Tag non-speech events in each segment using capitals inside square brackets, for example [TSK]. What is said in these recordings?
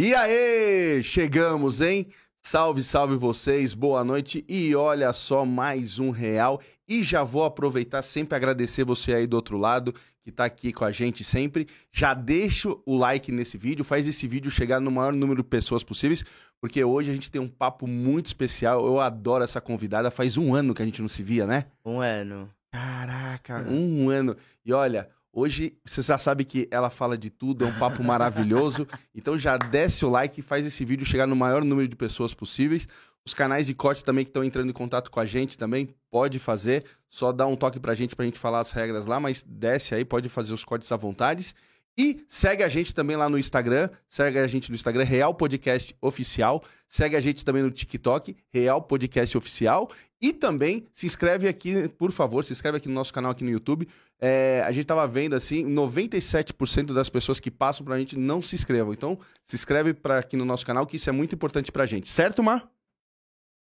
E aí, chegamos, hein? Salve, salve vocês, boa noite. E olha só, mais um real. E já vou aproveitar sempre agradecer você aí do outro lado, que tá aqui com a gente sempre. Já deixa o like nesse vídeo, faz esse vídeo chegar no maior número de pessoas possíveis, porque hoje a gente tem um papo muito especial. Eu adoro essa convidada. Faz um ano que a gente não se via, né? Um ano. Caraca, um ano. E olha, Hoje você já sabe que ela fala de tudo, é um papo maravilhoso. [LAUGHS] Então já desce o like e faz esse vídeo chegar no maior número de pessoas possíveis. Os canais de corte também que estão entrando em contato com a gente também pode fazer. Só dá um toque pra gente pra gente falar as regras lá, mas desce aí, pode fazer os cortes à vontade. E segue a gente também lá no Instagram. Segue a gente no Instagram, Real Podcast Oficial. Segue a gente também no TikTok, Real Podcast Oficial. E também se inscreve aqui, por favor, se inscreve aqui no nosso canal aqui no YouTube. É, a gente tava vendo assim, 97% das pessoas que passam pra gente não se inscrevam. Então, se inscreve pra, aqui no nosso canal, que isso é muito importante pra gente. Certo, Mar?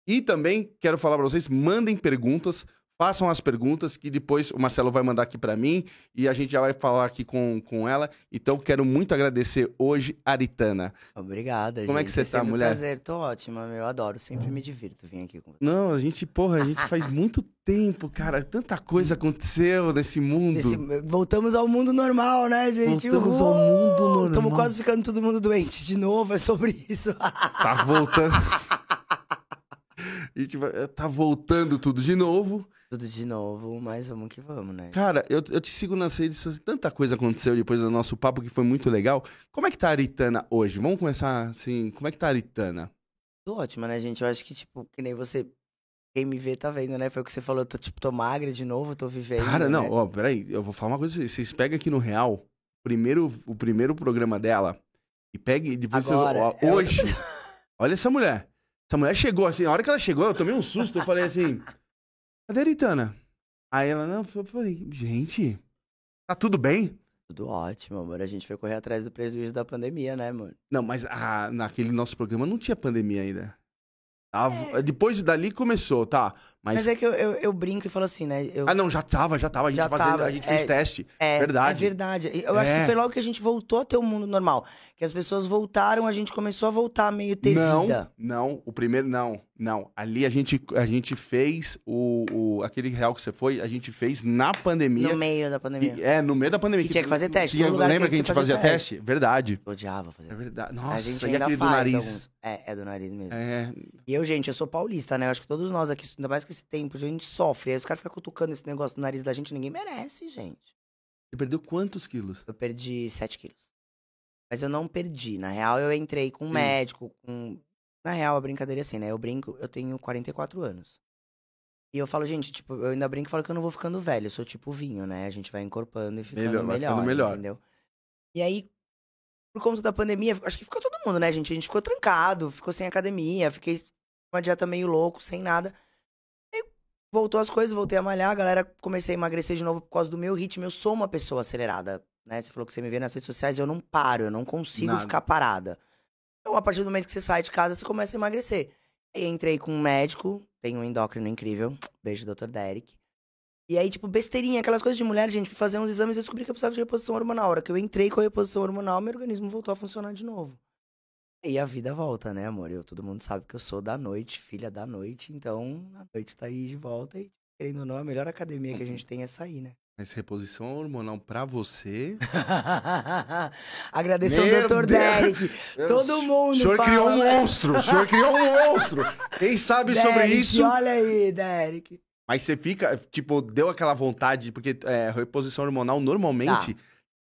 E também quero falar pra vocês, mandem perguntas. Façam as perguntas que depois o Marcelo vai mandar aqui para mim e a gente já vai falar aqui com, com ela. Então, quero muito agradecer hoje a Aritana. Obrigada, Como gente. é que você É tá, sempre um mulher? prazer, tô ótima, meu. Eu adoro, sempre me divirto vir aqui com você. Não, a gente, porra, a gente faz [LAUGHS] muito tempo, cara. Tanta coisa aconteceu nesse mundo. Voltamos ao mundo normal, né, gente? Voltamos ao mundo normal. Estamos quase ficando todo mundo doente de novo, é sobre isso. [LAUGHS] Tá voltando. a gente vai, tá voltando tudo de novo. Tudo de novo, mas vamos que vamos, né? Cara, eu, eu te sigo nas redes, tanta coisa aconteceu depois do nosso papo que foi muito legal. Como é que tá a Aritana hoje? Vamos começar assim, como é que tá a Aritana? Tô ótima, né, gente? Eu acho que, tipo, que nem você. Quem me vê tá vendo, né? Foi o que você falou, eu tô, tipo, tô magra de novo, tô vivendo. Cara, não, né? ó, peraí, eu vou falar uma coisa, vocês pegam aqui no Real, primeiro, o primeiro programa dela, e pegue, e depois Agora, ó, é hoje, olha essa mulher. Essa mulher chegou assim, a hora que ela chegou, eu tomei um susto, eu falei assim, cadê a Aritana? Aí ela, não, eu falei, gente, tá tudo bem? Tudo ótimo, amor. A gente foi correr atrás do prejuízo da pandemia, né, mano? Não, mas ah, naquele nosso programa não tinha pandemia ainda. Tava- Depois dali começou, tá? Mas. Mas é que eu, eu, eu brinco e falo assim, né? Eu, Ah, não, já tava, já tava. A gente, Já fazendo, tava, a gente fez é. teste. É, Verdade. É verdade. Eu acho É. que foi logo que a gente voltou a ter um mundo normal. Que as pessoas voltaram, a gente começou a voltar a meio ter não, vida. não, o primeiro, não, não. Ali a gente, a gente fez o, o- aquele real que você foi, a gente fez na pandemia. No meio da pandemia. E- é, no meio da pandemia. Que tinha que fazer teste, Tinha- lembra que que a gente que fazia fazer teste? Verdade. Eu odiava fazer. É verdade. a Nossa, gente e ainda aquele do nariz. alguns. É, é do nariz mesmo. É, E eu, gente, eu sou paulista, né? Eu acho que todos nós aqui, ainda mais que esse tempo, a gente sofre. Aí os caras ficam cutucando esse negócio no nariz da gente, ninguém merece, gente. você perdeu quantos quilos? Eu perdi 7 quilos. Mas eu não perdi. Na real, eu entrei com um Sim. médico, com. Na real, a brincadeira é assim, né? Eu brinco, eu tenho 44 anos. E eu falo, gente, tipo, eu ainda brinco e falo que eu não vou ficando velho. Eu sou tipo vinho, né? A gente vai encorpando e ficando Melhor, melhor. ficando melhor. Entendeu? E aí, por conta da pandemia, acho que ficou todo mundo, né, gente? A gente ficou trancado, ficou sem academia, fiquei com uma dieta meio louco, sem nada. Voltou as coisas, voltei a malhar, a galera comecei a emagrecer de novo por causa do meu ritmo. Eu sou uma pessoa acelerada, né? Você falou que você me vê nas redes sociais, eu não paro, eu não consigo Nada. ficar parada. Então, a partir do momento que você sai de casa, você começa a emagrecer. Aí entrei com um médico, tem um endócrino incrível. Beijo, Dr. Derek. E aí, tipo, besteirinha, aquelas coisas de mulher, gente, fui fazer uns exames e descobri que eu precisava de reposição hormonal. A hora que eu entrei com a reposição hormonal, meu organismo voltou a funcionar de novo. E a vida volta, né, amor? Eu, todo mundo sabe que eu sou da noite, filha da noite, então a noite tá aí de volta e, querendo ou não, a melhor academia que a gente tem é sair, né? Mas reposição hormonal pra você. [LAUGHS] Agradecer ao Meu Dr. Deus! Derek. Todo mundo O senhor fala, criou um né? monstro! O senhor criou um monstro! Quem sabe sobre Derek, isso? Olha aí, Derek. Mas você fica, tipo, deu aquela vontade, porque é, reposição hormonal normalmente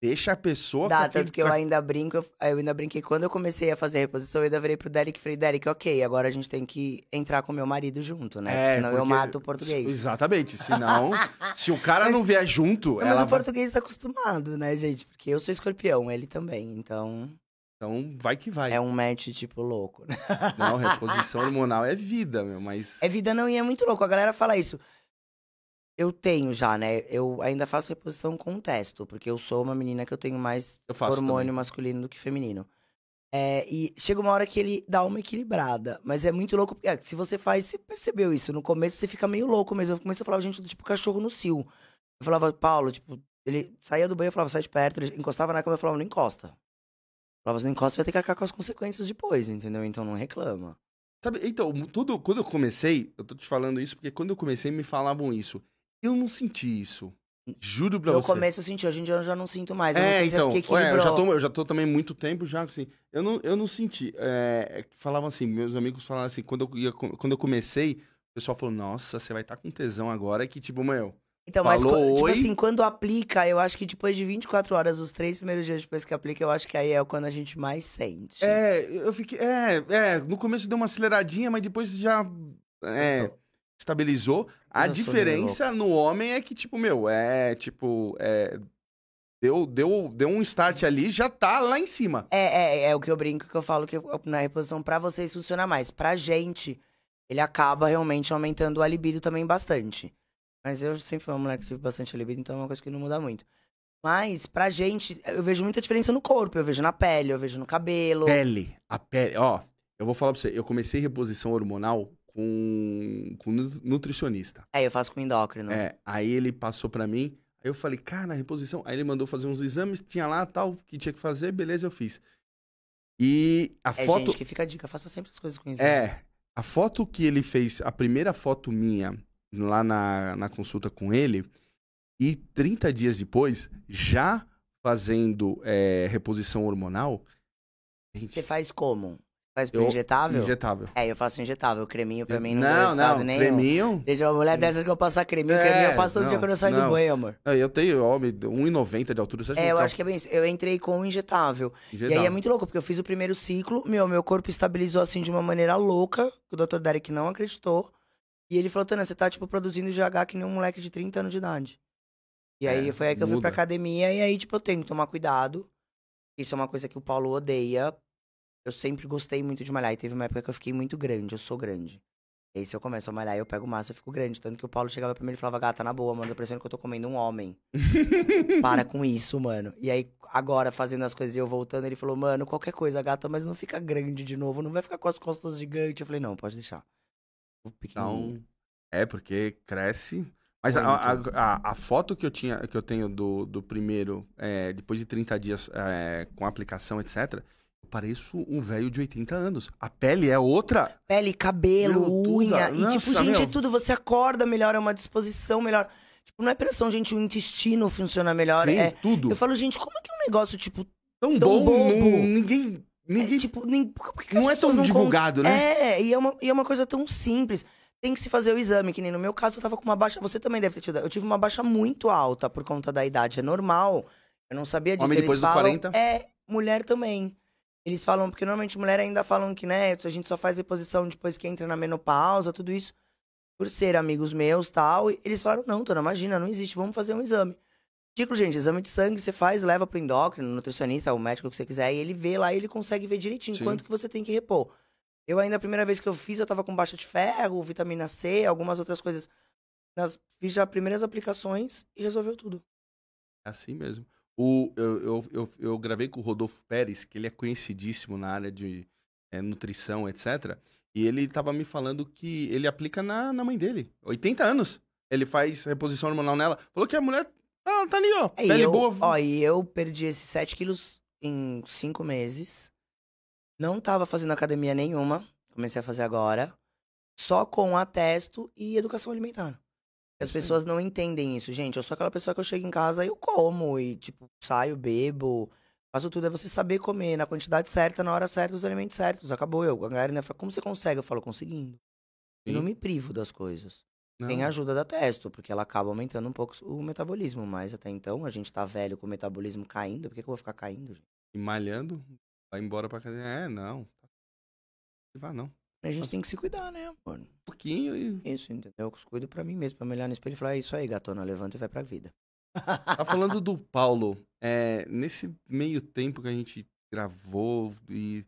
deixa a pessoa Dá, tanto que eu ainda brinco, eu, eu ainda brinquei. Quando eu comecei a fazer a reposição, eu ainda virei pro Derek e falei, Derek, ok, agora a gente tem que entrar com meu marido junto, né? Porque senão eu É, porque- mato o português. Exatamente, senão, [LAUGHS] se o cara Mas- não vier junto, Não, ela mas o vai- português tá acostumado, né, gente? Porque eu sou escorpião, ele também. Então, então vai que vai. é um match, tipo, louco. né? Não, [LAUGHS] reposição hormonal é vida, meu, mas... É vida não, e é muito louco. A galera fala isso. Eu tenho já, né? Eu ainda faço reposição com testo, porque eu sou uma menina que eu tenho mais Eu hormônio também. masculino do que feminino. É, e chega uma hora que ele dá uma equilibrada. Mas é muito louco, porque é, se você faz, você percebeu isso. No começo você fica meio louco mesmo. Eu comecei a falar, gente, tipo cachorro no cio. Eu falava, Paulo, tipo, ele saía do banho, eu falava, sai de perto. Ele encostava na cama, eu falava, não encosta. Falava, não encosta, vai ter que arcar com as consequências depois, entendeu? Então não reclama. Sabe, então, tudo, quando eu comecei, eu tô te falando isso porque quando eu comecei me falavam isso. Eu não senti isso. Juro pra No você. começo eu senti, hoje em dia eu já não sinto mais. Eu não É, sei se então, é porque ué, eu, já tô, eu já tô também muito tempo já, assim, eu não, eu não senti, é, falavam assim, meus amigos falavam assim, quando eu, ia, quando eu comecei, o pessoal falou, nossa, você vai estar com tesão agora, que tipo, meu, Então, mas Falou tipo oi. assim, quando aplica, eu acho que depois de 24 horas, os três primeiros dias depois que aplica, eu acho que aí é quando a gente mais sente. é, eu fiquei, é, é, no começo deu uma aceleradinha, mas depois já, é, Então. Estabilizou. A meio diferença no homem é que, tipo, meu, é, tipo, é, deu, deu, deu um start ali, já tá lá em cima. É, é, é o que eu brinco, que eu falo que eu- na reposição, pra vocês funciona mais. Pra gente, ele acaba realmente aumentando a libido também bastante. Mas eu sempre fui uma mulher que tive bastante libido, então é uma coisa que não muda muito. Mas, pra gente, eu vejo muita diferença no corpo, eu vejo na pele, eu vejo no cabelo. Pele, a pele, ó, eu vou falar pra você, eu comecei reposição hormonal com, com nu- nutricionista. É, eu faço com endócrino. É, aí ele passou pra mim, aí eu falei, cara, reposição. Aí ele mandou fazer uns exames, tinha lá tal, que tinha que fazer, beleza, eu fiz. E a É, foto. gente, que fica a dica, faça sempre as coisas com exame. É, a foto que ele fez, a primeira foto minha lá na, na consulta com ele, e 30 dias depois, já fazendo é, reposição hormonal, gente, Você faz como? Faz pro Eu- injetável? injetável. É, eu faço injetável. Creminho pra mim não, não, deu resultado não, nenhum. creminho. Deixa uma mulher dessa que eu passar creminho, É, creminho eu passo todo dia não, quando eu saio do não. banho, amor. Aí Eu tenho, ó, 1,90 de altura. Você É, eu vou acho que é bem isso. Eu entrei com o injetável. ficar E aí injetável? é muito louco, porque eu fiz o primeiro ciclo, meu, meu corpo estabilizou assim de uma maneira louca, que o Dr. Derek não acreditou. E ele falou, Tana, você tá, tipo, produzindo GH que nem um moleque de 30 anos de idade. E aí É, foi aí que eu fui pra muda. academia, e aí, tipo, eu tenho que tomar cuidado. Isso é uma coisa que o Paulo odeia. Eu sempre gostei muito de malhar, e teve uma época que eu fiquei muito grande, eu sou grande. E aí, se eu começo a malhar, eu pego massa, eu fico grande. Tanto que o Paulo chegava pra mim e falava, gata, na boa, mano, parecendo que eu tô comendo um homem. Para [LAUGHS] com isso, mano. E aí, agora, fazendo as coisas e eu voltando, ele falou, mano, qualquer coisa, gata, mas não fica grande de novo, não vai ficar com as costas gigantes. Eu falei, não, pode deixar. Então, é, porque cresce. Mas a, a, a, foto que eu, tinha, que eu tenho do, do primeiro, é, depois de 30 dias é, com aplicação, etc., pareço um velho de 80 anos. A pele é outra. Pele, cabelo, Meu, tudo, unha. E, nossa, tipo, gente, é meu. tudo. Você acorda melhor, é uma disposição melhor. Tipo, não é pressão, gente, o intestino funciona melhor. Sim, É... tudo. Eu falo, gente, como é que é um negócio, tipo, Tão, tão bom, bobo. não- ninguém. ninguém é, tipo, nem... por que que não é tão não divulgado, né? É, e é, uma, e é uma coisa tão simples. Tem que se fazer o exame, que nem no meu caso eu tava com uma baixa. Você também deve ter tido. Eu tive uma baixa muito alta por conta da idade. É normal. Eu não sabia disso. Homem Eles depois dos falam, 40? É, mulher também. Eles falam, porque normalmente mulher ainda falam que, né, a gente só faz reposição depois que entra na menopausa, tudo isso. Por ser amigos meus tal. E eles falaram, não, Tona, imagina, não existe, vamos fazer um exame. Digo, gente, exame de sangue você faz, leva pro endócrino, nutricionista, o médico que você quiser, e ele vê lá e ele consegue ver direitinho Sim. quanto que você tem que repor. Eu ainda, a primeira vez que eu fiz, eu tava com baixa de ferro, vitamina C, algumas outras coisas. Nas, fiz já primeiras aplicações e resolveu tudo. É assim mesmo. O, eu, eu, eu, eu gravei com o Rodolfo Pérez, que ele é conhecidíssimo na área de é, nutrição, etc. E ele tava me falando que ele aplica na, na mãe dele. 80 anos. Ele faz reposição hormonal nela. Falou que a mulher ah, tá ali, ó. É, e pele eu, boa. Ó, e eu perdi esses 7 quilos em 5 meses. Não tava fazendo academia nenhuma. Comecei a fazer agora. Só com atesto e educação alimentar. As pessoas não entendem isso, gente. Eu sou aquela pessoa que eu chego em casa e eu como. E, tipo, saio, bebo. Faço tudo. É você saber comer na quantidade certa, na hora certa, os alimentos certos. Acabou eu. A galera ainda fala, como você consegue? Eu falo, conseguindo. Eu não me privo das coisas. Não. Tem a ajuda da testo, porque ela acaba aumentando um pouco o metabolismo. Mas até então, a gente tá velho com o metabolismo caindo. Por que, que eu vou ficar caindo, gente? E malhando, vai embora pra academia. É, não. Não vai não. Um A gente tem que se cuidar, né, amor? pouquinho e... Isso, entendeu? Eu cuido pra mim mesmo, pra me olhar no espelho e falar, é isso aí, gatona, levanta e vai pra vida. [LAUGHS] Tá falando do Paulo. É, nesse meio tempo que a gente gravou e...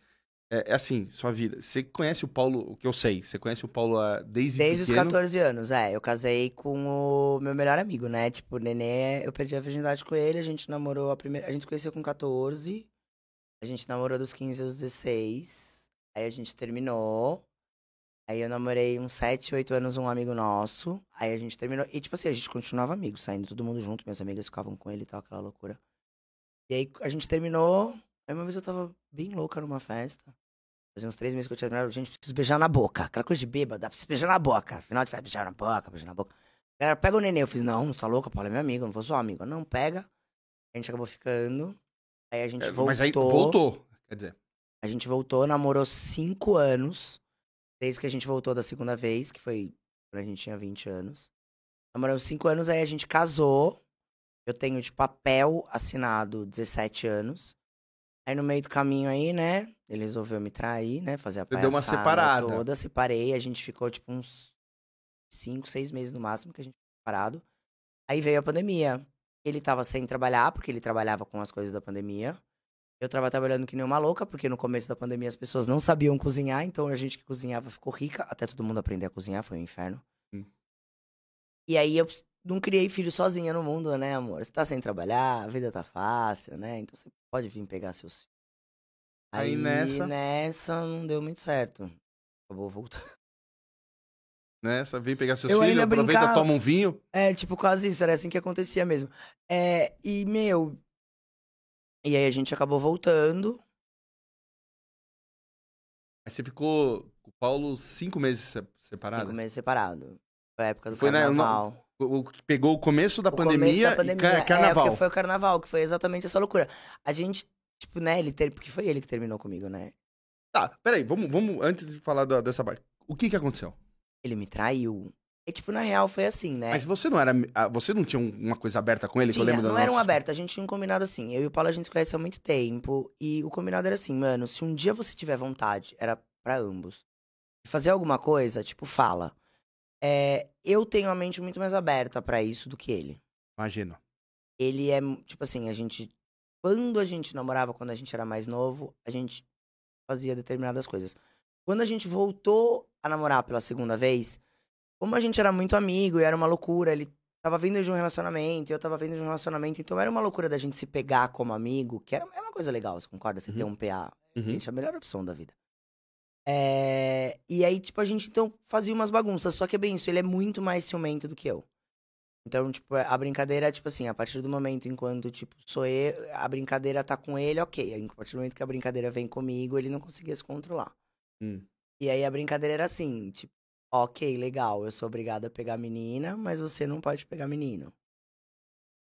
É, é assim, sua vida. Você conhece o Paulo, o que eu sei, você conhece o Paulo ah, desde, Desde os pequeno? 14 anos, é. Eu casei com o meu melhor amigo, né? Tipo, o Nenê, eu perdi a virgindade com ele, a gente namorou a primeira. A gente conheceu com 14. A gente namorou dos 15 aos 16. Aí a gente terminou. Aí eu namorei uns 7, 8 anos um amigo nosso. Aí a gente terminou. E, tipo assim, a gente continuava amigo, saindo todo mundo junto. Minhas amigas ficavam com ele e tal, aquela loucura. E aí a gente terminou. Aí uma vez eu tava bem louca numa festa. Fazia uns três meses que eu tinha terminado. Gente, preciso beijar na boca. Aquela coisa de bêbada, se beijar na boca. Final de festa, beijar na boca, beijar na boca. Ela pega o neném. Eu fiz, não, você tá louca? Paulo é meu amigo, não vou sua amiga. Não, pega. A gente acabou ficando. Aí a gente É, voltou. Mas aí voltou. Quer dizer, A gente voltou, namorou cinco anos. Desde que a gente voltou da segunda vez, que foi quando a gente tinha 20 anos. Namoramos cinco anos, aí a gente casou. Eu tenho de papel assinado 17 anos. Aí no meio do caminho aí, né? Ele resolveu me trair, né? Fazer a Você deu uma separada. toda. Separei, a gente ficou tipo uns cinco, seis meses no máximo que a gente ficou separado. Aí veio a pandemia. Ele tava sem trabalhar, porque ele trabalhava com as coisas da pandemia. Eu tava trabalhando que nem uma louca, porque no começo da pandemia as pessoas não sabiam cozinhar, então a gente que cozinhava ficou rica, até todo mundo aprender a cozinhar, foi um inferno. Hum. E aí eu não criei filho sozinha no mundo, né, amor? Você tá sem trabalhar, a vida tá fácil, né? Então você pode vir pegar seus filhos. Aí Aí, nessa- nessa... não deu muito certo. Acabou voltando. [LAUGHS] Você vem pegar seus Eu filhos, aproveita, brincava- toma um vinho. É, tipo, quase isso, era assim que acontecia mesmo. É, e, meu. E aí a gente acabou voltando. Aí você ficou com o Paulo cinco meses se- separado. Cinco meses separado. Foi a época do Foi na- carnaval. O, o que pegou o começo da O pandemia, começo da pandemia. ca- carnaval. É, foi o carnaval, que foi exatamente essa loucura. A gente, tipo, né, ele ter... porque foi ele que terminou comigo, né? Tá, peraí, vamos, vamos, antes de falar da- dessa parte. O que que aconteceu? Ele me traiu. E, tipo, na real foi assim, né? Mas você não era. ah, Você não tinha um- uma coisa aberta com ele, que eu Tinha, lembro não da era um aberto, a gente tinha um combinado assim. Eu e o Paulo a gente se conhece há muito tempo. E o combinado era assim, mano, se um dia você tiver vontade, era pra ambos. de Fazer alguma coisa, tipo, fala. É, eu tenho a mente muito mais aberta pra isso do que ele. Imagino. Ele é, tipo assim, a gente. Quando a gente namorava, quando a gente era mais novo, a gente fazia determinadas coisas. Quando a gente voltou a namorar pela segunda vez, como a gente era muito amigo e era uma loucura, ele tava vindo de um relacionamento, e eu tava vindo de um relacionamento, então era uma loucura da gente se pegar como amigo, que era, é uma coisa legal, você concorda? Você Uhum. ter um PA. Uhum. Gente, é a melhor opção da vida. É, E aí, tipo, a gente então fazia umas bagunças. Só que é bem isso, ele é muito mais ciumento do que eu. Então, tipo, a brincadeira é tipo assim, a partir do momento enquanto, tipo, sou eu, a brincadeira tá com ele, ok. A partir do momento que a brincadeira vem comigo, ele não conseguia se controlar. Hum. E aí a brincadeira era assim, tipo, ok, legal, eu sou obrigada a pegar menina, mas você não pode pegar menino.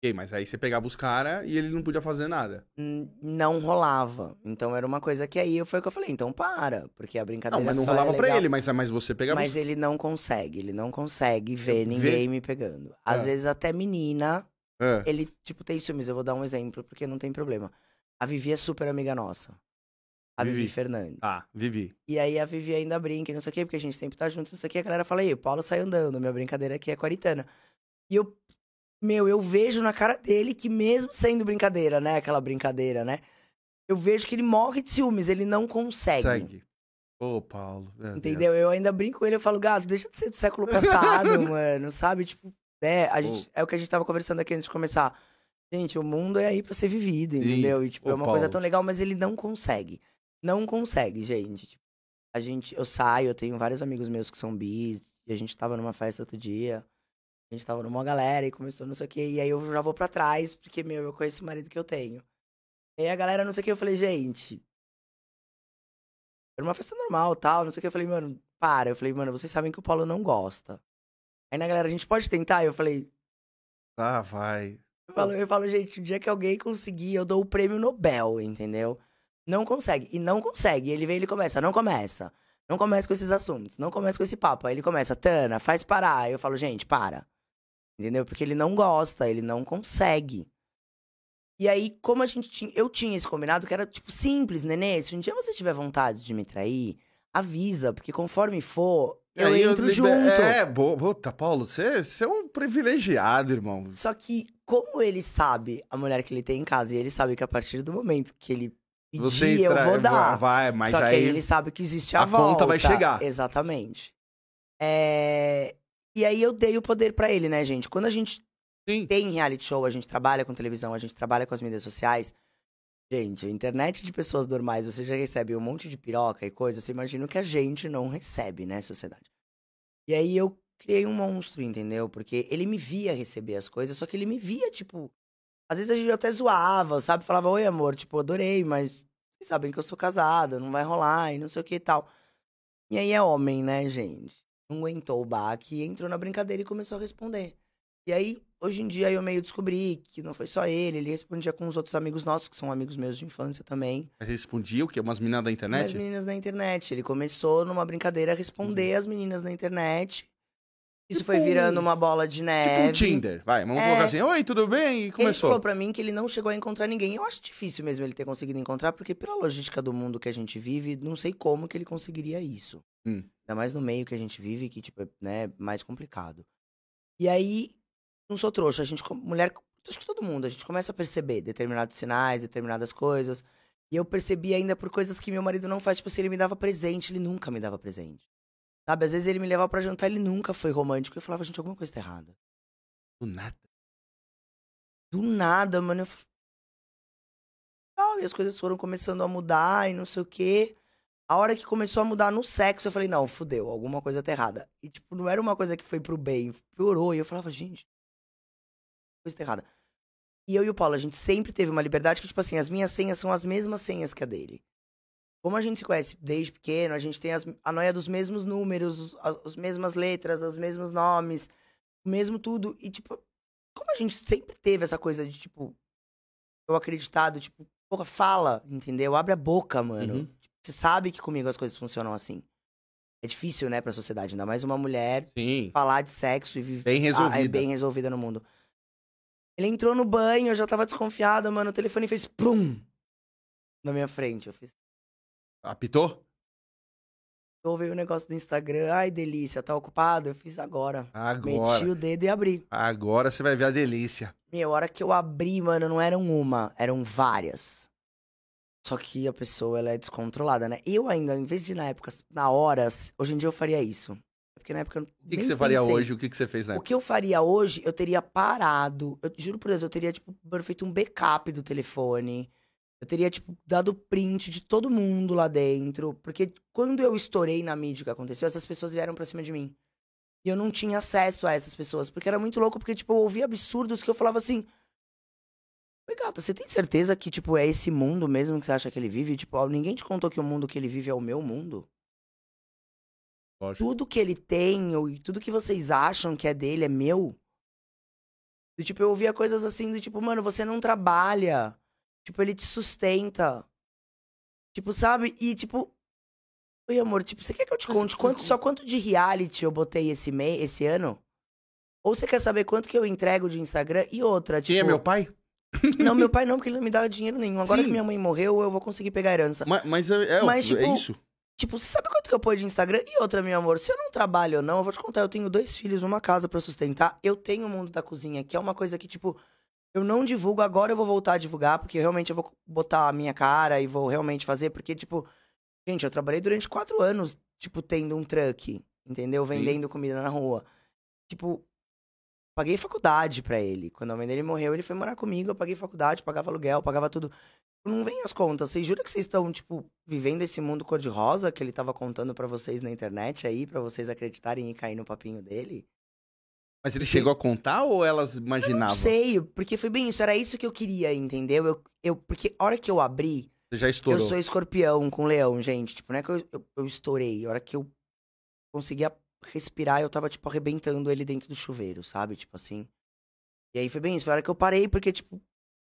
Ok, mas aí você pegava os caras e ele não podia fazer nada. N- Não rolava. Então era uma coisa que aí foi o que eu falei, então para, porque a brincadeira Não, mas não só é rolava pra legal. ele, mas, mas você pegava Mas os... ele não consegue, ele não consegue ver ninguém me pegando. Às Ah. vezes até menina, ele, tipo, tem ciúmes. Eu vou dar um exemplo, porque não tem problema. A Vivi é super amiga nossa. A Vivi, Vivi. Fernandes. Ah, Vivi. E aí a Vivi ainda brinca, e não sei o quê, porque a gente sempre tá junto, não sei o quê. A galera fala, aí, o Paulo sai andando, minha brincadeira aqui é com a Aritana. E eu, meu, eu vejo na cara dele que mesmo sendo brincadeira, né, aquela brincadeira, né, eu vejo que ele morre de ciúmes, ele não consegue. Segue. Ô, Paulo. meu Entendeu? Deus. Eu ainda brinco com ele, eu falo, gato, deixa de ser do século passado, [LAUGHS] mano, sabe? Tipo, é, a gente, é o que a gente tava conversando aqui antes de começar. Gente, o mundo é aí pra ser vivido, entendeu? E, tipo, Ô, é uma coisa Paulo. tão legal, mas ele não consegue. Não consegue, gente. Tipo, a gente, eu saio, eu tenho vários amigos meus que são bis, e a gente tava numa festa outro dia. A gente tava numa galera e começou não sei o quê. E aí eu já vou pra trás, porque, meu, eu conheço o marido que eu tenho. E aí a galera não sei o que, eu falei, gente. Era uma festa normal tal, não sei o que. Eu falei, mano, para. Eu falei, mano, vocês sabem que o Paulo não gosta. Aí na galera, a gente pode tentar? Eu falei, Ah, vai. eu falo, eu falo, gente, o dia que alguém conseguir, eu dou o prêmio Nobel, entendeu? Não consegue. E não consegue. Ele vem e ele começa, não começa. Não começa com esses assuntos, não começa com esse papo. Aí ele começa, Tana, faz parar. Aí eu falo, gente, para. Entendeu? Porque ele não gosta, ele não consegue. E aí, como a gente tinha. Eu tinha esse combinado que era, tipo, simples, nenê. Se um dia você tiver vontade de me trair, avisa, porque conforme for, eu Aí entro liber- junto. É, boa. Puta, Paulo, você, você é um privilegiado, irmão. Só que, como ele sabe a mulher que ele tem em casa, e ele sabe que a partir do momento que ele pedir, Você eu vou dar. Vai, mas Só que aí... aí ele sabe que existe a, a volta. conta vai chegar. Exatamente. É, E aí eu dei o poder pra ele, né, gente? Quando a gente Sim. tem reality show, a gente trabalha com televisão, a gente trabalha com as mídias sociais. Gente, a internet de pessoas normais, você já recebe um monte de piroca e coisa, você imagina o que a gente não recebe, né, sociedade. E aí eu criei um monstro, entendeu? Porque ele me via receber as coisas, só que ele me via, tipo. Às vezes a gente até zoava, sabe? Falava, oi, amor, tipo, adorei, mas vocês sabem que eu sou casada, não vai rolar e não sei o que e tal. E aí é homem, né, gente? Não aguentou o baque, entrou na brincadeira e começou a responder. E aí, hoje em dia, eu meio descobri que não foi só ele, ele respondia com os outros amigos nossos, que são amigos meus de infância também. Mas respondia o quê? Umas meninas da As internet? meninas na internet. Ele começou numa brincadeira a responder as meninas na internet. Isso Tipo foi virando uma bola de Tipo neve. um Tinder. Vai, vamos É. colocar assim. Oi, tudo bem? E Ele começou. falou pra mim que ele não chegou a encontrar ninguém. Eu acho difícil mesmo ele ter conseguido encontrar, porque pela logística do mundo que a gente vive, não sei como que ele conseguiria isso. Hum. Ainda mais no meio que a gente vive, que, tipo, é né, mais complicado. E aí, não sou trouxa, a gente, mulher, acho que todo mundo, a gente começa a perceber determinados sinais, determinadas coisas. E eu percebi ainda por coisas que meu marido não faz, tipo, se ele me dava presente, ele nunca me dava presente. Sabe, às vezes ele me levava pra jantar, ele nunca foi romântico. Eu falava, gente, alguma coisa tá errada. Do nada. Do nada, mano. Eu... Ah, E as coisas foram começando a mudar e não sei o quê. A hora que começou a mudar no sexo, eu falei, não, fudeu, alguma coisa tá errada. E, tipo, não era uma coisa que foi pro bem, piorou. E eu falava, gente, coisa tá errada. E eu e o Paulo, a gente sempre teve uma liberdade que, tipo assim, as minhas senhas são as mesmas senhas que a dele. Como a gente se conhece desde pequeno, a gente tem as, a noia dos mesmos números, os- as, as mesmas letras, os mesmos nomes, o mesmo tudo. E, tipo, como a gente sempre teve essa coisa de, tipo, eu acreditado, tipo, porra, fala, entendeu? Abre a boca, mano. Uhum. Tipo, você sabe que comigo as coisas funcionam assim. É difícil, né, pra sociedade, ainda mais uma mulher Sim. falar de sexo e viver Bem ah, é resolvida. bem resolvida no mundo. Ele entrou no banho, eu já tava desconfiada, mano. O telefone fez plum na minha frente. Eu fiz. Apitou? Ouvi o negócio do Instagram. Ai, delícia, tá ocupado? Eu fiz agora. Agora. Meti o dedo e abri. Agora você vai ver a delícia. Meu, a hora que eu abri, mano, não eram uma, eram várias. Só que a pessoa, ela é descontrolada, né? Eu ainda, em vez de na época, na horas, hoje em dia eu faria isso. Porque na época eu O que, que você faria pensei. hoje? O que, que você fez na O época? que eu faria hoje, eu teria parado. Eu juro por Deus, eu teria, tipo, feito um backup do telefone. Eu teria, tipo, dado print de todo mundo lá dentro. Porque quando eu estourei na mídia que aconteceu, essas pessoas vieram pra cima de mim. E eu não tinha acesso a essas pessoas. Porque era muito louco, porque, tipo, eu ouvia absurdos que eu falava assim. Oi, gata, você tem certeza que, tipo, é esse mundo mesmo que você acha que ele vive? Tipo, ó, ninguém te contou que o mundo que ele vive é o meu mundo? Lógico. tudo que ele tem, ou e tudo que vocês acham que é dele é meu. Do tipo, eu ouvia coisas assim do tipo, mano, você não trabalha. Tipo, ele te sustenta. Tipo, sabe? E tipo. Oi, amor, tipo, você quer que eu te conte quanto, só quanto de reality eu botei esse, mês, esse ano? Ou você quer saber quanto que eu entrego de Instagram? E outra, tipo. Quem é meu pai? Não, meu [LAUGHS] pai não, porque ele não me dá dinheiro nenhum. Agora Sim. que minha mãe morreu, eu vou conseguir pegar a herança. Mas, mas é, é, Mas, é tipo, isso. Tipo, você sabe quanto que eu ponho de Instagram? E outra, meu amor, se eu não trabalho ou não, eu vou te contar, eu tenho dois filhos, uma casa pra sustentar. Eu tenho o mundo da cozinha, que é uma coisa que, tipo, eu não divulgo, agora eu vou voltar a divulgar, porque realmente eu vou botar a minha cara e vou realmente fazer, porque, tipo, gente, eu trabalhei durante quatro anos, tipo, tendo um truck, entendeu? Vendendo comida na rua. Tipo, paguei faculdade pra ele. Quando a mãe dele morreu, ele foi morar comigo, eu paguei faculdade, pagava aluguel, pagava tudo. Não vem as contas. Vocês juram que vocês estão, tipo, vivendo esse mundo cor-de-rosa que ele tava contando pra vocês na internet aí, pra vocês acreditarem e cair no papinho dele? Mas ele chegou a contar ou elas imaginavam? Não sei, porque foi bem isso, era isso que eu queria, entendeu? Eu, eu, porque a hora que eu abri, Você já estourou. eu sou escorpião com leão, gente. Tipo, não é que eu, eu, eu estourei. A hora que eu conseguia respirar, eu tava, tipo, arrebentando ele dentro do chuveiro, sabe? Tipo assim. E aí foi bem isso. Foi a hora que eu parei, porque, tipo,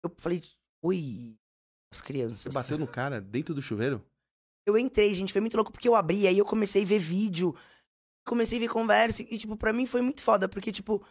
eu falei, ui, as crianças. Você bateu no cara dentro do chuveiro? Eu entrei, gente, foi muito louco, porque eu abri, aí eu comecei a ver vídeo, comecei a ver conversa, e, tipo, pra mim foi muito foda, porque, tipo,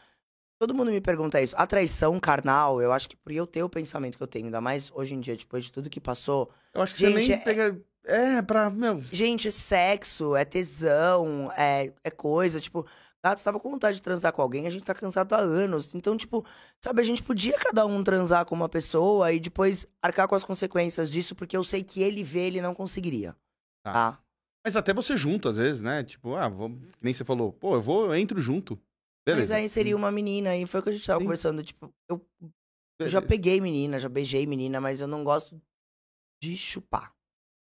todo mundo me pergunta isso. A traição carnal, eu acho que por eu ter o pensamento que eu tenho, ainda mais hoje em dia, depois de tudo que passou. Eu acho que Gente, você nem é- pega. É, pra. Meu. Gente, é sexo, é tesão, é, é coisa, tipo. Gato, você tava com vontade de transar com alguém, a gente tá cansado há anos. Então, tipo, sabe, a gente podia cada um transar com uma pessoa e depois arcar com as consequências disso, porque eu sei que ele vê, ele não conseguiria. Tá. Tá? Mas até você junto, às vezes, né? Tipo, ah, vou... nem você falou. Pô, eu vou, eu entro junto. Beleza. Mas aí seria uma menina, e foi o que a gente tava Sim. conversando. Tipo, eu, eu já peguei menina, já beijei menina, mas eu não gosto de chupar.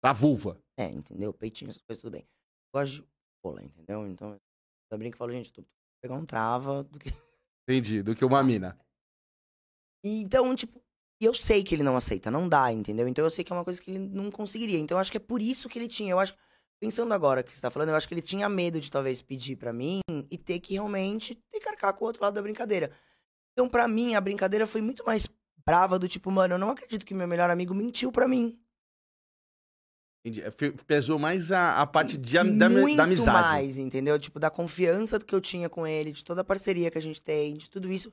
Da vulva. É, entendeu? Peitinho, essas coisas, tudo bem. Eu gosto de rola, entendeu? Então, eu brinco e falo, gente, tu pegar um trava do que. Entendi. Do que uma [LAUGHS] mina. E, então, tipo, E eu sei que ele não aceita, não dá, entendeu? Então eu sei que é uma coisa que ele não conseguiria. Então eu acho que é por isso que ele tinha. Eu acho, pensando agora que você tá falando, eu acho que ele tinha medo de talvez pedir pra mim e ter que realmente ter que arcar com o outro lado da brincadeira. Então, pra mim, a brincadeira foi muito mais brava do tipo, mano, eu não acredito que meu melhor amigo mentiu pra mim. Entendi. É, Pesou mais a, a parte de, da, muito da amizade. mais, entendeu? Tipo, da confiança que eu tinha com ele, de toda a parceria que a gente tem, de tudo isso.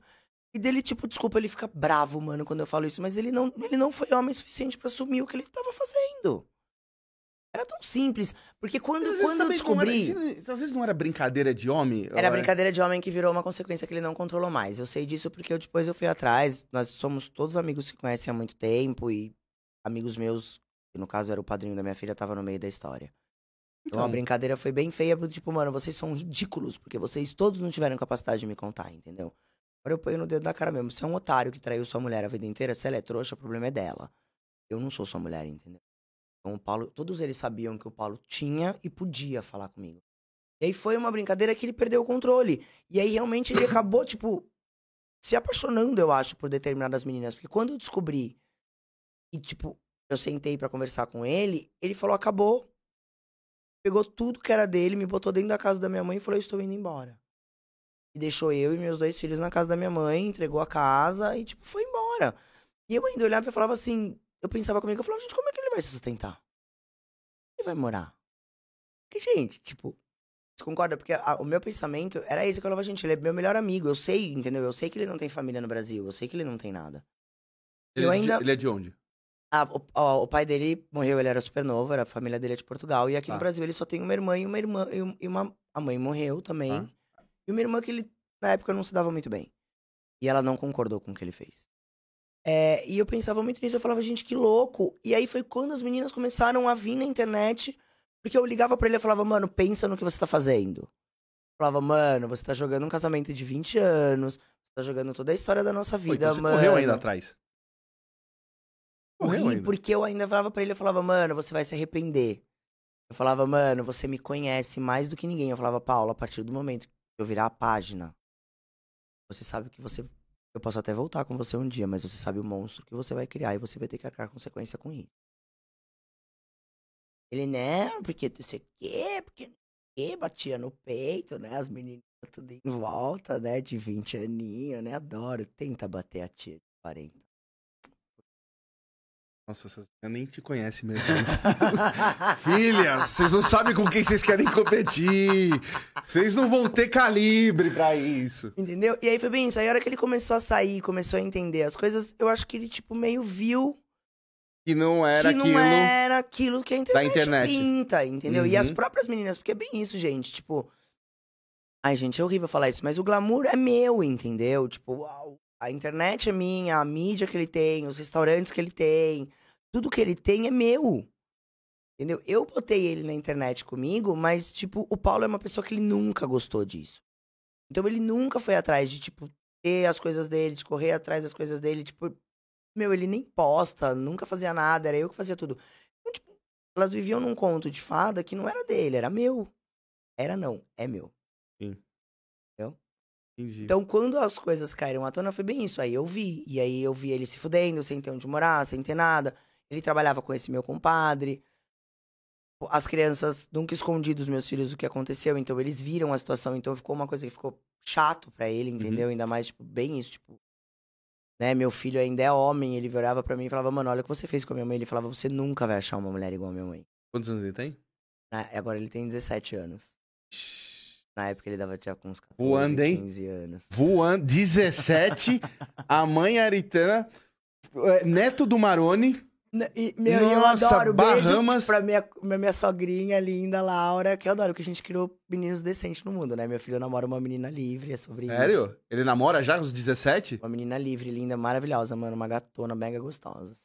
E dele, tipo, desculpa, ele fica bravo, mano, quando eu falo isso, mas ele não, ele não foi homem suficiente pra assumir o que ele tava fazendo. Era tão simples. Porque quando, Às quando eu era- descobri. isso- às vezes não era brincadeira de homem. Era Ou é- brincadeira de homem que virou uma consequência que ele não controlou mais. Eu sei disso porque eu, depois eu fui atrás. Nós somos todos amigos que conhecem há muito tempo e amigos meus, que no caso era o padrinho da minha filha, tava no meio da história. Então, a Então, brincadeira foi bem feia, tipo, mano, vocês são ridículos, porque vocês todos não tiveram capacidade de me contar, entendeu? Agora eu ponho no dedo da cara mesmo. Você é um otário que traiu sua mulher a vida inteira, se ela é trouxa, o problema é dela. Eu não sou sua mulher, entendeu? Então o Paulo, todos eles sabiam que o Paulo tinha e podia falar comigo. E aí foi uma brincadeira que ele perdeu o controle. E aí realmente ele [COUGHS] acabou, tipo, se apaixonando, eu acho, por determinadas meninas. Porque quando eu descobri e, tipo, eu sentei pra conversar com ele, ele falou: acabou. Pegou tudo que era dele, me botou dentro da casa da minha mãe e falou: eu estou indo embora. E deixou eu e meus dois filhos na casa da minha mãe, entregou a casa e, tipo, foi embora. E eu ainda olhava e falava assim: eu pensava comigo, eu falava, gente, como é que ele vai se sustentar? Ele vai morar? Que, gente, tipo, você concorda? Porque a- o meu pensamento era esse, que eu falava, gente, ele é meu melhor amigo, eu sei, entendeu? Eu sei que ele não tem família no Brasil, eu sei que ele não tem nada. ele, eu é de- ainda- ele é de onde? Ah, o, ó, o pai dele morreu, ele era super novo, era, a família dele é de Portugal. E aqui Tá. no Brasil ele só tem uma irmã e uma irmã. E um- e uma, a mãe morreu também. E uma irmã que ele, na época, não se dava muito bem. E ela não concordou com o que ele fez. É, e eu pensava muito nisso, eu falava, gente, que louco. E aí foi quando as meninas começaram a vir na internet, porque eu ligava pra ele e falava, mano, pensa no que você tá fazendo. Eu falava, mano, você tá jogando um casamento de 20 anos, você tá jogando toda a história da nossa Pô, vida, então você mano. correu ainda atrás. Correu ainda. porque eu ainda falava pra ele, eu falava, mano, você vai se arrepender. Eu falava, mano, você me conhece mais do que ninguém. Eu falava, Paulo, a partir do momento que eu virar a página, você sabe que você. Eu posso até voltar com você um dia, mas você sabe o monstro que você vai criar e você vai ter que arcar consequência com isso. Ele, não, porque não sei o quê, porque quê, batia no peito, né? As meninas tudo em volta, né? De 20 aninhos, né? Adoro. Tenta bater a tia de 40. Nossa, essas nem te conhecem mesmo. [LAUGHS] Filha, vocês não sabem com quem vocês querem competir. Vocês não vão ter calibre pra isso. Entendeu? E aí foi bem isso. Aí a hora que ele começou a sair, começou a entender as coisas, eu acho que ele, tipo, meio viu Que não era que não aquilo. era aquilo que a internet, internet. pinta, entendeu? E as Uhum. próprias meninas, porque é bem isso, gente, tipo... Ai, gente, é horrível falar isso, mas o glamour é meu, entendeu? Tipo, a, a internet é minha, a mídia que ele tem, os restaurantes que ele tem, tudo que ele tem é meu. Entendeu? Eu botei ele na internet comigo, mas, tipo, o Paulo é uma pessoa que ele nunca gostou disso. Então ele nunca foi atrás de, tipo, ter as coisas dele, de correr atrás das coisas dele, tipo, meu, ele nem posta, nunca fazia nada, era eu que fazia tudo. Então, tipo, elas viviam num conto de fada que não era dele, era meu. Era não, é meu. Entendi. Então, quando as coisas caíram à tona, foi bem isso. Aí eu vi. E aí eu vi ele se fudendo, sem ter onde morar, sem ter nada. Ele trabalhava com esse meu compadre. As crianças nunca escondi dos meus filhos o que aconteceu, então eles viram a situação, então ficou uma coisa que ficou chato pra ele, entendeu? Ainda mais, tipo, bem isso, tipo. Né, meu filho ainda é homem, ele olhava pra mim e falava, mano, olha o que você fez com a minha mãe. Ele falava, você nunca vai achar uma mulher igual a minha mãe. Quantos anos ele tem? Né, Agora ele tem 17 anos. Na época ele dava tinha com uns 14, Voando, hein? 15 anos. Voando, 17. a mãe Aritana, é, neto do Maroni. E, meu, e eu Nossa, adoro. Bahamas. Beijo pra minha, minha sogrinha linda, Laura, que eu adoro, que a gente criou meninos decentes no mundo, né? Meu filho namora uma menina livre, é sobre isso. Sério? Ele namora já aos 17? Uma menina livre, linda, maravilhosa, mano. Uma gatona mega gostosa.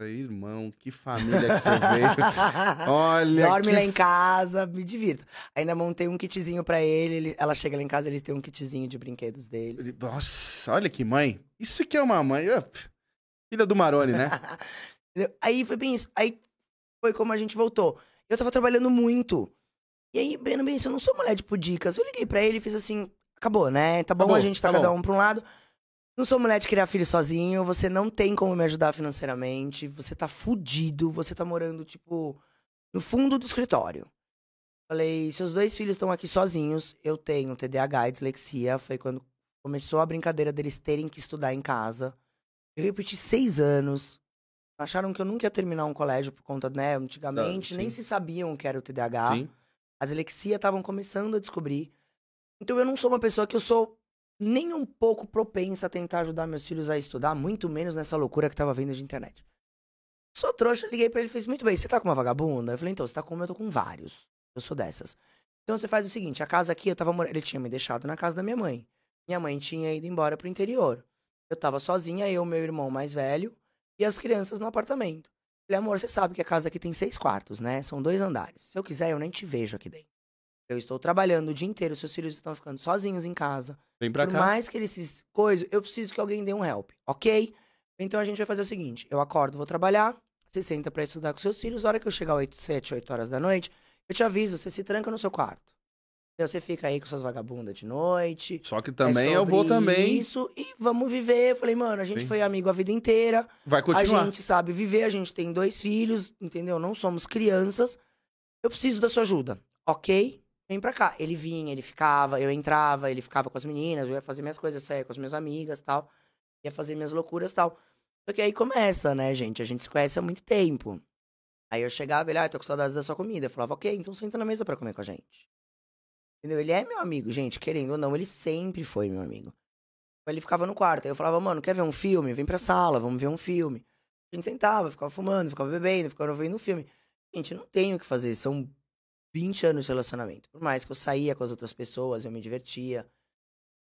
Aí, Irmão, que família que você veio. [LAUGHS] Olha Dorme que lá em casa, me divirto. Ainda montei um kitzinho pra ele, ele- ela chega lá em casa, eles têm um kitzinho de brinquedos deles. Nossa, olha que mãe. Isso que é uma mãe. Filha do Maroni, né? [LAUGHS] Aí foi bem isso. Aí foi como a gente voltou. Eu tava trabalhando muito. E aí, bem, bem, eu não sou mulher de pudicas. Eu liguei pra ele e fiz assim, acabou, né? Tá bom a gente tá tá cada bom. um pra um lado. Não sou mulher de criar filho sozinho, você não tem como me ajudar financeiramente, você tá fudido, você tá morando, tipo, no fundo do escritório. Falei, seus dois filhos estão aqui sozinhos, eu tenho TDAH e dislexia, foi quando começou a brincadeira deles terem que estudar em casa. Eu repeti seis anos, acharam que eu nunca ia terminar um colégio por conta, né, antigamente, nem se sabiam que era o TDAH. Sim. A dislexia estavam começando a descobrir. Então eu não sou uma pessoa que eu sou nem um pouco propensa a tentar ajudar meus filhos a estudar, muito menos nessa loucura que tava vendo de internet. Sou trouxa, liguei pra ele e fez muito bem. Você tá com uma vagabunda? Eu falei, então, você tá com uma, eu tô com vários. Eu sou dessas. Então você faz o seguinte: a casa aqui, eu tava morando. Ele tinha me deixado na casa da minha mãe. Minha mãe tinha ido embora pro interior. Eu tava sozinha, eu, meu irmão mais velho e as crianças no apartamento. Falei, amor, você sabe que a casa aqui tem seis quartos, né? São dois andares. Se eu quiser, eu nem te vejo aqui dentro. Eu estou trabalhando o dia inteiro, seus filhos estão ficando sozinhos em casa. Vem pra Por cá. mais que eles se coisa, eu preciso que alguém dê um help, ok? Então a gente vai fazer o seguinte: eu acordo, vou trabalhar, você senta pra estudar com seus filhos, a hora que eu chegar 8, 7, 8 horas da noite, eu te aviso, você se tranca no seu quarto. Então você fica aí com suas vagabundas de noite. Só que é também eu vou também. Isso, e vamos viver. Eu falei, mano, a gente Sim. foi amigo a vida inteira. Vai A continuar. gente sabe viver, a gente tem dois filhos, entendeu? Não somos crianças. Eu preciso da sua ajuda, ok? Vem pra cá. Ele vinha, ele ficava, eu entrava, ele ficava com as meninas, eu ia fazer minhas coisas, saia com as minhas amigas tal. Ia fazer minhas loucuras tal. Só que aí começa, né, gente? A gente se conhece há muito tempo. Aí eu chegava, ele, ah, tô com saudades da sua comida. Eu falava, ok, então senta na mesa pra comer com a gente. Entendeu? Ele é meu amigo, gente, querendo ou não, ele sempre foi meu amigo. Ele ficava no quarto. Aí eu falava, mano, quer ver um filme? Vem pra sala, vamos ver um filme. A gente sentava, ficava fumando, ficava bebendo, ficava vendo um filme. Gente, não tenho o que fazer. São 20 anos de relacionamento. Por mais que eu saía com as outras pessoas, eu me divertia.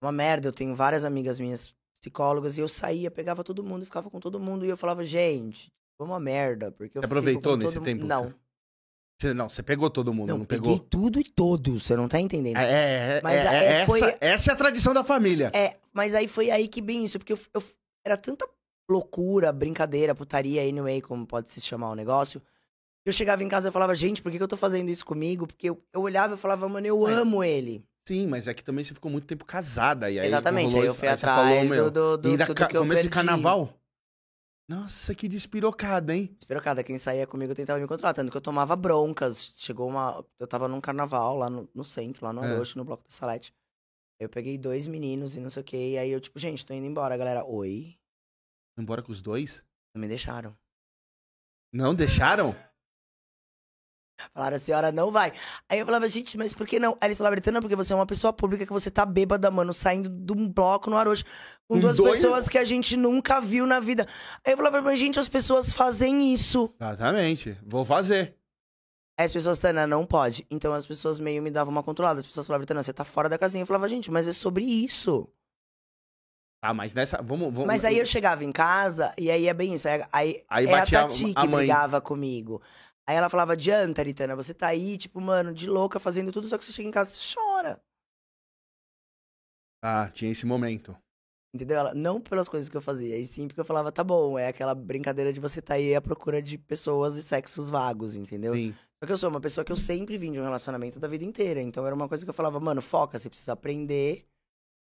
Uma merda, eu tenho várias amigas minhas psicólogas e eu saía, pegava todo mundo, ficava com todo mundo e eu falava, gente, foi uma merda. Porque eu aproveitou nesse tempo Não, você- Não, você pegou todo mundo, não, não, pegou? peguei tudo e todos, você não tá entendendo. É, é, é, Mas é, é- essa, foi- essa é a tradição da família. É, mas aí foi aí que bem isso, porque eu, eu- era tanta loucura, brincadeira, putaria, anyway, como pode se chamar o negócio. Eu chegava em casa e falava, gente, por que, que eu tô fazendo isso comigo? Porque eu, eu olhava e falava, mano, eu É. amo ele. Sim, mas é que também você ficou muito tempo casada. E aí Exatamente, aí eu fui aí atrás falou, do, do, do e da tudo que eu começo de carnaval? Nossa, que despirocada, hein? Espirocada, quem saía comigo tentava me controlar, tanto que eu tomava broncas. Chegou uma... Eu tava num carnaval lá no, no centro, lá no É. No Bloco da Salete. Eu peguei dois meninos e não sei o que, e aí eu, tipo, gente, tô indo embora, galera. Oi? Embora com os dois? Não me deixaram. Não deixaram? Falaram, a senhora não vai. Aí eu falava, gente, mas por que não? Aí eles falavam, Bretana, porque você é uma pessoa pública que você tá bêbada, mano, saindo de um bloco no Arocho com duas pessoas que a gente nunca viu na vida. Aí eu falava, mas gente, as pessoas fazem isso. Exatamente. Vou fazer. Aí as pessoas, Tana, não pode. Então as pessoas meio me davam uma controlada. As pessoas falavam, Tana, você tá fora da casinha. Eu falava, gente, mas é sobre isso. Tá, mas nessa. Vamos. vamos Mas aí eu chegava em casa e aí é bem isso. Aí, aí, Aí é a batia a- Tati a que mãe. brigava comigo. Aí ela falava, adianta, Aritana, você tá aí, tipo, mano, de louca, fazendo tudo, só que você chega em casa e você chora. Ah, tinha esse momento. Entendeu? Ela, não pelas coisas que eu fazia, e sim porque eu falava, tá bom, é aquela brincadeira de você tá aí à procura de pessoas e sexos vagos, entendeu? Sim. Só que eu sou uma pessoa que eu sempre vim de um relacionamento da vida inteira, então era uma coisa que eu falava, mano, foca, você precisa aprender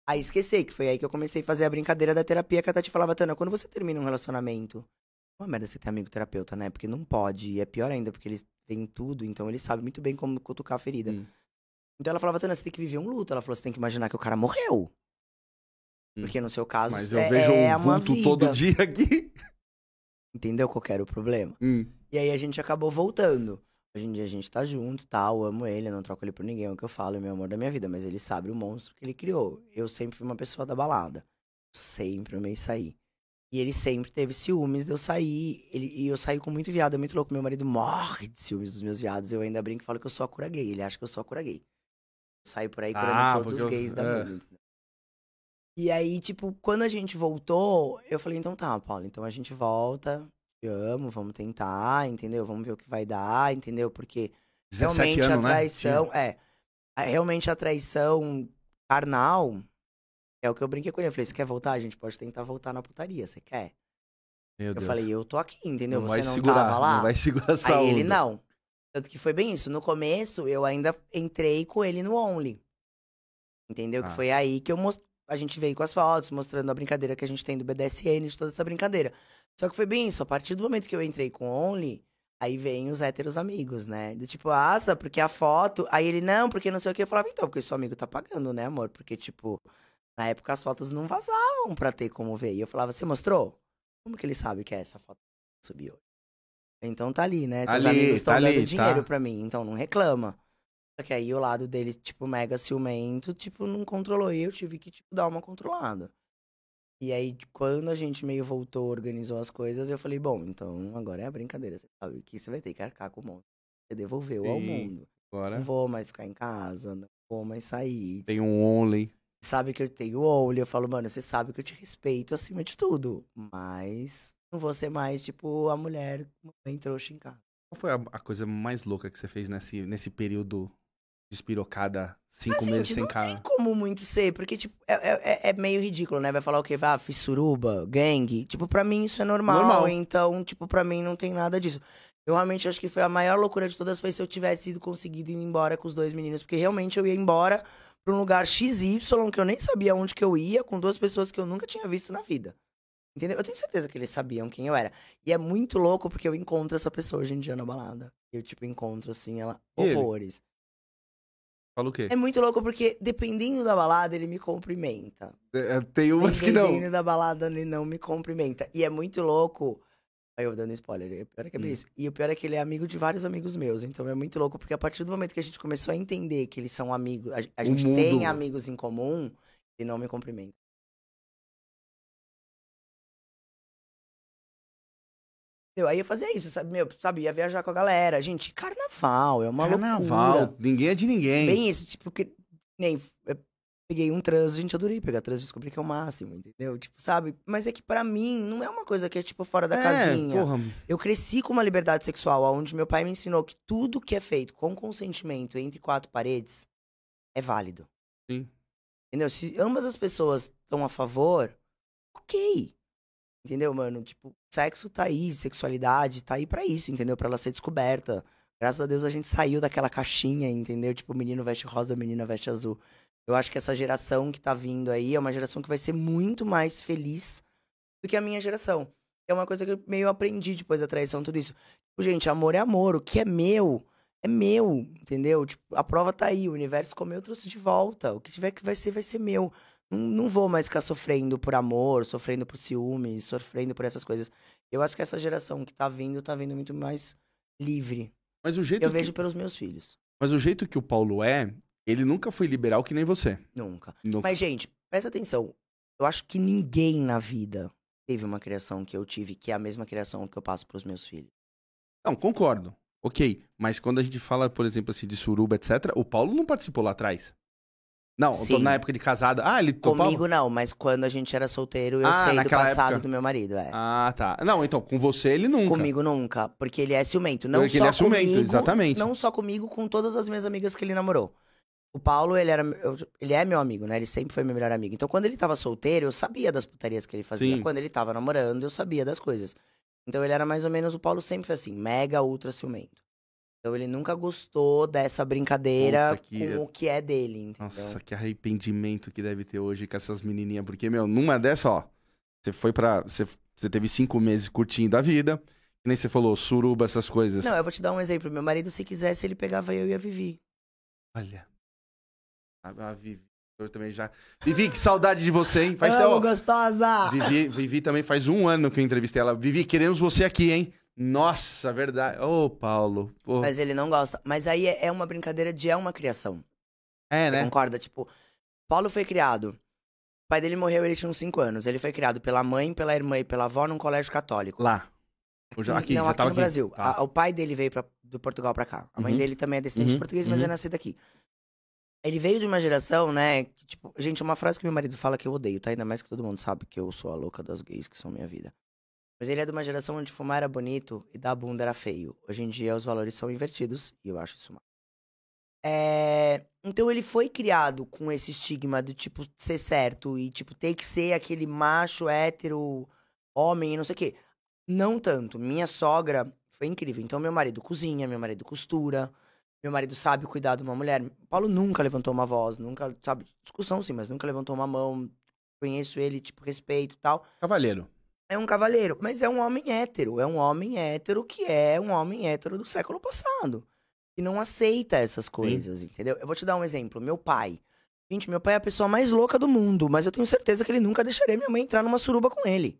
a esquecer, que foi aí que eu comecei a fazer a brincadeira da terapia, que a Tati falava, Tana, quando você termina um relacionamento, uma merda você ter amigo terapeuta, né? Porque não pode, e é pior ainda, porque eles têm tudo, então eles sabem muito bem como cutucar a ferida. Hum. Então ela falava, Tana, você tem que viver um luto. Ela falou, você tem que imaginar que o cara morreu. Hum. Porque no seu caso, Mas eu é, vejo é um vulto todo dia aqui. Entendeu qual era o problema? Hum. E aí a gente acabou voltando. Hoje em dia a gente tá junto, tal, amo ele, eu não troco ele por ninguém, é o que eu falo, é meu amor da minha vida, mas ele sabe o monstro que ele criou. Eu sempre fui uma pessoa da balada. Sempre amei sair. E ele sempre teve ciúmes de eu sair. Ele, e eu saí com muito viado, é muito louco. Meu marido morre de ciúmes dos meus viados. Eu ainda brinco e falo que eu sou a cura gay. Ele acha que eu sou a cura gay. Eu saio por aí curando Ah, todos os porque eu- gays da é. mundo. E aí, tipo, quando a gente voltou, eu falei, então tá, Paulo, então a gente volta, te amo, vamos tentar, entendeu? Vamos ver o que vai dar, entendeu? Porque 17 realmente a anos, né? traição, é, a- realmente a traição carnal é o que eu brinquei com ele. Eu falei, você quer voltar? A gente pode tentar voltar na putaria, você quer? Meu Eu Deus. falei, eu tô aqui, entendeu? não você não segurar, tava lá? Não vai [LAUGHS] segurar essa Aí ele não. Tanto que foi bem isso. No começo, eu ainda entrei com ele no Only. Entendeu? Ah. Que foi aí que eu mostrei. a gente veio com as fotos, mostrando a brincadeira que a gente tem do BDSN, de toda essa brincadeira. Só que foi bem isso, a partir do momento que eu entrei com Only, aí vem os héteros amigos, né? Do tipo, asa, porque a foto. Aí ele, não, porque não sei o que. Eu falava, então, porque seu amigo tá pagando, né, amor? Porque, tipo, na época as fotos não vazavam pra ter como ver. E eu falava, você mostrou? Como que ele sabe que é essa foto que subiu? Então tá ali, né? Seus Ali, amigos estão tá dando ali, dinheiro tá. pra mim, então não reclama. Só que aí o lado dele, tipo, mega ciumento, tipo, não controlou. E eu tive que, tipo, dar uma controlada. E aí, quando a gente meio voltou, organizou as coisas, eu falei, bom, então agora é a brincadeira. Você sabe que você vai ter que arcar com o mundo. Você devolveu ao Sim. mundo. Agora Não vou mais ficar em casa, não vou mais sair. tem um Only. Sabe que eu tenho olho, eu falo, mano, você sabe que eu te respeito acima de tudo. Mas não vou ser mais, tipo, a mulher mãe trouxa em casa. Qual foi a, a coisa mais louca que você fez nesse, nesse período despirocada? Cinco Ah, meses gente, sem não casa. tem como muito ser, porque, tipo, é, é- é meio ridículo, né? Vai falar o quê? Ah, fiz suruba, gangue. Tipo, pra mim isso é normal, Normal. então, tipo, pra mim não tem nada disso. Eu realmente acho que foi a maior loucura de todas foi se eu tivesse ido conseguido ir embora com os dois meninos, porque realmente eu ia embora pra um lugar XY que eu nem sabia onde que eu ia, com duas pessoas que eu nunca tinha visto na vida. Entendeu? Eu tenho certeza que eles sabiam quem eu era. E é muito louco porque eu encontro essa pessoa hoje em dia na balada. Eu, tipo, encontro, assim, ela E ele? horrores. Fala o quê? É muito louco porque, dependendo da balada, ele me cumprimenta. É, tem umas que não. Dependendo da balada, ele não me cumprimenta. E é muito louco. Aí eu dando spoiler, o pior é que é Hum. isso. E o pior é que ele é amigo de vários amigos meus. Então é muito louco, porque a partir do momento que a gente começou a entender que eles são amigos, a, a gente mundo- tem amigos em comum, ele não me cumprimenta. Entendeu? Aí eu fazia isso, sabe? Meu, sabe? Ia viajar com a galera. Gente, carnaval, é uma loucura. Carnaval, ninguém é de ninguém. Bem isso, tipo, que nem eu peguei um trans, gente, adorei pegar trans, descobri que é o máximo, entendeu? Tipo, sabe? Mas é que pra mim não é uma coisa que é tipo fora da é, casinha. porra. Eu cresci com uma liberdade sexual, onde meu pai me ensinou que tudo que é feito com consentimento entre quatro paredes é válido. Sim. Entendeu? Se ambas as pessoas estão a favor, ok. Entendeu, mano? Tipo, sexo tá aí, sexualidade tá aí pra isso, entendeu? Pra ela ser descoberta. Graças a Deus a gente saiu daquela caixinha, entendeu? Tipo, menino veste rosa, menina veste azul. Eu acho que essa geração que tá vindo aí é uma geração que vai ser muito mais feliz do que a minha geração. É uma coisa que eu meio aprendi depois da traição, tudo isso. Tipo, gente, amor é amor. O que é meu, é meu, entendeu? Tipo, a prova tá aí. O universo comeu, eu trouxe de volta. O que tiver que vai ser, vai ser meu. Não, não vou mais ficar sofrendo por amor, sofrendo por ciúme, sofrendo por essas coisas. Eu acho que essa geração que tá vindo, tá vindo muito mais livre. Mas o jeito Eu que, vejo pelos meus filhos. mas o jeito que o Paulo é, ele nunca foi liberal que nem você. Nunca. Nunca. Mas, gente, presta atenção. Eu acho que ninguém na vida teve uma criação que eu tive que é a mesma criação que eu passo pros meus filhos. Não, concordo. Ok, mas quando a gente fala, por exemplo, assim, de suruba, etc., o Paulo não participou lá atrás. Não, Sim. na época de casada. Ah, ele topava? Comigo não, mas quando a gente era solteiro, eu Ah, sei do passado época. do meu marido, é. Ah, tá. Não, então, com você ele nunca. Comigo nunca, porque ele é ciumento. Não Porque só ele é ciumento, comigo, exatamente. Não só comigo, com todas as minhas amigas que ele namorou. O Paulo, ele era. eu- ele é meu amigo, né? Ele sempre foi meu melhor amigo. Então, quando ele tava solteiro, eu sabia das putarias que ele fazia. Sim. Quando ele tava namorando, eu sabia das coisas. Então, ele era mais ou menos. O Paulo sempre foi assim, mega ultra ciumento. Então, ele nunca gostou dessa brincadeira Puta que- com o que é dele, entendeu? Nossa, que arrependimento que deve ter hoje com essas menininhas. Porque, meu, numa dessa, ó, você foi pra. Você, você teve cinco meses curtindo a vida. Que nem você falou, suruba, essas coisas. Não, eu vou te dar um exemplo. Meu marido, se quisesse, ele pegava eu e a Vivi. Olha. A, a Vivi. Também já. Vivi, que saudade de você, hein? Faz Amo, gostosa! Vivi, Vivi também faz um ano que eu entrevistei ela. Vivi, queremos você aqui, hein? Nossa, verdade. Ô, Paulo. pô. Mas ele não gosta. Mas aí é uma brincadeira de é uma criação. É, Você né? concorda? Tipo, Paulo foi criado. O pai dele morreu, ele tinha uns 5 anos. Ele foi criado pela mãe, pela irmã e pela avó num colégio católico. Lá. Já, aqui, não, aqui no aqui. Brasil. Tá. A- o pai dele veio pra, do Portugal pra cá. A mãe Uhum. dele também é descendente Uhum, de português, mas uhum. é nascido aqui. Ele veio de uma geração, né? Que, tipo, gente, uma frase que meu marido fala que eu odeio, tá? Ainda mais que todo mundo sabe que eu sou a louca das gays, que são minha vida. Mas ele é de uma geração onde fumar era bonito e dar bunda era feio. Hoje em dia os valores são invertidos e eu acho isso mal. É, Então ele foi criado com esse estigma do tipo ser certo e tipo ter que ser aquele macho hétero, homem e não sei o quê. Não tanto. Minha sogra foi incrível. Então meu marido cozinha, meu marido costura, meu marido sabe cuidar de uma mulher. Paulo nunca levantou uma voz, nunca, sabe, discussão sim, mas nunca levantou uma mão. conheço ele, tipo, respeito e tal. Cavalheiro. É um cavalheiro, mas é um homem hétero. É um homem hétero que é um homem hétero do século passado. Que não aceita essas coisas, entendeu? Eu vou te dar um exemplo. Meu pai. Gente, meu pai é a pessoa mais louca do mundo, mas eu tenho certeza que ele nunca deixaria minha mãe entrar numa suruba com ele.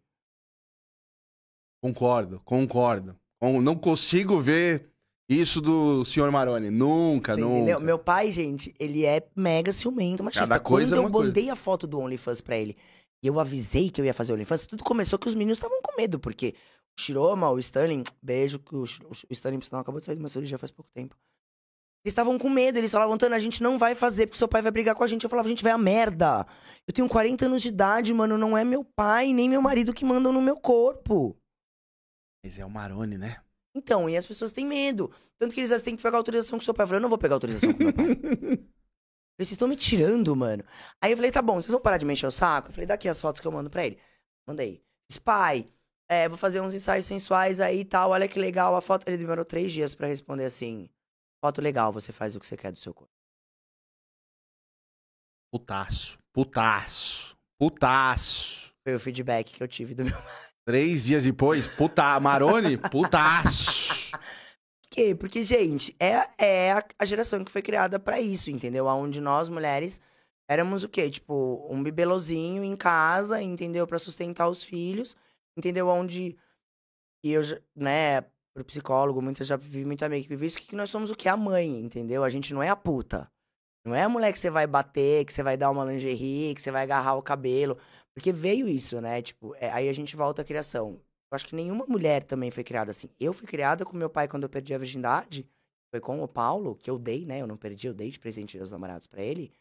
Concordo, concordo. Não consigo ver isso do senhor Maroni. Nunca, Você nunca. entendeu? Meu pai, gente, ele é mega ciumento, machista. Cada coisa Quando é eu mandei a foto do OnlyFans pra ele e eu avisei que eu ia fazer OnlyFans, tudo começou que os meninos estavam com medo, porque o Shiroma, o Stanley, beijo, que o, o Stanley, por sinal, acabou de sair de uma cirurgia faz pouco tempo. Eles estavam com medo, eles falavam, Tana, a gente não vai fazer, porque seu pai vai brigar com a gente. Eu falava, gente, vai a merda. Eu tenho 40 anos de idade, mano, não é meu pai, nem meu marido que mandam no meu corpo. Mas é o Maroni, né? Então, e as pessoas têm medo. Tanto que eles têm que pegar autorização com seu pai. Eu falei, eu não vou pegar autorização com meu pai. [LAUGHS] Vocês estão me tirando, mano. Aí eu falei, tá bom, vocês vão parar de me encher o saco? Eu falei, daqui as fotos que eu mando pra ele. Mandei. Pai, é, vou fazer uns ensaios sensuais aí e tal, olha que legal a foto. Ele demorou três dias pra responder assim, foto legal, você faz o que você quer do seu corpo. Putaço, putaço, putaço. Foi o feedback que eu tive do meu... [LAUGHS] Três dias depois, puta, Maroni, [LAUGHS] putaço. Por quê? Porque, gente, é, é a, geração que foi criada pra isso, entendeu? Aonde nós, mulheres, éramos o quê? Tipo, um bibelozinho em casa, entendeu? Pra sustentar os filhos, entendeu? Onde e eu, já- né, pro psicólogo, muitas já vi muito amiga que vive isso, que nós somos o quê? A mãe, entendeu? A gente não é a puta. Não é a mulher que você vai bater, que você vai dar uma lingerie, que você vai agarrar o cabelo. Porque veio isso, né? Tipo, é- aí a gente volta à criação. Eu acho que nenhuma mulher também foi criada assim. Eu fui criada com meu pai quando eu perdi a virgindade. Foi com o Paulo, que eu dei, né? Eu não perdi, eu dei de presente aos namorados pra ele.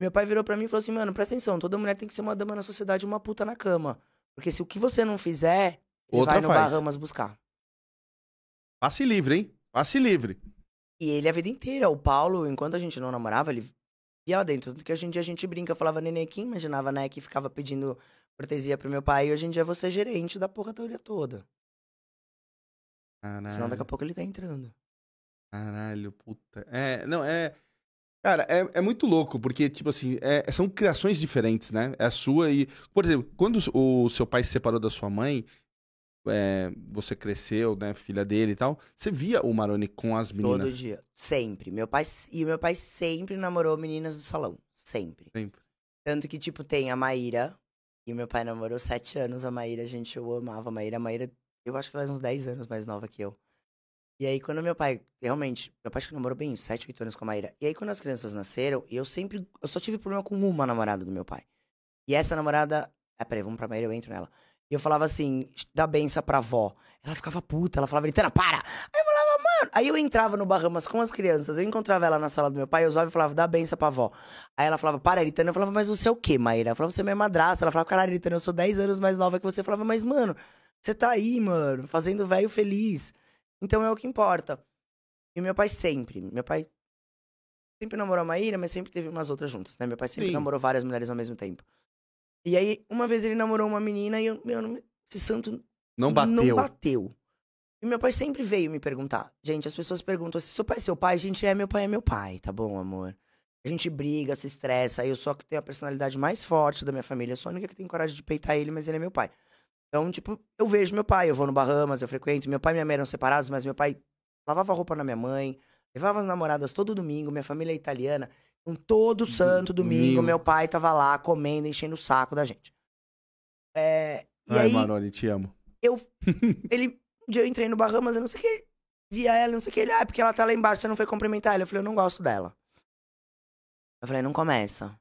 Meu pai virou pra mim e falou assim: mano, presta atenção, toda mulher tem que ser uma dama na sociedade e uma puta na cama. Porque se o que você não fizer, ele Outra vai no faz. Bahamas buscar. Passe livre, hein? Passe livre. E ele a vida inteira. O Paulo, enquanto a gente não namorava, ele ia lá dentro. Porque hoje em dia a gente brinca, eu falava neném aqui, imaginava, né, que ficava pedindo cortesia pro meu pai. E hoje em dia você é gerente da porra toda toda. Senão daqui a Caralho, pouco ele tá entrando. caralho, puta. É, não, é... Cara, é, é muito louco, porque, tipo assim, é- são criações diferentes, né? É a sua e... Por exemplo, quando o seu pai se separou da sua mãe, é, você cresceu, né, filha dele e tal, você via o Maroni com as meninas? Todo dia. Sempre. Meu pai. E o meu pai sempre namorou meninas do salão. Sempre. Sempre. Tanto que, tipo, tem a Maíra. E o meu pai namorou sete anos a Maíra, gente. Eu amava a Maíra. A Maíra, eu acho que ela é uns 10 anos mais nova que eu. E aí, quando meu pai, realmente, meu pai acho que namorou bem uns 7, 8 anos com a Maíra. E aí, quando as crianças nasceram, eu sempre, eu só tive problema com uma namorada do meu pai. E essa namorada, ah, peraí, vamos pra Maíra, eu entro nela. E eu falava assim, dá benção pra avó. Ela ficava puta, ela falava, Eritana, para! Aí eu falava, mano. Aí eu entrava no Bahamas com as crianças, eu encontrava ela na sala do meu pai, eu usava e falava, dá benção pra avó. Aí ela falava, para, Eritana. Eu falava, mas você é o quê, Maíra? Ela falava, você é minha madrasta. Ela falava, caralho, Eritana, eu sou 10 anos mais nova que você. Eu falava, mas, mano, você tá aí, mano, fazendo velho feliz. Então é o que importa. E meu pai sempre, meu pai sempre namorou a Maíra, mas sempre teve umas outras juntas, né? Meu pai sempre Sim. namorou várias mulheres ao mesmo tempo. E aí, uma vez ele namorou uma menina e eu, meu, não- esse santo Não bateu. não bateu. E meu pai sempre veio me perguntar. Gente, as pessoas perguntam se seu pai é seu pai. Gente, é meu pai, é meu pai, tá bom, amor? A gente briga, se estressa. Eu só que tenho a personalidade mais forte da minha família. Eu sou a única que tem coragem de peitar ele, mas ele é meu pai. Então, tipo, eu vejo meu pai. Eu vou no Bahamas, eu frequento. Meu pai e minha mãe eram separados, mas meu pai lavava roupa na minha mãe. Levava as namoradas todo domingo. Minha família é italiana. Então, todo santo domingo, domingo. meu pai tava lá comendo, enchendo o saco da gente. É, Ai, aí, te amo. eu. [LAUGHS] Ele. Um dia eu entrei no Bahamas, eu não sei o que. Via ela, não sei o que. Ele, ah, porque ela tá lá embaixo, você não foi cumprimentar ela. Eu falei, eu não gosto dela. Eu falei, não começa.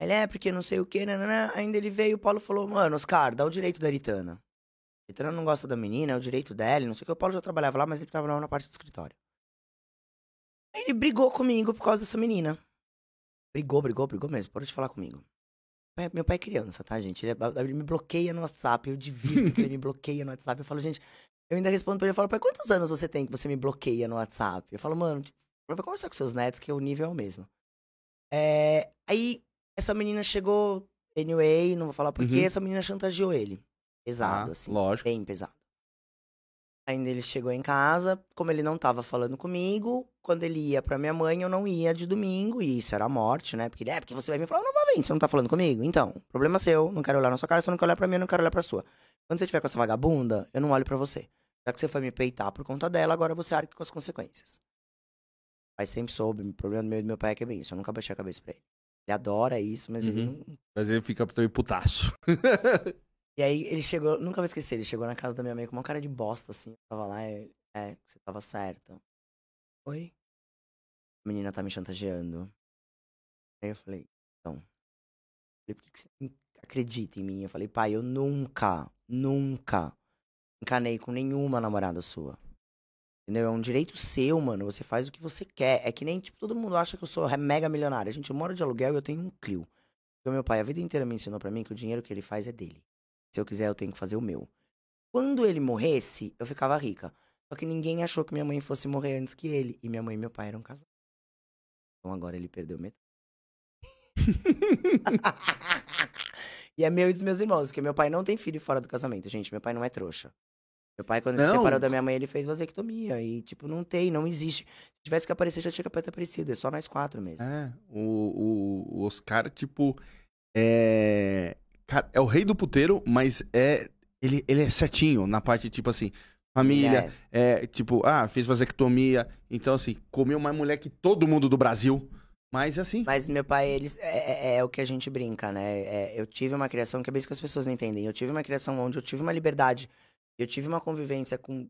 Ele é, porque não sei o que, nananã. Ainda ele veio, o Paulo falou, mano, Oscar, dá o direito da Eritana. A Eritana não gosta da menina, é o direito dela, não sei o que. O Paulo já trabalhava lá, mas ele trabalhava na parte do escritório. Aí ele brigou comigo por causa dessa menina. Brigou, brigou, brigou mesmo. Parou de falar comigo. Meu pai é criança, tá, gente? Ele, é- ele me bloqueia no WhatsApp. Eu divirto que ele me [LAUGHS] bloqueia no WhatsApp. Eu falo, gente, eu ainda respondo pra ele. Eu falo, pai, quantos anos você tem que você me bloqueia no WhatsApp? Eu falo, mano, tipo, vai conversar com seus netos, que o nível é o mesmo. É, aí, essa menina chegou, anyway, não vou falar porquê, Uhum. essa menina chantageou ele. Pesado, Ah, assim. lógico. Bem pesado. Ainda ele chegou em casa, como ele não tava falando comigo, quando ele ia pra minha mãe, eu não ia de domingo, e isso era a morte, né? Porque ele, é, porque você vai vir falar, não vou vir, você não tá falando comigo? Então, problema seu, não quero olhar na sua cara, você não quer olhar pra mim, eu não quero olhar pra sua. Quando você tiver com essa vagabunda, eu não olho pra você. Já que você foi me peitar por conta dela, agora você arque com as consequências. O pai sempre soube, o problema do meu e do meu pai é que é bem isso, eu nunca baixei a cabeça pra ele. Ele adora isso, mas ele Uhum. não, Mas ele fica também putaço. [LAUGHS] E aí ele chegou, nunca vou esquecer, ele chegou na casa da minha mãe com uma cara de bosta, assim. Eu tava lá, é, é, você tava certa. Oi? A menina tá me chantageando. Aí eu falei, então. Falei, por que, você acredita em mim? Eu falei, pai, eu nunca, nunca encanei com nenhuma namorada sua. Entendeu? É um direito seu, mano. Você faz o que você quer. É que nem, tipo, todo mundo acha que eu sou mega milionário. Gente, eu moro de aluguel e eu tenho um Clio. Porque o meu pai a vida inteira me ensinou pra mim que o dinheiro que ele faz é dele. Se eu quiser, eu tenho que fazer o meu. Quando ele morresse, eu ficava rica. Só que ninguém achou que minha mãe fosse morrer antes que ele. E minha mãe e meu pai eram casados. Então agora ele perdeu metade. [LAUGHS] e é meu e dos meus irmãos, porque meu pai não tem filho fora do casamento, gente. Meu pai não é trouxa. Meu pai, quando se Não. separou da minha mãe, ele fez vasectomia. E, tipo, não tem, não existe. Se tivesse que aparecer, já tinha que ter aparecido. É só nós quatro mesmo. É, o, o, o Oscar, tipo, é. Cara, é o rei do puteiro, mas é. Ele, ele é certinho na parte, tipo assim, família, É. é, tipo, ah, fez vasectomia, então assim, comeu mais mulher que todo mundo do Brasil. Mas assim. Mas meu pai, eles é, é- é o que a gente brinca, né? É, eu tive uma criação que é bem isso que as pessoas não entendem. Eu tive uma criação onde eu tive uma liberdade, eu tive uma convivência com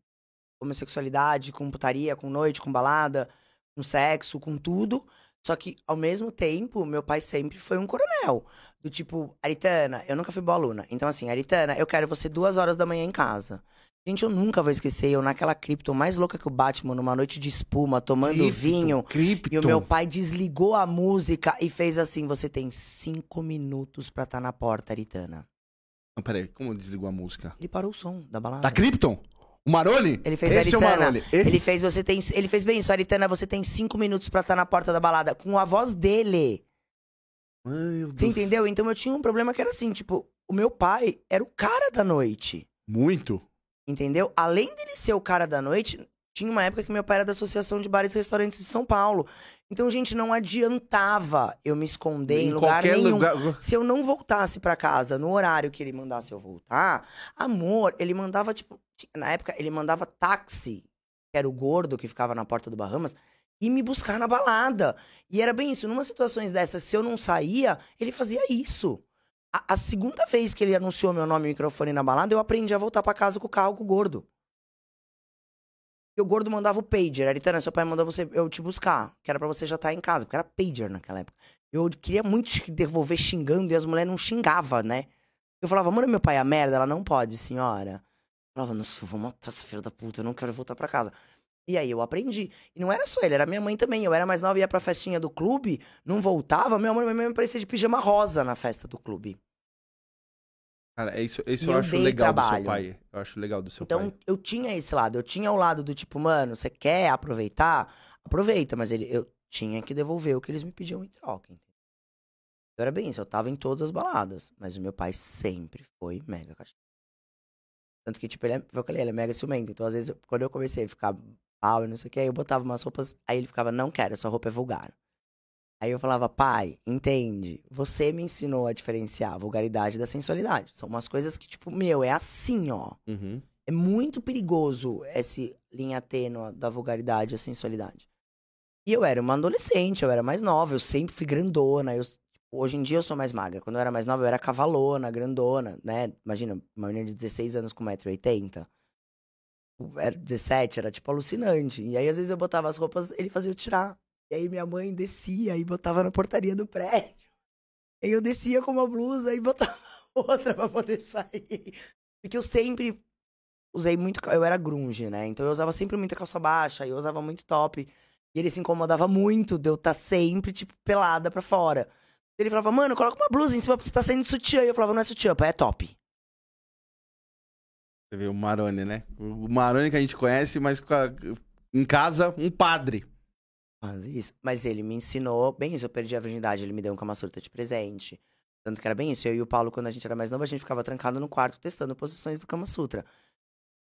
homossexualidade, com putaria, com noite, com balada, com sexo, com tudo. Só que, ao mesmo tempo, meu pai sempre foi um coronel. Do tipo, Aritana, eu nunca fui boa aluna. Então, assim, Aritana, eu quero você duas horas da manhã em casa. Gente, eu nunca vou esquecer, eu naquela cripto mais louca que o Batman, numa noite de espuma, tomando Cripto, vinho. Cripto. E o meu pai desligou a música e fez assim: você tem cinco minutos pra estar na porta, Aritana. Não, peraí, como desligou a música? Ele parou o som da balada. Da Krypton? O Maroni? Ele fez Esse é o Aritana. Maroni. Esse... Ele fez você tem, ele fez bem isso, Aritana, você tem cinco minutos pra estar na porta da balada com a voz dele. Meu Você Deus. entendeu? Então eu tinha um problema que era assim, tipo, o meu pai era o cara da noite. Muito. Entendeu? Além dele ser o cara da noite, tinha uma época que meu pai era da Associação de Bares e Restaurantes de São Paulo. Então, gente, não adiantava eu me esconder em, lugar qualquer nenhum. lugar. Se eu não voltasse pra casa no horário que ele mandasse eu voltar, amor, ele mandava, tipo, ti- na época, ele mandava táxi, que era o gordo que ficava na porta do Bahamas, e me buscar na balada. E era bem isso. Numa situações dessas, se eu não saía, ele fazia isso. A, a segunda vez que ele anunciou meu nome e microfone na balada, eu aprendi a voltar pra casa com o carro com o gordo. E o gordo mandava o pager. Aritana, seu pai mandou você, eu te buscar, que era pra você já estar em casa, porque era pager naquela época. Eu queria muito te devolver xingando e as mulheres não xingavam, né? Eu falava, mano, meu pai é a merda, ela não pode, senhora. Eu falava, nossa, vou matar essa filha da puta, eu não quero voltar pra casa. E aí eu aprendi. E não era só ele, era minha mãe também. Eu era mais nova, ia pra festinha do clube, não voltava, minha mãe minha mãe aparecia de pijama rosa na festa do clube. Cara, é isso, isso eu, eu acho legal do seu trabalho. pai. Eu acho legal do seu Então, pai. eu tinha esse lado. Eu tinha o lado do tipo, mano, você quer aproveitar? Aproveita, mas ele, eu tinha que devolver o que eles me pediam em troca. Eu era bem isso, eu tava em todas as baladas, mas o meu pai sempre foi mega cachorro. Tanto que, tipo, ele é, eu falei, ele é mega ciumento. Então, às vezes, eu- quando eu comecei a ficar pau e não sei o que, aí eu botava umas roupas, aí ele ficava, não quero, sua roupa é vulgar. Aí eu falava, pai, entende? Você me ensinou a diferenciar a vulgaridade da sensualidade. São umas coisas que, tipo, meu, é assim, ó. Uhum. É muito perigoso essa linha tênue da vulgaridade e a sensualidade. E eu era uma adolescente, eu era mais nova, eu sempre fui grandona. Eu, hoje em dia eu sou mais magra. Quando eu era mais nova, eu era cavalona, grandona, né? Imagina, uma menina de 16 anos com 1,80m. Era 17, era tipo alucinante. E aí, às vezes, eu botava as roupas, ele fazia eu tirar. E aí minha mãe descia e botava na portaria do prédio. E eu descia com uma blusa e botava [LAUGHS] outra pra poder sair. Porque eu sempre usei muito. Eu era grunge, né? Então eu usava sempre muita calça baixa, eu usava muito top. E ele se incomodava muito de eu estar sempre, tipo, pelada pra fora. Ele falava, mano, coloca uma blusa em cima pra você tá saindo sutiã. E eu falava, não é sutiã, pai, é top. Você vê o Maroni, né? O Maroni que a gente conhece, mas em casa, um padre. Mas isso. Mas ele me ensinou bem isso. Eu perdi a virgindade, ele me deu um Kama Sutra de presente. Tanto que era bem isso. Eu e o Paulo, quando a gente era mais novo, a gente ficava trancado no quarto testando posições do Kama Sutra.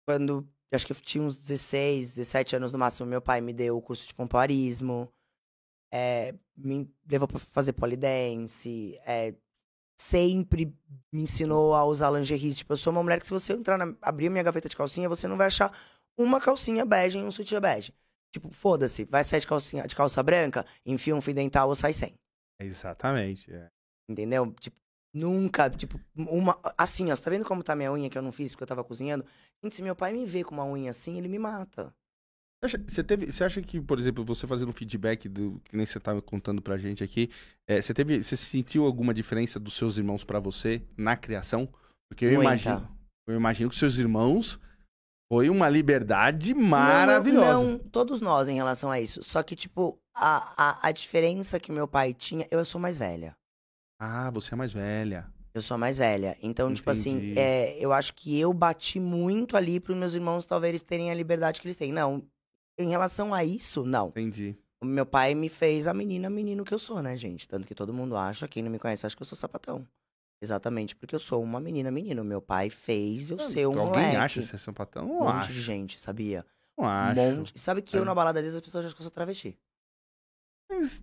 Quando acho que eu tinha uns 16, 17 anos no máximo, meu pai me deu o curso de pompoarismo, é, me levou pra fazer polidense, é, sempre me ensinou a usar lingerie. Tipo, eu sou uma mulher que se você entrar na, abrir a minha gaveta de calcinha, você não vai achar uma calcinha bege e um sutiã bege. Tipo, foda-se, vai sair de, calcinha, de calça branca, enfia um fio dental ou sai sem. Exatamente. É. Entendeu? Tipo, nunca, tipo, uma. Assim, ó, você tá vendo como tá minha unha que eu não fiz porque eu tava cozinhando? Gente, se meu pai me vê com uma unha assim, ele me mata. Você teve, você acha que, por exemplo, você fazendo feedback do que nem você tá contando pra gente aqui, é, você teve, você sentiu alguma diferença dos seus irmãos para você na criação? Porque eu Muita. imagino, eu imagino que seus irmãos foi uma liberdade maravilhosa. Não, não, todos nós em relação a isso. Só que, tipo, a, a, a diferença que meu pai tinha, eu sou mais velha. Ah, você é mais velha. Eu sou mais velha. Então, tipo assim, Entendi. é, eu acho que eu bati muito ali pros meus irmãos, talvez terem a liberdade que eles têm. Não, em relação a isso, não. Entendi. O meu pai me fez a menina, menino que eu sou, né, gente? Tanto que todo mundo acha, quem não me conhece, acha que eu sou sapatão. Exatamente porque eu sou uma menina, menino. Meu pai fez eu ser um Alguém moleque. acha ser sapatão? Um Não monte acho. de gente, sabia? Não Um acho. monte. Sabe que eu É. na balada, às vezes, as pessoas acham que eu sou travesti. Mas,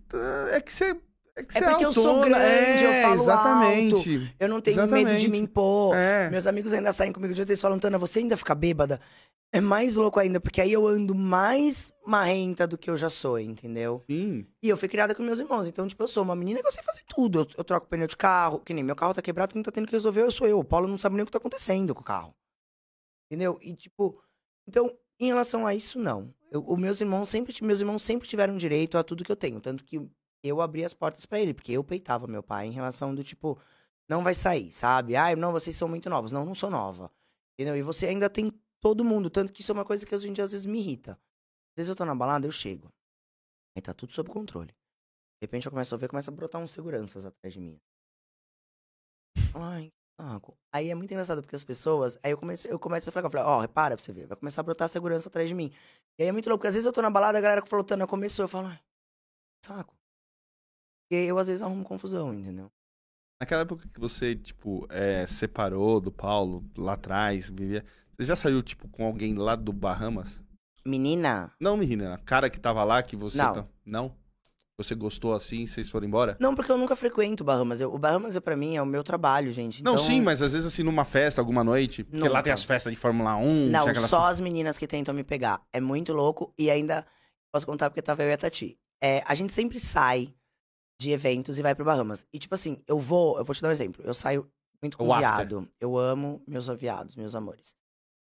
É que você. É, você porque eu sou grande, eu é, falo Exatamente. Eu não tenho medo de me impor. É. Meus amigos ainda saem comigo de outro, eles falam, Tana, você ainda fica bêbada? É mais louco ainda, porque aí eu ando mais marrenta do que eu já sou, entendeu? Sim. E eu fui criada com meus irmãos, então, tipo, eu sou uma menina que eu sei fazer tudo. Eu, eu troco pneu de carro, que nem meu carro tá quebrado, quem tá tendo que resolver eu sou eu. O Paulo não sabe nem o que tá acontecendo com o carro. Entendeu? E, tipo, então, em relação a isso, não. Eu, meus irmãos sempre, meus irmãos sempre tiveram direito a tudo que eu tenho. Tanto que eu abri as portas pra ele, porque eu peitava meu pai em relação do tipo, não vai sair, sabe? Ai, não, vocês são muito novos. Não, não sou nova. Entendeu? E você ainda tem todo mundo. Tanto que isso é uma coisa que hoje em dia às vezes me irrita. Às vezes eu tô na balada, eu chego. Aí tá tudo sob controle. De repente eu começo a ver, começa a brotar uns seguranças atrás de mim. Ai, que saco. Aí é muito engraçado, porque as pessoas. Aí eu começo, eu começo a falar, eu falo, ó, repara pra você ver, vai começar a brotar segurança atrás de mim. E aí é muito louco, porque às vezes eu tô na balada, a galera falou, Tana, começou, eu falo, saco. Eu às vezes arrumo confusão, entendeu? Naquela época que você, tipo, é, separou do Paulo lá atrás, vivia. Você já saiu, tipo, com alguém lá do Bahamas? Menina, Não, menina, a cara que tava lá que você. Não. tá- Não? Você gostou assim, vocês foram embora? não, porque eu nunca frequento o Bahamas. Eu- o Bahamas, pra mim, é o meu trabalho, gente. Não, então- sim, mas às vezes assim, numa festa, alguma noite. Porque lá tem as festas de Fórmula 1. Não, aquelas- só as meninas que tentam me pegar. É muito louco. E ainda posso contar porque tava eu e a Tati. É, a gente sempre sai de eventos e vai pro Bahamas. E tipo assim, eu vou, eu vou te dar um exemplo. Eu saio muito com O after. viado. Eu amo meus viados, meus amores.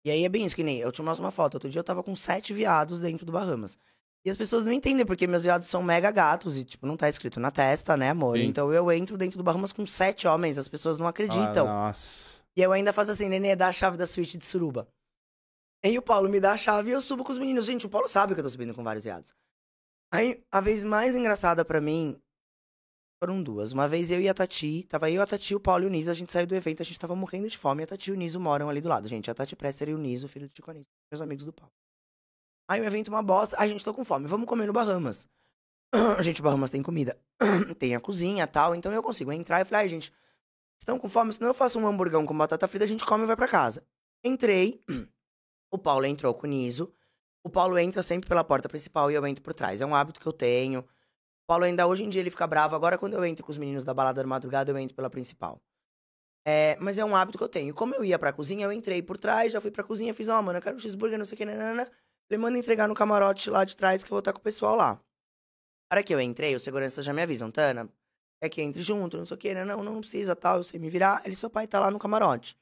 E aí é bem isso que nem eu te mostro uma foto. Outro dia eu tava com sete viados dentro do Bahamas. E as pessoas não entendem porque meus viados são mega gatos e, tipo, não tá escrito na testa, né, amor? Sim. Então eu entro dentro do Bahamas com sete homens, as pessoas não acreditam. Ah, nossa. E eu ainda faço assim, Nenê, dá a chave da suíte de suruba. Aí o Paulo me dá a chave e eu subo com os meninos. Gente, o Paulo sabe que eu tô subindo com vários viados. Aí, a vez mais engraçada pra mim foram duas. Uma vez eu e a Tati, tava eu, a Tati, o Paulo e o Niso, a gente saiu do evento, a gente tava morrendo de fome, e a Tati e o Niso moram ali do lado. Gente, a Tati Presser e o Niso, filho do Tico Anísio, meus amigos do Paulo. Aí o evento uma bosta, a gente tô com fome, vamos comer no Bahamas. [CLEARS THROAT] gente, Bahamas tem comida, [CLEARS THROAT] tem a cozinha tal, então eu consigo entrar e falei, ai, gente, estão com fome? Senão eu faço um hamburgão com batata frita, a gente come e vai pra casa. Entrei, [CLEARS THROAT] o Paulo entrou com o Niso. O Paulo entra sempre pela porta principal e eu entro por trás. É um hábito que eu tenho. Paulo ainda hoje em dia ele fica bravo. Agora, quando eu entro com os meninos da balada da madrugada, eu entro pela principal. É, mas é um hábito que eu tenho. Como eu ia pra cozinha, eu entrei por trás, já fui pra cozinha, fiz, ó, mano, eu quero um cheeseburger, não sei o que, nanana. Ele manda entregar no camarote lá de trás que eu vou estar com o pessoal lá. Na hora que eu entrei, os seguranças já me avisam, Tana, é que entre junto, não sei o que, não, não, não precisa, tal, eu sei me virar. Ele, seu pai tá lá no camarote.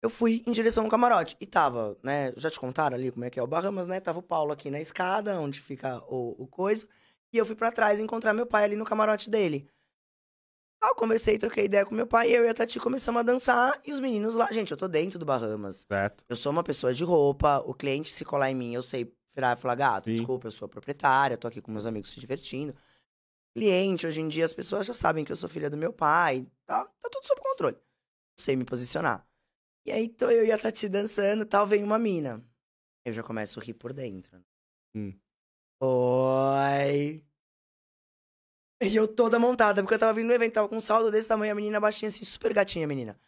Eu fui em direção ao camarote. E tava, né? Já te contaram ali como é que é o Bahamas, né? Tava o Paulo aqui na escada, onde fica o, o coisa. E eu fui pra trás encontrar meu pai ali no camarote dele. Aí eu conversei, troquei ideia com meu pai, eu e a Tati começamos a dançar. E os meninos lá. Gente, eu tô dentro do Bahamas. Certo. Eu sou uma pessoa de roupa, o cliente se colar em mim, eu sei virar e falar, gato, Sim. desculpa, eu sou a proprietária, tô aqui com meus amigos se divertindo. Cliente, hoje em dia, as pessoas já sabem que eu sou filha do meu pai, tá, tá tudo sob controle. Sei me posicionar. E aí, tô eu e a Tati dançando tal, vem uma mina. Eu já começo a rir por dentro. Hum. Oi. E eu toda montada, porque eu tava vindo no evento, tava com um saldo desse tamanho, a menina baixinha assim, super gatinha, a menina.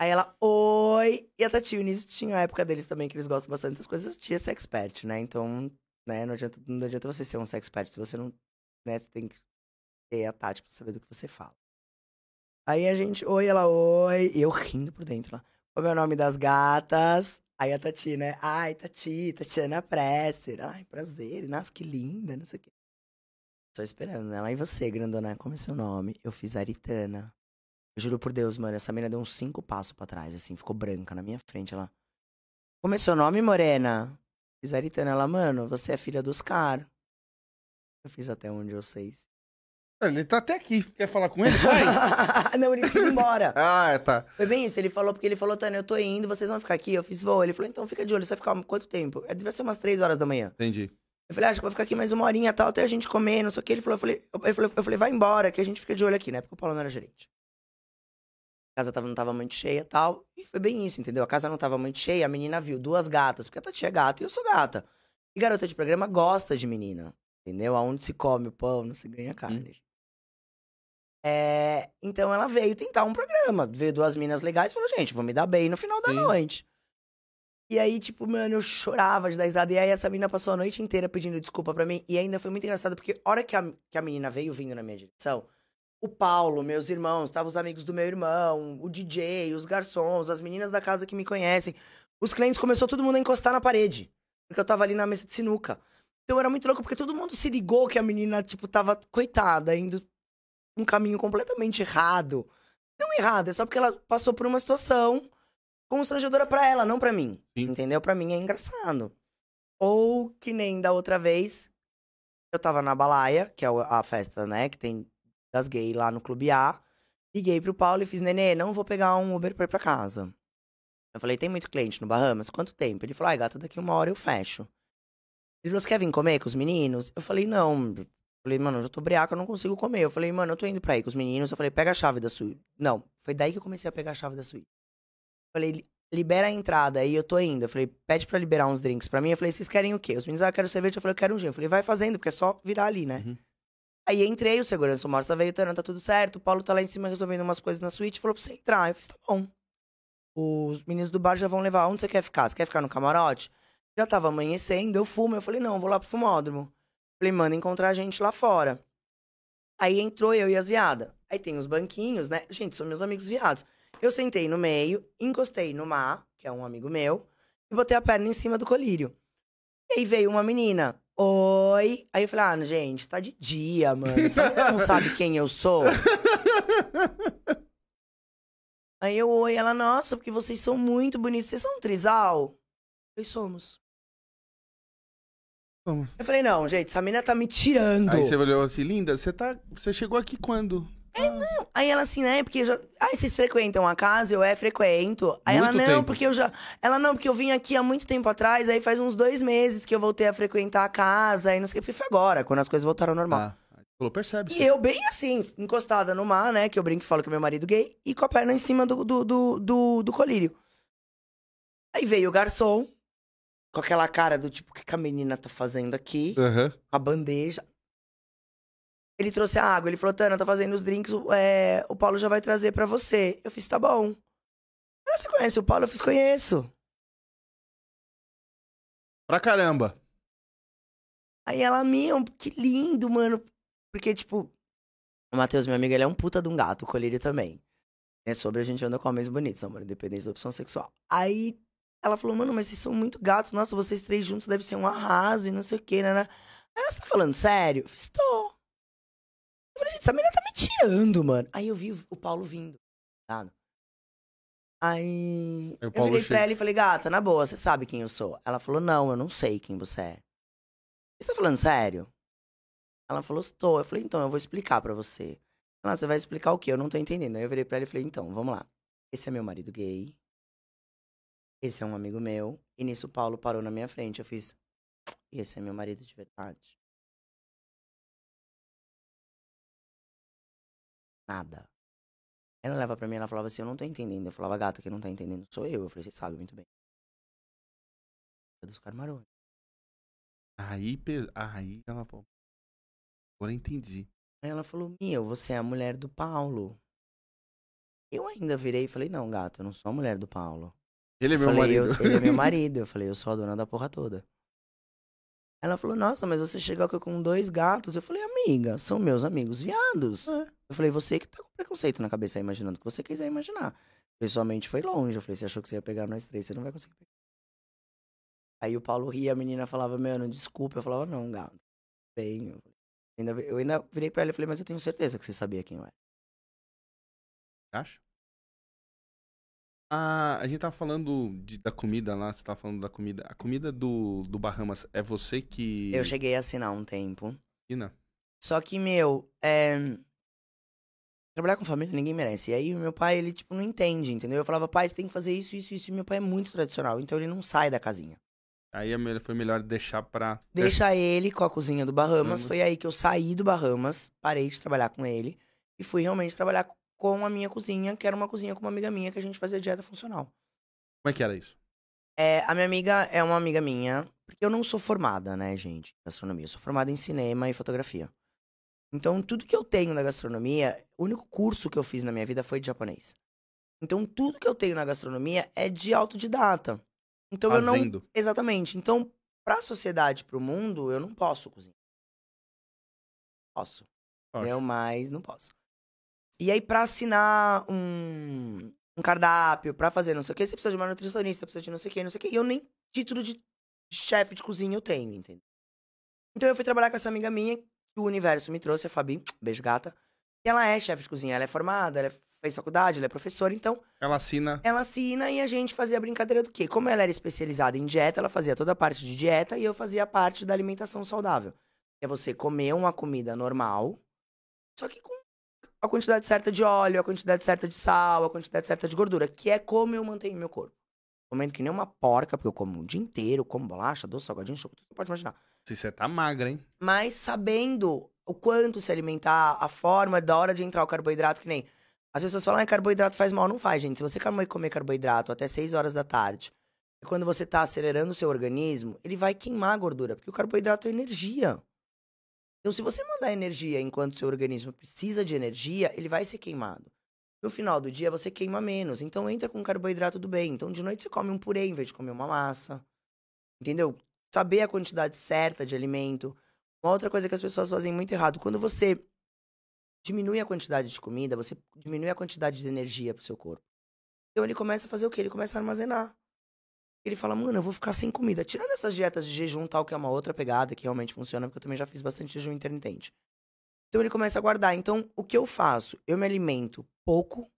Aí ela, oi! E a Tati, o início tinha a época deles também, que eles gostam bastante dessas coisas. É sexpert, né? Então, né, não adianta, não adianta você ser um sexpert se você não. Né, você tem que ter a Tati pra saber do que você fala. Aí a gente, oi, ela, oi. E eu rindo por dentro lá. Qual é o nome das gatas? Aí a Tati, né? Ai, Tati, Tatiana Presser. Ai, prazer. Nossa, que linda, não sei o quê. Tô esperando, né? Lá e você, grandona, como é seu nome? Eu fiz Aritana. Eu juro por Deus, mano, essa menina deu uns cinco passos pra trás, assim, ficou branca na minha frente, ela... Como é seu nome, morena? Fiz Aritana, ela, mano, você é filha dos caras. Eu fiz até onde eu sei. Ele tá até aqui. Quer falar com ele? Vai. [LAUGHS] não, ele ido embora. [LAUGHS] ah, tá. Foi bem isso, ele falou, porque ele falou, Tânia, eu tô indo, vocês vão ficar aqui? Eu fiz, vou. Ele falou, então fica de olho, você vai ficar quanto tempo? É, Devia ser umas três horas da manhã. Entendi. Eu falei, "Ah, acho que vou ficar aqui mais uma horinha tal, até a gente comer, não sei o que. Ele falou, eu falei, eu falei, eu falei, vai embora, que a gente fica de olho aqui, né? Porque o Paulo não era gerente. A casa tava, não tava muito cheia e tal. E foi bem isso, entendeu? A casa não tava muito cheia, a menina viu duas gatas, porque a Tati é gata e eu sou gata. E garota de programa gosta de menina, entendeu? Aonde se come o pão, não se ganha carne. É, então ela veio tentar um programa, veio duas minas legais e falou, gente, vou me dar bem no final da Sim. noite. E aí, tipo, mano, eu chorava de dar risada. E aí essa menina passou a noite inteira pedindo desculpa pra mim. E ainda foi muito engraçado, porque a hora que a, que a menina veio vindo na minha direção, o Paulo, meus irmãos, estavam os amigos do meu irmão, o DJ, os garçons, as meninas da casa que me conhecem. Os clientes começou todo mundo a encostar na parede. Porque eu tava ali na mesa de sinuca. Então era muito louco, porque todo mundo se ligou que a menina, tipo, tava, coitada, indo um caminho completamente errado. Não errado, é só porque ela passou por uma situação constrangedora pra ela, não pra mim. Sim. Entendeu? Pra mim é engraçado. Ou que nem da outra vez, eu tava na Balaia, que é a festa, né, que tem das gays lá no Clube A. Liguei pro Paulo e fiz, Nenê, não vou pegar um Uber pra ir pra casa. Eu falei, tem muito cliente no Bahamas? Quanto tempo? Ele falou, ai, gata, daqui uma hora eu fecho. Ele falou, você quer vir comer com os meninos? Eu falei, não. Falei, mano, eu já tô breaca, eu não consigo comer. Eu falei, mano, eu tô indo pra ir com os meninos. Eu falei, pega a chave da suíte. Não, foi daí que eu comecei a pegar a chave da suíte. Falei, "Li- libera a entrada, aí eu tô indo. Eu falei, pede pra liberar uns drinks pra mim. Eu falei, vocês querem o quê? Os meninos, ah, eu quero cerveja. Eu falei, eu quero um gin. Eu falei, vai fazendo, porque é só virar ali, né? Uhum. Aí entrei, o segurança, o Morsa veio, tá tudo certo. O Paulo tá lá em cima resolvendo umas coisas na suíte. Falou pra você entrar. Eu falei, tá bom. Os meninos do bar já vão levar. Onde você quer ficar? Você quer ficar no camarote? Já tava amanhecendo, eu fumo. Eu falei, não, vou lá pro fumódromo. Falei, manda encontrar a gente lá fora. Aí entrou eu e as viadas. Aí tem os banquinhos, né? Gente, são meus amigos viados. Eu sentei no meio, encostei no Mar, que é um amigo meu, e botei a perna em cima do colírio. E aí veio uma menina. Oi. Aí eu falei, ah, gente, tá de dia, mano. Menina não sabe [LAUGHS] quem eu sou. Aí eu, oi, ela, nossa, porque vocês são muito bonitos. Vocês são um trisal? Falei, somos. Vamos. Eu falei, não, gente, essa menina tá me tirando. Aí você olhou assim, linda, você tá. Você chegou aqui quando? Aí ela assim, né? Porque eu já. Ai, vocês frequentam a casa? Eu é, frequento. Aí ela, Muito não, tempo. porque eu já. Ela, não, porque eu vim aqui há muito tempo atrás, aí faz uns dois meses que eu voltei a frequentar a casa, e não sei o que, porque foi agora, quando as coisas voltaram ao normal. Ah, falou, percebe. E eu bem assim, encostada no mar, né? Que eu brinco e falo que é meu marido gay, e com a perna em cima do, do, do, do, do colírio. Aí veio o garçom, com aquela cara do tipo, o que que a menina tá fazendo aqui? Aham. a bandeja. Ele trouxe a água, ele falou, Tana, tá fazendo os drinks, o- é, o Paulo já vai trazer pra você. Eu fiz, tá bom. Ela, você conhece o Paulo? Eu fiz, conheço. Pra caramba. Aí ela, meu, que lindo, mano. Porque, tipo, o Matheus, meu amigo, ele é um puta de um gato, o colírio também. É sobre a gente anda com homens bonitos, amor, independente da opção sexual. Aí ela falou, mano, mas vocês são muito gatos. Nossa, vocês três juntos devem ser um arraso e não sei o quê, né? né? Aí ela, você tá falando sério? Eu fiz, tô. Eu falei, gente, essa menina tá me tirando, mano. Aí eu vi o- Paulo vindo, tá? Aí eu Paulo virei pra ela e falei, gata, na boa, você sabe quem eu sou? Ela falou, não, eu não sei quem você é. Você tá falando sério? Ela falou, estou. Eu falei, então, eu vou explicar pra você. Ela, você vai explicar o quê? Eu não tô entendendo. Aí eu virei pra ela e falei, então, vamos lá. Esse é meu marido gay. Esse é um amigo meu. E nisso o Paulo parou na minha frente. Eu fiz, esse é meu marido de verdade. Nada. Ela leva pra mim, ela falava assim, eu não tô entendendo. Eu falava, gata, quem não tá entendendo sou eu. Eu falei, você sabe muito bem. É dos camarões. Aí, aí ela falou. Agora entendi. Aí ela falou, meu, você é a mulher do Paulo. Eu ainda virei e falei, não, gato, eu não sou a mulher do Paulo. Ele é Eu meu falei, marido. eu- ele é meu [LAUGHS] marido. Eu falei, eu sou a dona da porra toda. Ela falou, nossa, mas você chegou aqui com dois gatos. Eu falei, amiga, são meus amigos viados. É. Eu falei, você que tá com preconceito na cabeça aí, imaginando o que você quiser imaginar. Pessoalmente foi longe. Eu falei, você achou que você ia pegar nós três, você não vai conseguir pegar. Aí o Paulo ria, a menina falava, mano, desculpa. Eu falava, não, gato. Bem, eu ainda, eu ainda virei pra ela e falei, mas eu tenho certeza que você sabia quem eu era. Acha? Ah, a gente tava falando de- da comida lá, você tava falando da comida. A comida do, do Bahamas é você que. Eu cheguei a assinar um tempo. ensina? Só que, meu, é... Trabalhar com família ninguém merece. E aí o meu pai, ele, tipo, não entende, entendeu? Eu falava, pai, você tem que fazer isso, isso, isso. E meu pai é muito tradicional, então ele não sai da casinha. Aí é foi melhor deixar pra. Deixa ele com a cozinha do Bahamas. Bahamas. Foi aí que eu saí do Bahamas, parei de trabalhar com ele. E fui realmente trabalhar com a minha cozinha, que era uma cozinha com uma amiga minha, que a gente fazia dieta funcional. Como é que era isso? É, a minha amiga é uma amiga minha, porque eu não sou formada, né, gente, em gastronomia. Eu sou formada em cinema e fotografia. Então, tudo que eu tenho na gastronomia, o único curso que eu fiz na minha vida foi de japonês. Então, tudo que eu tenho na gastronomia é de autodidata. Então, eu não. Fazendo. Exatamente. Então, pra sociedade, pro mundo, eu não posso cozinhar. Posso. Poxa. Eu, mas não posso. E aí, pra assinar um, um cardápio, pra fazer não sei o que, você precisa de uma nutricionista, precisa de não sei o que, não sei o que. E eu nem título de chefe de cozinha eu tenho, entendeu? Então eu fui trabalhar com essa amiga minha, que o universo me trouxe, a Fabi, beijo gata. E ela é chefe de cozinha, ela é formada, ela é- fez faculdade, ela é professora, então Ela assina. ela assina e a gente fazia a brincadeira do quê? Como ela era especializada em dieta, ela fazia toda a parte de dieta e eu fazia a parte da alimentação saudável. Que é você comer uma comida normal, só que com a quantidade certa de óleo, a quantidade certa de sal, a quantidade certa de gordura, que é como eu mantenho meu corpo. Comendo que nem uma porca, porque eu como o dia inteiro, como bolacha, doce, salgadinho, chocolate, você pode imaginar. Se você tá magra, hein? Mas sabendo o quanto se alimentar, a forma da hora de entrar o carboidrato, que nem. As pessoas falam, ah, carboidrato faz mal. Não faz, gente. Se você comer comer carboidrato até 6 horas da tarde, e quando você tá acelerando o seu organismo, ele vai queimar a gordura, porque o carboidrato é energia. Então, se você mandar energia enquanto o seu organismo precisa de energia, ele vai ser queimado. No final do dia, você queima menos. Então, entra com carboidrato do bem. Então, de noite, você come um purê em vez de comer uma massa. Entendeu? Saber a quantidade certa de alimento. Uma outra coisa que as pessoas fazem muito errado, quando você diminui a quantidade de comida, você diminui a quantidade de energia pro seu corpo. Então ele começa a fazer o quê? Ele começa a armazenar. Ele fala, mano, eu vou ficar sem comida. Tirando essas dietas de jejum tal, que é uma outra pegada que realmente funciona, porque eu também já fiz bastante jejum intermitente. Então ele começa a guardar. Então, o que eu faço? Eu me alimento pouco,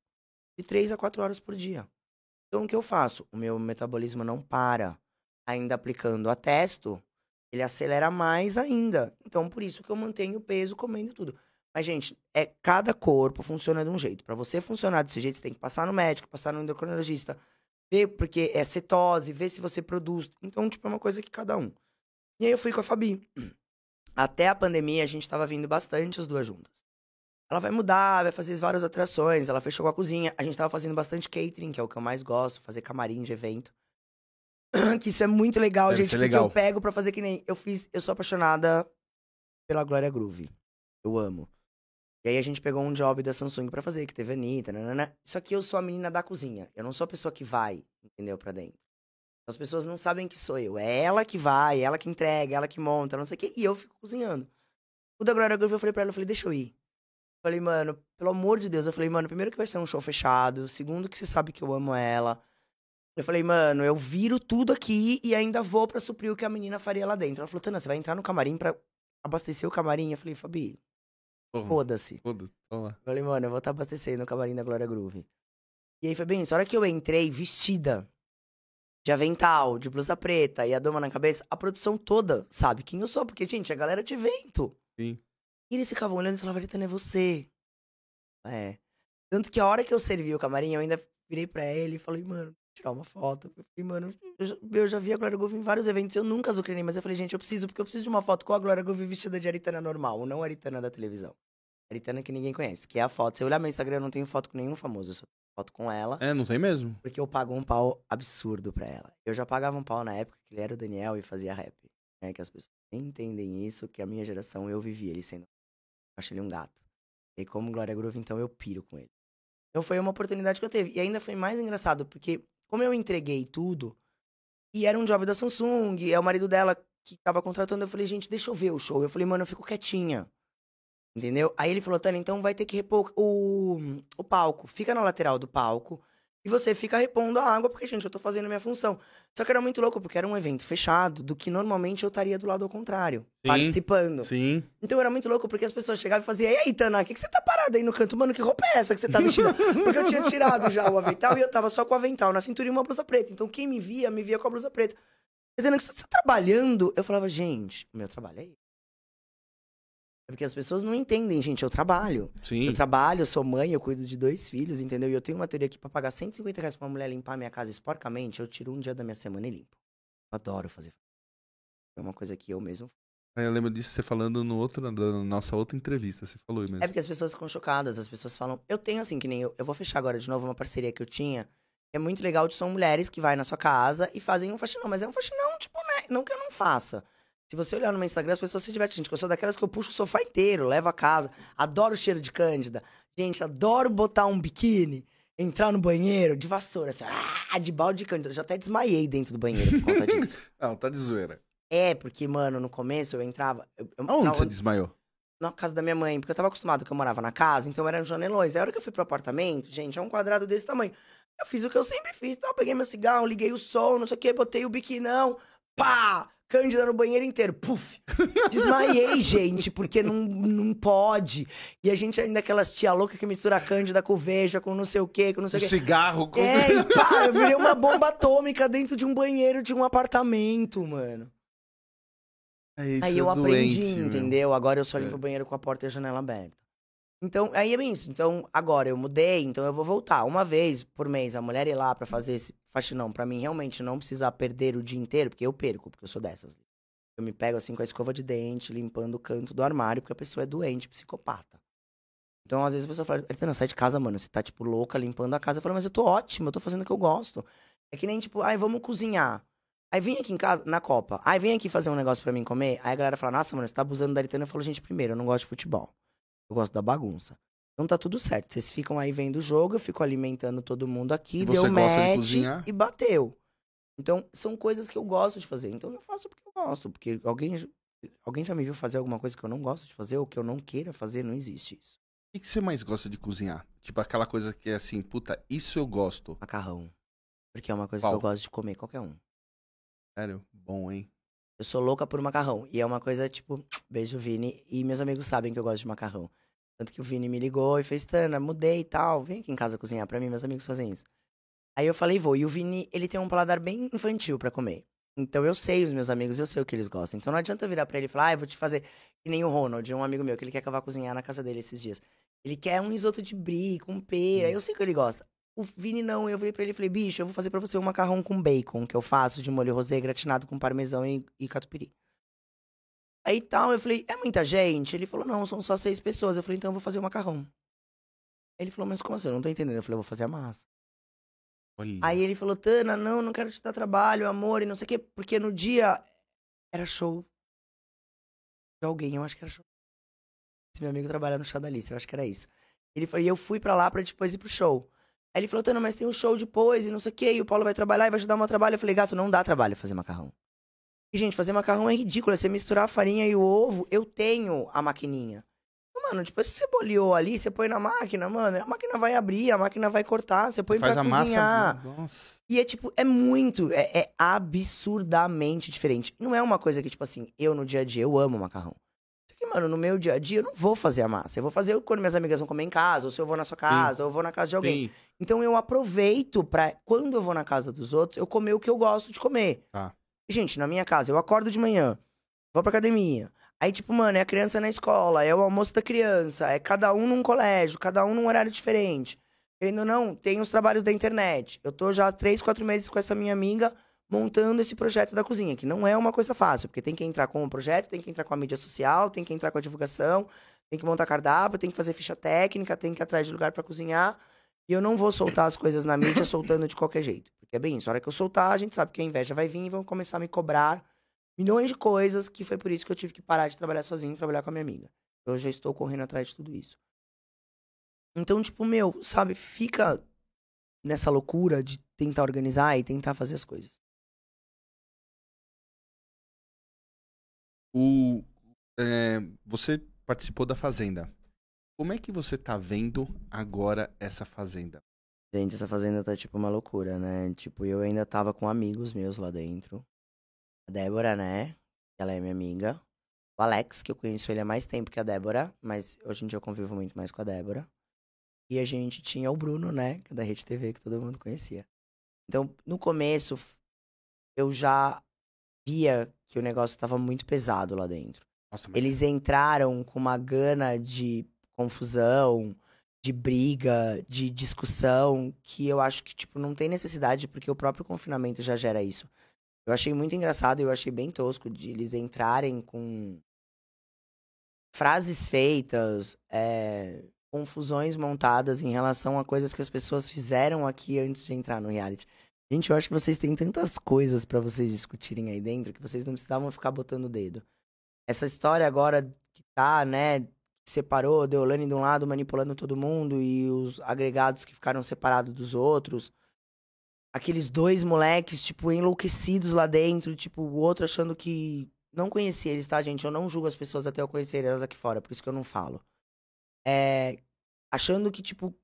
de 3 a 4 horas por dia. Então, o que eu faço? O meu metabolismo não para. Ainda aplicando a testo, ele acelera mais ainda. Então, por isso que eu mantenho o peso comendo tudo. Mas, gente, é cada corpo funciona de um jeito. Pra você funcionar desse jeito, você tem que passar no médico, passar no endocrinologista, ver porque é cetose, ver se você produz. Então, tipo, é uma coisa que cada um. E aí eu fui com a Fabi. Até a pandemia, a gente tava vindo bastante as duas juntas. Ela vai mudar, vai fazer várias atrações, ela fechou com a cozinha. A gente tava fazendo bastante catering, que é o que eu mais gosto, fazer camarim de evento. [CLEARS THROAT] que isso é muito legal, Deve gente, ser porque legal. eu pego pra fazer que nem. Eu fiz. Eu sou apaixonada pela Glória Groove. Eu amo. E aí a gente pegou um job da Samsung pra fazer, que teve a Anitta, nanana. Só que eu sou a menina da cozinha. Eu não sou a pessoa que vai, entendeu, pra dentro. As pessoas não sabem que sou eu. É ela que vai, ela que entrega, ela que monta, não sei o quê. E eu fico cozinhando. O da Glória Groove eu falei pra ela, eu falei, deixa eu ir. Falei, mano, pelo amor de Deus. Eu falei, mano, primeiro que vai ser um show fechado. Segundo que você sabe que eu amo ela. Eu falei, mano, eu viro tudo aqui e ainda vou pra suprir o que a menina faria lá dentro. Ela falou, Tana, você vai entrar no camarim pra abastecer o camarim? Eu falei, Fabi, foda-se. Foda-se. Vamos lá. Falei, mano, eu vou estar abastecendo o camarim da Glória Groove. E aí foi bem isso. A hora que eu entrei vestida de avental, de blusa preta e a doma na cabeça, a produção toda sabe quem eu sou. Porque, gente, a galera de evento. Sim. E eles ficavam olhando e falavam, Eritana, é você. É. Tanto que a hora que eu servi o camarim, eu ainda virei pra ele e falei, mano, tirar uma foto. Eu falei, mano, eu já, eu já vi a Glória Groove em vários eventos, eu nunca azucrinei, mas eu falei, gente, eu preciso, porque eu preciso de uma foto com a Glória Groove vestida de Aritana normal, não Aritana da televisão. Aritana que ninguém conhece, que é a foto. Se eu olhar meu Instagram, eu não tenho foto com nenhum famoso, eu só tenho foto com ela, É, não tem mesmo? porque eu pago um pau absurdo pra ela. Eu já pagava um pau na época que ele era o Daniel e fazia rap. É que as pessoas entendem isso, que a minha geração eu vivi ele sendo. Eu acho ele um gato. E como Glória Groove, então eu piro com ele. Então foi uma oportunidade que eu teve. E ainda foi mais engraçado, porque como eu entreguei tudo, e era um job da Samsung, é o marido dela que tava contratando, eu falei, gente, deixa eu ver o show. Eu falei, mano, eu fico quietinha. Entendeu? Aí ele falou, Tânia, então vai ter que repor o, o palco. Fica na lateral do palco. E você fica repondo a água, porque, gente, eu tô fazendo a minha função. Só que era muito louco, porque era um evento fechado, do que normalmente eu estaria do lado ao contrário, Sim. participando. Sim. Então era muito louco, porque as pessoas chegavam e faziam, e aí, Tana, o que, que você tá parada aí no canto? Mano, que roupa é essa que você tá vestida? [LAUGHS] Porque eu tinha tirado já o avental e eu tava só com o avental na cintura e uma blusa preta. Então quem me via, me via com a blusa preta. Tana, que você tá trabalhando? Eu falava, gente, o meu trabalho é esse. Porque as pessoas não entendem, gente, eu trabalho. Sim. Eu trabalho, eu sou mãe, eu cuido de dois filhos, entendeu? E eu tenho uma teoria que pra pagar 150 reais pra uma mulher limpar minha casa esporcamente, eu tiro um dia da minha semana e limpo. Eu adoro fazer. É uma coisa que eu mesmo Eu lembro disso você falando no outro, na nossa outra entrevista. Você falou mesmo. É porque as pessoas ficam chocadas, as pessoas falam. Eu tenho assim, que nem eu. Eu vou fechar agora de novo uma parceria que eu tinha. É muito legal de são mulheres que vai na sua casa e fazem um faxinão, mas é um faxinão, tipo, né? Não que eu não faça. Se você olhar no meu Instagram, as pessoas se divertem. Gente, eu sou daquelas que eu puxo o sofá inteiro, levo a casa. Adoro o cheiro de cândida. Gente, adoro botar um biquíni, entrar no banheiro de vassoura, assim, ah, de balde de cândida. Eu já até desmaiei dentro do banheiro por conta disso. [LAUGHS] Não, tá de zoeira. É, porque, mano, no começo eu entrava. Eu, eu, Aonde na- você desmaiou? na casa da minha mãe, porque eu tava acostumado que eu morava na casa, então eram janelões. Aí a hora que eu fui pro apartamento, gente, é um quadrado desse tamanho. Eu fiz o que eu sempre fiz, tá? Eu peguei meu cigarro, liguei o som, não sei o quê, botei o biquinão, pá! Cândida no banheiro inteiro, puf! Desmaiei, [LAUGHS] gente, porque não, não pode. E a gente ainda aquelas tia louca que mistura cândida com veja, com não sei o quê, com não sei o quê. cigarro com... É, e pá, eu virei uma bomba atômica dentro de um banheiro de um apartamento, mano. É, isso Aí é eu aprendi, meu. entendeu? Agora eu só limpo É. o banheiro com a porta e a janela aberta. Então, aí é isso. Então, agora eu mudei, então eu vou voltar. Uma vez por mês, a mulher ir lá pra fazer esse faxinão, pra mim realmente não precisar perder o dia inteiro, porque eu perco, porque eu sou dessas. Eu me pego assim com a escova de dente, limpando o canto do armário, porque a pessoa é doente, psicopata. Então, às vezes a pessoa fala, Eritana, sai de casa, mano. Você tá, tipo, louca limpando a casa. Eu falo, mas eu tô ótima, eu tô fazendo o que eu gosto. É que nem, tipo, ai, vamos cozinhar. Aí vem aqui em casa, na Copa. Aí vem aqui fazer um negócio pra mim comer. Aí a galera fala, nossa, mano, você tá abusando da Aritana. Eu falo, gente, primeiro, eu não gosto de futebol. Eu gosto da bagunça. Então tá tudo certo. Vocês ficam aí vendo o jogo, eu fico alimentando todo mundo aqui, E deu você gosta de match cozinhar? e bateu. Então, são coisas que eu gosto de fazer. Então eu faço porque eu gosto. Porque alguém, alguém já me viu fazer alguma coisa que eu não gosto de fazer ou que eu não queira fazer, não existe isso. O que que você mais gosta de cozinhar? Tipo aquela coisa que é assim, puta, isso eu gosto. Macarrão. Porque é uma coisa Qual? que eu gosto de comer, qualquer um. Sério? Bom, hein? Eu sou louca por macarrão. E é uma coisa, tipo, [TSK] beijo, Vini. E meus amigos sabem que eu gosto de macarrão. Tanto que o Vini me ligou e fez, Tana, mudei e tal. Vem aqui em casa cozinhar pra mim, meus amigos fazem isso. Aí eu falei, vou. E o Vini, ele tem um paladar bem infantil pra comer. Então eu sei os meus amigos, eu sei o que eles gostam. Então não adianta eu virar pra ele e falar, ah, eu vou te fazer. Que nem o Ronald, um amigo meu, que ele quer que eu vá cozinhar na casa dele esses dias. Ele quer um risoto de brie com pera. Eu sei que ele gosta. O Vini não, eu falei pra ele, falei, bicho, eu vou fazer pra você um macarrão com bacon, que eu faço de molho rosé gratinado com parmesão e, e catupiry. Aí tal, eu falei, é muita gente? Ele falou, não, são só seis pessoas. Eu falei, então eu vou fazer o macarrão. Ele falou, mas como assim? Eu não tô entendendo. Eu falei, eu vou fazer a massa. Olha. Aí ele falou, Tana, não, não quero te dar trabalho, amor, e não sei o quê, porque no dia era show de alguém, eu acho que era show. Esse meu amigo trabalha no show da Alice, eu acho que era isso. Ele falou, e eu fui pra lá pra depois ir pro show. Aí ele falou, Tana, mas tem um show depois e não sei o quê, e o Paulo vai trabalhar e vai te dar um trabalho. Eu falei, gato, não dá trabalho fazer macarrão. Gente, fazer macarrão é ridículo, é você misturar a farinha e o ovo, eu tenho a maquininha. Mano, depois que você boleou ali, você põe na máquina, mano, a máquina vai abrir, a máquina vai cortar, você põe Faz pra a massa. cozinhar. Nossa. E é tipo, é muito, é, é absurdamente diferente. Não é uma coisa que, tipo assim, eu no dia a dia, eu amo macarrão. Só que, mano, no meu dia a dia eu não vou fazer a massa. Eu vou fazer quando minhas amigas vão comer em casa, ou se eu vou na sua casa, ou eu vou na casa de alguém. Sim. Então eu aproveito pra, quando eu vou na casa dos outros, eu comer o que eu gosto de comer. Tá. Gente, na minha casa, eu acordo de manhã, vou pra academia. Aí, tipo, mano, é a criança na escola, é o almoço da criança, é cada um num colégio, cada um num horário diferente. Querendo ou não, tem os trabalhos da internet. Eu tô já há três, quatro meses com essa minha amiga montando esse projeto da cozinha, que não é uma coisa fácil, porque tem que entrar com o projeto, tem que entrar com a mídia social, tem que entrar com a divulgação, tem que montar cardápio, tem que fazer ficha técnica, tem que ir atrás de lugar pra cozinhar. E eu não vou soltar as coisas na mídia [LAUGHS] soltando de qualquer jeito. É bem isso. A hora que eu soltar, a gente sabe que a inveja vai vir e vão começar a me cobrar milhões de coisas, que foi por isso que eu tive que parar de trabalhar sozinho e trabalhar com a minha amiga. Eu já estou correndo atrás de tudo isso. Então, tipo, meu, sabe, fica nessa loucura de tentar organizar e tentar fazer as coisas. O, é, você participou da Fazenda. Como é que você tá vendo agora essa Fazenda? Gente, essa fazenda tá tipo uma loucura, né? Tipo, eu ainda tava com amigos meus lá dentro. A Débora, né? Ela é minha amiga. O Alex, que eu conheço ele há mais tempo que a Débora, mas hoje em dia eu convivo muito mais com a Débora. E a gente tinha o Bruno, né? Que é da Rede TV, que todo mundo conhecia. Então, no começo, eu já via que o negócio tava muito pesado lá dentro. Nossa, mas Eles entraram com uma gana de confusão, de briga, de discussão, que eu acho que, tipo, não tem necessidade, porque o próprio confinamento já gera isso. Eu achei muito engraçado e eu achei bem tosco de eles entrarem com frases feitas, é, confusões montadas em relação a coisas que as pessoas fizeram aqui antes de entrar no reality. Gente, eu acho que vocês têm tantas coisas pra vocês discutirem aí dentro que vocês não precisavam ficar botando o dedo. Essa história agora que tá, né, separou, Deolane de um lado manipulando todo mundo e os agregados que ficaram separados dos outros. Aqueles dois moleques, tipo, enlouquecidos lá dentro, tipo, o outro achando que. Não conhecia eles, tá, gente? Eu não julgo as pessoas até eu conhecer elas aqui fora, por isso que eu não falo. É. Achando que, tipo,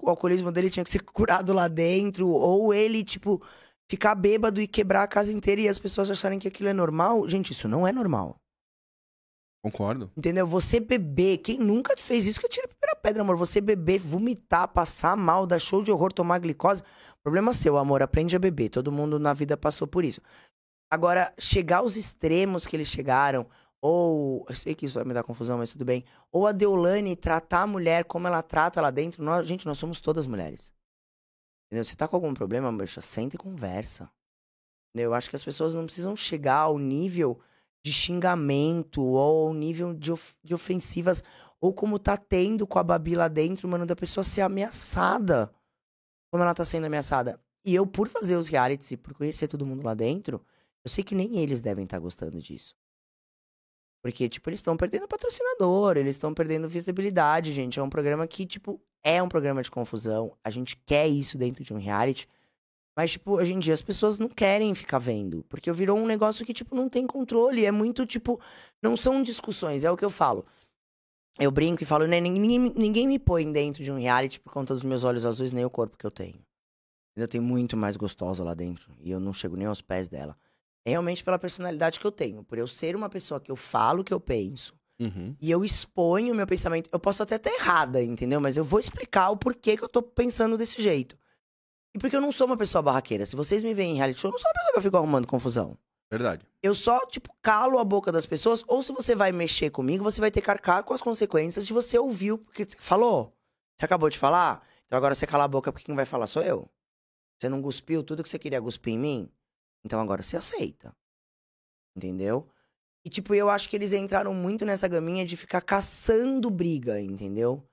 o alcoolismo dele tinha que ser [LAUGHS] curado lá dentro, ou ele, tipo, ficar bêbado e quebrar a casa inteira e as pessoas acharem que aquilo é normal. Gente, isso não é normal. Concordo. Entendeu? Você beber, quem nunca fez isso que atira a primeira pedra, amor. Você beber, vomitar, passar mal, dar show de horror, tomar glicose. Problema seu, amor. Aprende a beber. Todo mundo na vida passou por isso. Agora, chegar aos extremos que eles chegaram, ou. Eu sei que isso vai me dar confusão, mas tudo bem. Ou a Deolane tratar a mulher como ela trata lá dentro. Nós, gente, nós somos todas mulheres. Entendeu? Se tá com algum problema, bicha, senta e conversa. Entendeu? Eu acho que as pessoas não precisam chegar ao nível de xingamento ou ao nível de, of- de ofensivas, ou como tá tendo com a Babi lá dentro, mano, da pessoa ser ameaçada. Como ela tá sendo ameaçada. E eu, por fazer os realities e por conhecer todo mundo lá dentro, eu sei que nem eles devem estar gostando disso. Porque, tipo, eles estão perdendo patrocinador, eles estão perdendo visibilidade, gente. É um programa que, tipo, é um programa de confusão. A gente quer isso dentro de um reality. Mas, tipo, hoje em dia as pessoas não querem ficar vendo. Porque virou um negócio que, tipo, não tem controle. É muito, tipo, não são discussões, é o que eu falo. Eu brinco e falo, né, ninguém, ninguém me põe dentro de um reality por conta dos meus olhos azuis, nem o corpo que eu tenho. Eu tenho muito mais gostosa lá dentro. E eu não chego nem aos pés dela. É realmente pela personalidade que eu tenho. Por eu ser uma pessoa que eu falo o que eu penso. Uhum. E eu exponho o meu pensamento. Eu posso até estar errada, entendeu? Mas eu vou explicar o porquê que eu tô pensando desse jeito. E porque eu não sou uma pessoa barraqueira. Se vocês me veem em reality show, eu não sou uma pessoa que eu fico arrumando confusão. Verdade. Eu só, tipo, calo a boca das pessoas. Ou se você vai mexer comigo, você vai ter que arcar com as consequências de você ouvir o que você falou. Você acabou de falar? Então agora você cala a boca porque quem vai falar sou eu. Você não cuspiu tudo que você queria cuspir em mim? Então agora você aceita. Entendeu? E, tipo, eu acho que eles entraram muito nessa gaminha de ficar caçando briga, entendeu?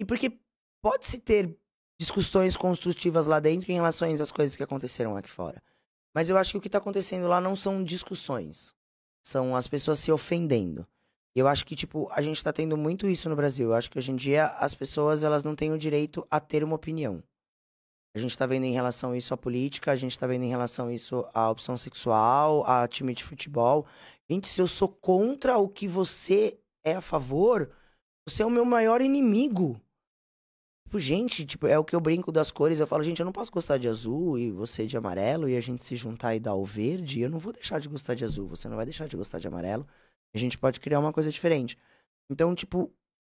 E porque pode-se ter discussões construtivas lá dentro em relação às coisas que aconteceram aqui fora. Mas eu acho que o que tá acontecendo lá não são discussões. São as pessoas se ofendendo. Eu acho que, tipo, a gente tá tendo muito isso no Brasil. Eu acho que hoje em dia as pessoas, elas não têm o direito a ter uma opinião. A gente tá vendo em relação a isso à política, a gente tá vendo em relação a isso à opção sexual, a time de futebol. Gente, se eu sou contra o que você é a favor, você é o meu maior inimigo. Tipo, gente, tipo, é o que eu brinco das cores. Eu falo, gente, eu não posso gostar de azul e você de amarelo e a gente se juntar e dar o verde. Eu não vou deixar de gostar de azul, você não vai deixar de gostar de amarelo. A gente pode criar uma coisa diferente. Então, tipo,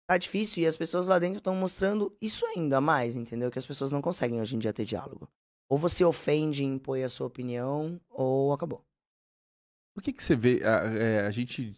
tá difícil e as pessoas lá dentro estão mostrando isso ainda mais, entendeu? Que as pessoas não conseguem hoje em dia ter diálogo. Ou você ofende e impõe a sua opinião, ou acabou. Por que, que você vê. A, é, a gente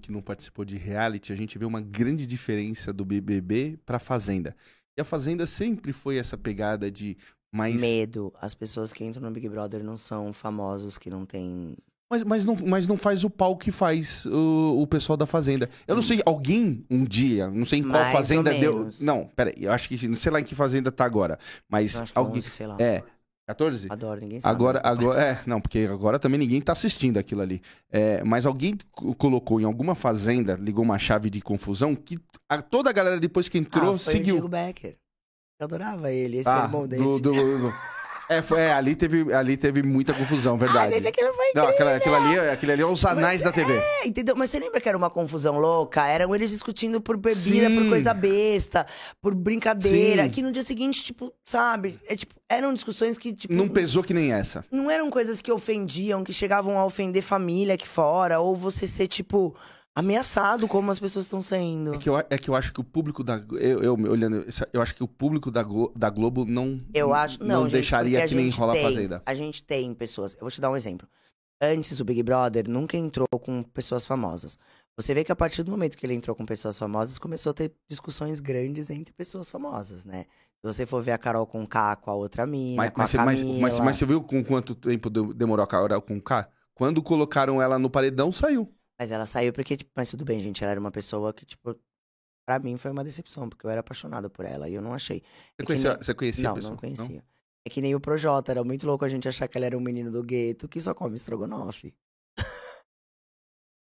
que não participou de reality, a gente vê uma grande diferença do BBB pra Fazenda. E a Fazenda sempre foi essa pegada de mais. Medo. As pessoas que entram no Big Brother não são famosos, que não têm. Mas, mas, não, mas não faz o pau que faz o, o pessoal da Fazenda. Eu não sei, alguém um dia, não sei em qual Mais Fazenda deu. Não, peraí, eu acho que. Não sei lá em que Fazenda tá agora. Mas alguém. 11, sei lá. É. 14? Adoro, ninguém sabe. Agora, agora, é, não, porque agora também ninguém tá assistindo aquilo ali. É, mas alguém co- colocou em alguma fazenda, ligou uma chave de confusão que a- toda a galera depois que entrou ah, foi o seguiu. Diego Becker. Eu adorava ele, esse Ah, irmão do- desse. do- do- [LAUGHS] é, foi- é, ali teve, ali teve muita confusão, Ah, verdade. gente, aquilo foi não, aquela, aquilo ali, aquilo ali é os anais da TV. É, entendeu? Mas você lembra que era uma confusão louca? Eram eles discutindo por bebida, Sim. por coisa besta, por brincadeira. Sim. Que no dia seguinte, tipo, sabe? É, tipo, eram discussões que, tipo. Não pesou que nem essa. não eram coisas que ofendiam, que chegavam a ofender família aqui fora, ou você ser, tipo, ameaçado como as pessoas estão sendo. É que, eu, é que eu acho que o público da. Eu, eu olhando. Eu acho que o público da, Glo- da Globo não. Eu acho. Não, gente, deixaria a que nem gente rola tem, Fazenda. A gente tem pessoas. Eu vou te dar um exemplo. Antes, o Big Brother nunca entrou com pessoas famosas. Você vê que a partir do momento que ele entrou com pessoas famosas, começou a ter discussões grandes entre pessoas famosas, né? Se você for ver a Carol com K com a outra mina, Mas, com mas, a você- mas, Camila... mas, mas você viu com quanto tempo de- demorou a Carol com K? Quando colocaram ela no paredão, saiu. Mas ela saiu porque, tipo, mas tudo bem, gente. Ela era uma pessoa que, tipo, pra mim foi uma decepção, porque eu era apaixonado por ela e eu não achei. Você que conhecia, nem- você conhecia a não, pessoa? não conhecia. É que nem o Projota, era muito louco a gente achar que ele era um menino do gueto que só come estrogonofe. [LAUGHS]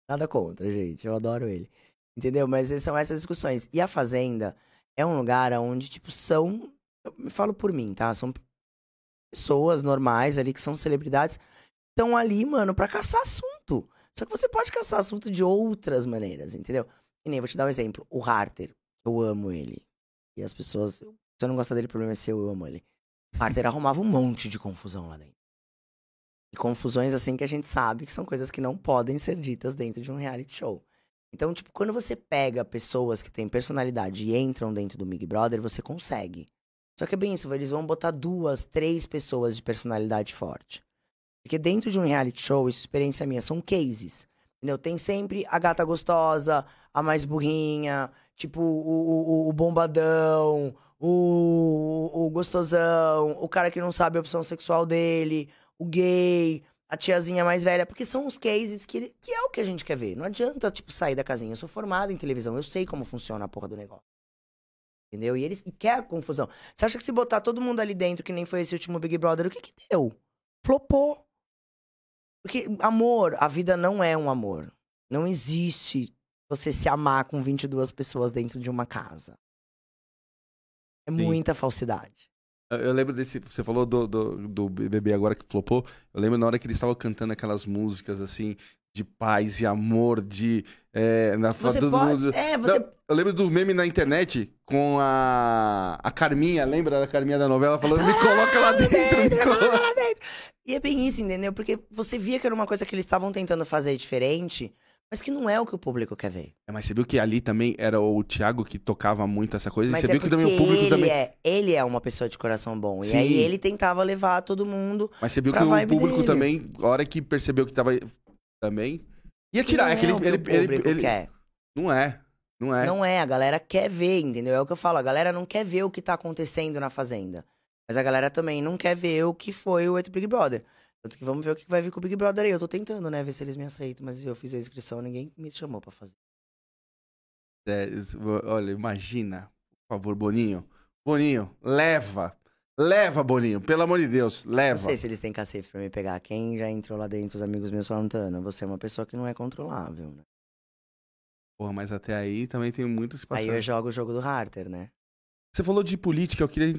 Nada contra, gente. Eu adoro ele. Entendeu? Mas são essas discussões. E a Fazenda é um lugar onde, tipo, são. Eu me falo por mim, tá? São pessoas normais ali que são celebridades. Estão ali, mano, pra caçar assunto. Só que você pode caçar assunto de outras maneiras, entendeu? E nem, vou te dar um exemplo. O Harter. Eu amo ele. E as pessoas. Se eu não gostar dele, o problema é seu, eu amo ele. O Harter arrumava um monte de confusão lá dentro. E confusões assim que a gente sabe que são coisas que não podem ser ditas dentro de um reality show. Então, tipo, quando você pega pessoas que têm personalidade e entram dentro do Big Brother, você consegue. Só que é bem isso, eles vão botar duas, três pessoas de personalidade forte. Porque dentro de um reality show, isso é experiência minha, são cases. Entendeu? Tem sempre a gata gostosa, a mais burrinha, tipo, o, o, o bombadão, o, o gostosão, o cara que não sabe a opção sexual dele, o gay, a tiazinha mais velha, porque são os cases que, que é o que a gente quer ver. Não adianta, tipo, sair da casinha. Eu sou formado em televisão, eu sei como funciona a porra do negócio. Entendeu? E eles e quer confusão. Você acha que se botar todo mundo ali dentro, que nem foi esse último Big Brother, o que que deu? Flopou. Porque amor, a vida não é um amor. Não existe você se amar com 22 pessoas dentro de uma casa. É Sim. muita falsidade. Eu, lembro desse. Você falou do, do, do BBB agora que flopou. Eu lembro na hora que eles estavam cantando aquelas músicas assim, de paz e amor, de. É, na, Você do- pode. do- é, você. Não, eu lembro do meme na internet com a. A Carminha, lembra da Carminha da novela? Falando, me coloca lá dentro, me coloca. lá dentro. E é bem isso, entendeu? Porque você via que era uma coisa que eles estavam tentando fazer diferente, mas que não é o que o público quer ver. É, mas você viu que ali também era o Thiago que tocava muito essa coisa. Mas e você é viu que também o público ele também. é, ele é uma pessoa de coração bom. Sim. E aí ele tentava levar todo mundo. Mas você viu que o público dele. também, a hora que percebeu que tava também. Ia tirar. É que ele. o que ele, o ele- ele- quer. Não é. Não é. Não é, a galera quer ver, entendeu? É o que eu falo, a galera não quer ver o que tá acontecendo na Fazenda. Mas a galera também não quer ver o que foi o outro Big Brother. Tanto que vamos ver o que vai vir com o Big Brother aí. Eu tô tentando, né? Ver se eles me aceitam. Mas eu fiz a inscrição, ninguém me chamou pra fazer. É, olha, imagina. Por favor, Boninho. Boninho, leva. Leva, Boninho. Pelo amor de Deus, leva. Não sei se eles têm cacife pra me pegar. Quem já entrou lá dentro, os amigos meus falam, Tana, você é uma pessoa que não é controlável, né? Porra, mas até aí também tem muito espaço. Aí eu jogo o jogo do Harter, né? Você falou de política, eu queria,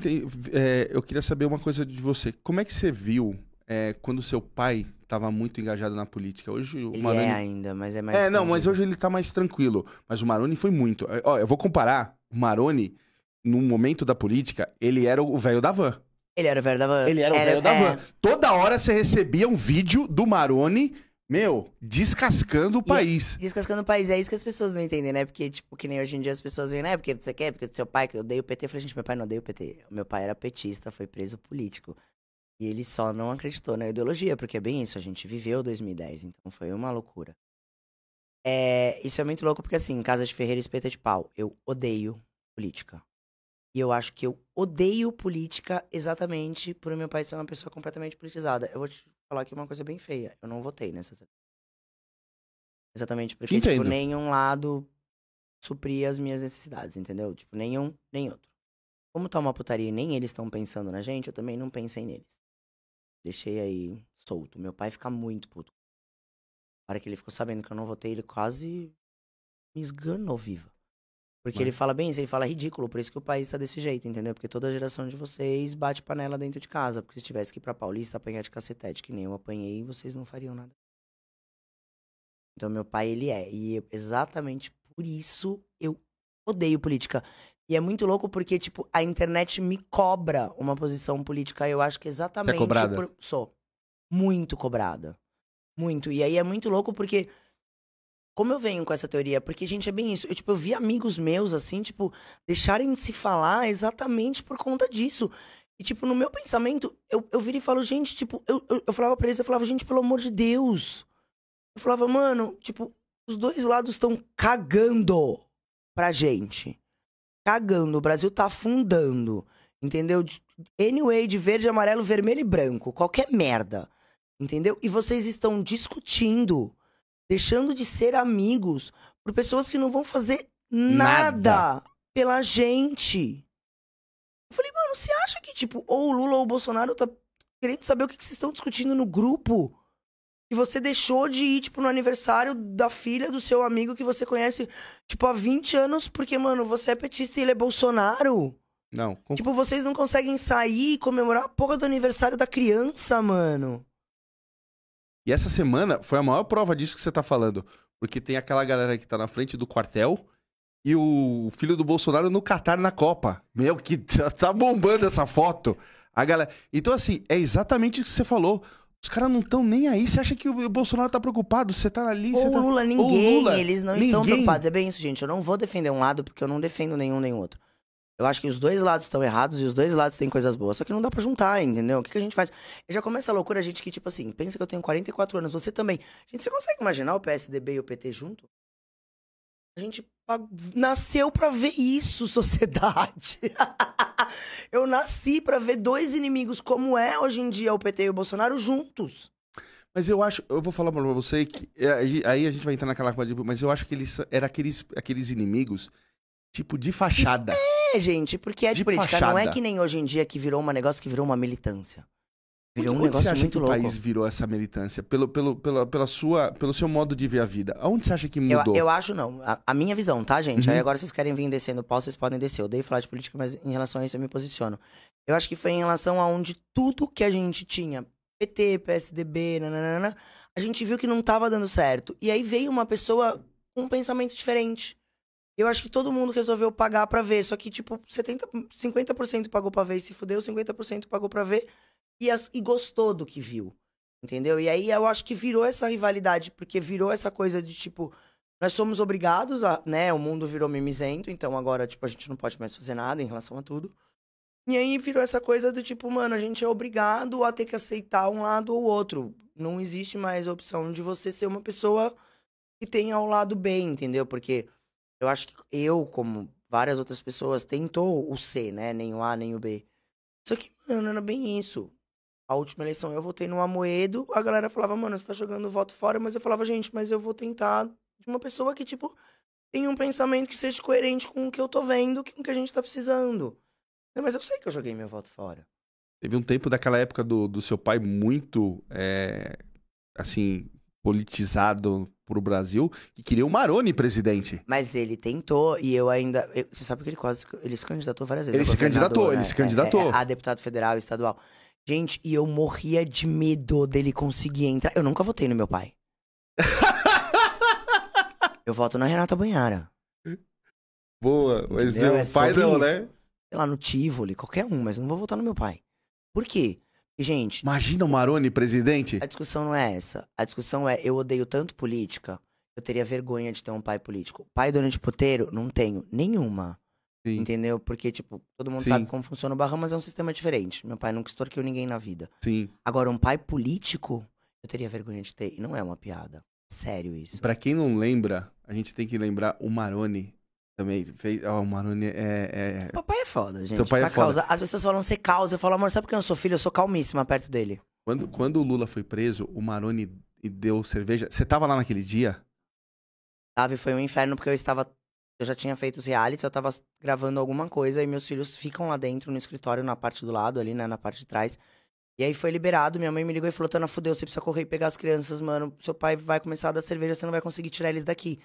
é, eu queria saber uma coisa de você. Como é que você viu é, quando seu pai estava muito engajado na política? Hoje o Ele Maroni... é ainda, mas é mais. É, não, mas hoje ele tá mais tranquilo. Mas o Maroni foi muito. Ó, eu vou comparar. O Maroni, num momento da política, ele era o velho da van. Ele era o velho da van. Ele era o velho da é, van. Toda hora você recebia um vídeo do Maroni, meu, descascando o E- país. Descascando o país, é isso que as pessoas não entendem, né? Porque, tipo, que nem hoje em dia as pessoas veem, né? Porque você quer, porque seu pai, que eu odeio o PT. Eu falei, gente, meu pai não odeia o PT. Meu pai era petista, foi preso político. E ele só não acreditou na ideologia, porque é bem isso, a gente viveu 2010, então foi uma loucura. É, isso é muito louco, porque assim, casa de Ferreira espeta de pau. Eu odeio política. E eu acho que eu odeio política exatamente por meu pai ser uma pessoa completamente politizada. Eu vou te falar aqui uma coisa bem feia. Eu não votei nessas Exatamente, porque, tipo, nenhum lado supria as minhas necessidades, entendeu? Tipo, nenhum, nem outro. Como tá uma putaria e nem eles estão pensando na gente, eu também não pensei neles. deixei aí solto. Meu pai fica muito puto. Na hora que ele ficou sabendo que eu não votei, ele quase me esganou viva. Porque Mas- ele fala bem isso, ele fala ridículo, por isso que o país tá desse jeito, entendeu? Porque toda a geração de vocês bate panela dentro de casa. Porque se tivesse que ir pra Paulista apanhar de cacetete, que nem eu apanhei, vocês não fariam nada. Então, meu pai, ele é. E exatamente por isso eu odeio política. E é muito louco porque, tipo, a internet me cobra uma posição política. Eu acho que exatamente. cobrada? por- Sou. Muito cobrada. Muito. E aí é muito louco porque. Como eu venho com essa teoria? Porque, gente, é bem isso. Eu, tipo, eu vi amigos meus, assim, tipo, deixarem de se falar exatamente por conta disso. E, tipo, no meu pensamento, eu, eu viro e falo, gente, tipo, eu, eu, eu falava pra eles, eu falava, gente, pelo amor de Deus. Eu falava, mano, tipo, os dois lados estão cagando pra gente. Cagando. O Brasil tá afundando. Entendeu? De- Anyway, de verde, amarelo, vermelho e branco. Qualquer merda. Entendeu? E vocês estão discutindo, deixando de ser amigos por pessoas que não vão fazer nada, Nada. pela gente. Eu falei, mano, você acha que, tipo, ou o Lula ou o Bolsonaro tá querendo saber o que que vocês estão discutindo no grupo? E você deixou de ir, tipo, no aniversário da filha do seu amigo que você conhece, tipo, há 20 anos, porque, mano, você é petista e ele é Bolsonaro. Não, com- Tipo, vocês não conseguem sair e comemorar a porra do aniversário da criança, mano. E essa semana foi a maior prova disso que você tá falando. Porque tem aquela galera que tá na frente do quartel e o filho do Bolsonaro no Catar na Copa. Meu, que tá tá bombando essa foto. A galera. Então, assim, é exatamente o que você falou. Os caras não estão nem aí. Você acha que o Bolsonaro tá preocupado? Você tá ali. Ou tá... Lula, ninguém, Lula, eles não estão ninguém. preocupados. É bem isso, gente. Eu não vou defender um lado porque eu não defendo nenhum nem outro. Eu acho que os dois lados estão errados e os dois lados têm coisas boas. Só que não dá pra juntar, entendeu? O que, que a gente faz? E já começa a loucura, a gente que, tipo assim, pensa que eu tenho 44 anos, você também. Gente, você consegue imaginar o PSDB e o PT junto? A gente nasceu pra ver isso, [LAUGHS] sociedade. [LAUGHS] eu nasci pra ver dois inimigos como é hoje em dia o PT e o Bolsonaro juntos. Mas eu acho, eu vou falar pra você que. é, Aí a gente vai entrar naquela coisa, de- mas eu acho que eles eram aqueles, aqueles inimigos, tipo, de fachada. É, gente, porque é de, De política. Não é fachada. que nem hoje em dia que virou um negócio que virou uma militância. Virou Onde- um onde você negócio acha muito que o louco. país virou essa militância? Pelo, pelo, pela, pela sua, pelo seu modo de ver a vida. Aonde você acha que Eu, mudou? eu acho não. A, a minha visão, tá, gente? Uhum. Aí agora vocês querem vir descendo o pau, vocês podem descer. Eu odeio falar de política, mas em relação a isso eu me posiciono. Eu acho que foi em relação a onde tudo que a gente tinha, PT, PSDB, nananana, a gente viu que não tava dando certo. E aí veio uma pessoa com um pensamento diferente. Eu acho que todo mundo resolveu pagar pra ver. Só que, tipo, 70, 50% pagou pra ver e se fudeu, 50% pagou pra ver e, as- e gostou do que viu. Entendeu? E aí eu acho que virou essa rivalidade, porque virou essa coisa de, tipo, nós somos obrigados a, né? O mundo virou mimizento, então agora, tipo, a gente não pode mais fazer nada em relação a tudo. E aí virou essa coisa do tipo, mano, a gente é obrigado a ter que aceitar um lado ou outro. Não existe mais a opção de você ser uma pessoa que tenha o lado bem, entendeu? Porque eu acho que eu, como várias outras pessoas, tentou o C, né? Nem o A, nem o B. Só que, mano, era bem isso. A última eleição eu votei no Amoedo, a galera falava, mano, você tá jogando o voto fora, mas eu falava, gente, mas eu vou tentar de uma pessoa que, tipo, tem um pensamento que seja coerente com o que eu tô vendo, com o que a gente tá precisando. Mas eu sei que eu joguei meu voto fora. Teve um tempo daquela época do, do seu pai muito, é, assim, politizado pro Brasil, que queria o Maroni presidente. Mas ele tentou e eu ainda. eu- você sabe que ele quase. Ele se candidatou várias vezes. Ele se candidatou, governador, ele né? se candidatou. É, é, a deputado federal e estadual. Gente, e eu morria de medo dele conseguir entrar. Eu nunca votei no meu pai. [LAUGHS] eu voto na Renata Banhara. Boa, mas Entendeu? o É pai não, isso. né? Sei lá, no Tivoli, qualquer um, mas não vou votar no meu pai. Por quê? Gente, Imagina o Maroni presidente. A discussão não é essa. A discussão é, eu odeio tanto política, eu teria vergonha de ter um pai político. Pai dono de puteiro, não tenho nenhuma. Sim. Entendeu? Porque, tipo, todo mundo Sim. sabe como funciona o Bahamas, é um sistema diferente. Meu pai nunca extorquiu ninguém na vida. Sim. Agora, um pai político, eu teria vergonha de ter. E não é uma piada. Sério isso. Pra quem não lembra, a gente tem que lembrar o Maroni também fez. Ó, o Maroni é, é- Papai é foda, gente. Seu pai é Pra foda. causar- As pessoas falam ser causa. Eu falo, amor, sabe porque eu sou filho? Eu sou calmíssima perto dele. Quando, quando o Lula foi preso, o Maroni deu cerveja. Você tava lá naquele dia? Sabe? Foi um inferno porque eu estava. Eu já tinha feito os realities, eu tava gravando alguma coisa e meus filhos ficam lá dentro no escritório, na parte do lado ali, né? Na parte de trás. E aí foi liberado, minha mãe me ligou e falou, Tana, fudeu, você precisa correr e pegar as crianças, mano. Seu pai vai começar a dar cerveja, você não vai conseguir tirar eles daqui.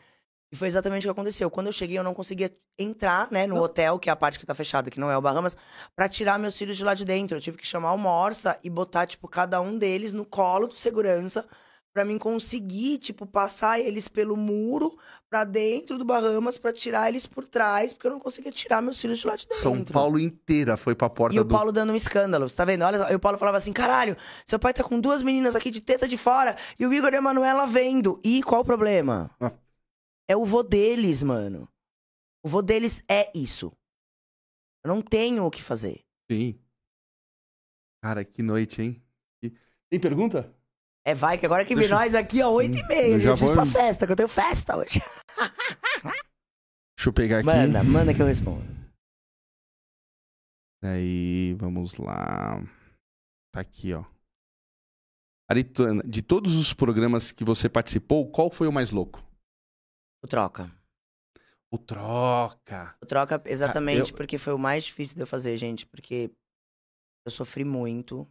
E foi exatamente o que aconteceu. Quando eu cheguei, eu não conseguia entrar, né, no hotel, que é a parte que tá fechada, que não é o Bahamas, pra tirar meus filhos de lá de dentro. Eu tive que chamar uma orça e botar, tipo, cada um deles no colo do segurança pra mim conseguir, tipo, passar eles pelo muro pra dentro do Bahamas pra tirar eles por trás, porque eu não conseguia tirar meus filhos de lá de dentro. São Paulo inteira foi pra porta E o do. Paulo dando um escândalo, você tá vendo? Olha, e o Paulo falava assim: caralho, seu pai tá com duas meninas aqui de teta de fora e o Igor e a Manuela vendo. E qual o problema? Ah. É o vô deles, mano. O vô deles é isso. Eu não tenho o que fazer. Sim. Cara, que noite, hein? Tem pergunta? É, vai, que agora que Deixa- nós aqui, ó, 8 e meia. Eu Eu já preciso vou- pra festa, que eu tenho festa hoje. Deixa eu pegar aqui. Manda, manda que eu respondo. Aí, vamos lá. Tá aqui, ó. Aritana, de todos os programas que você participou, qual foi o mais louco? O troca. O Troca. O troca exatamente eu- porque foi o mais difícil de eu fazer, gente. Porque eu sofri muito.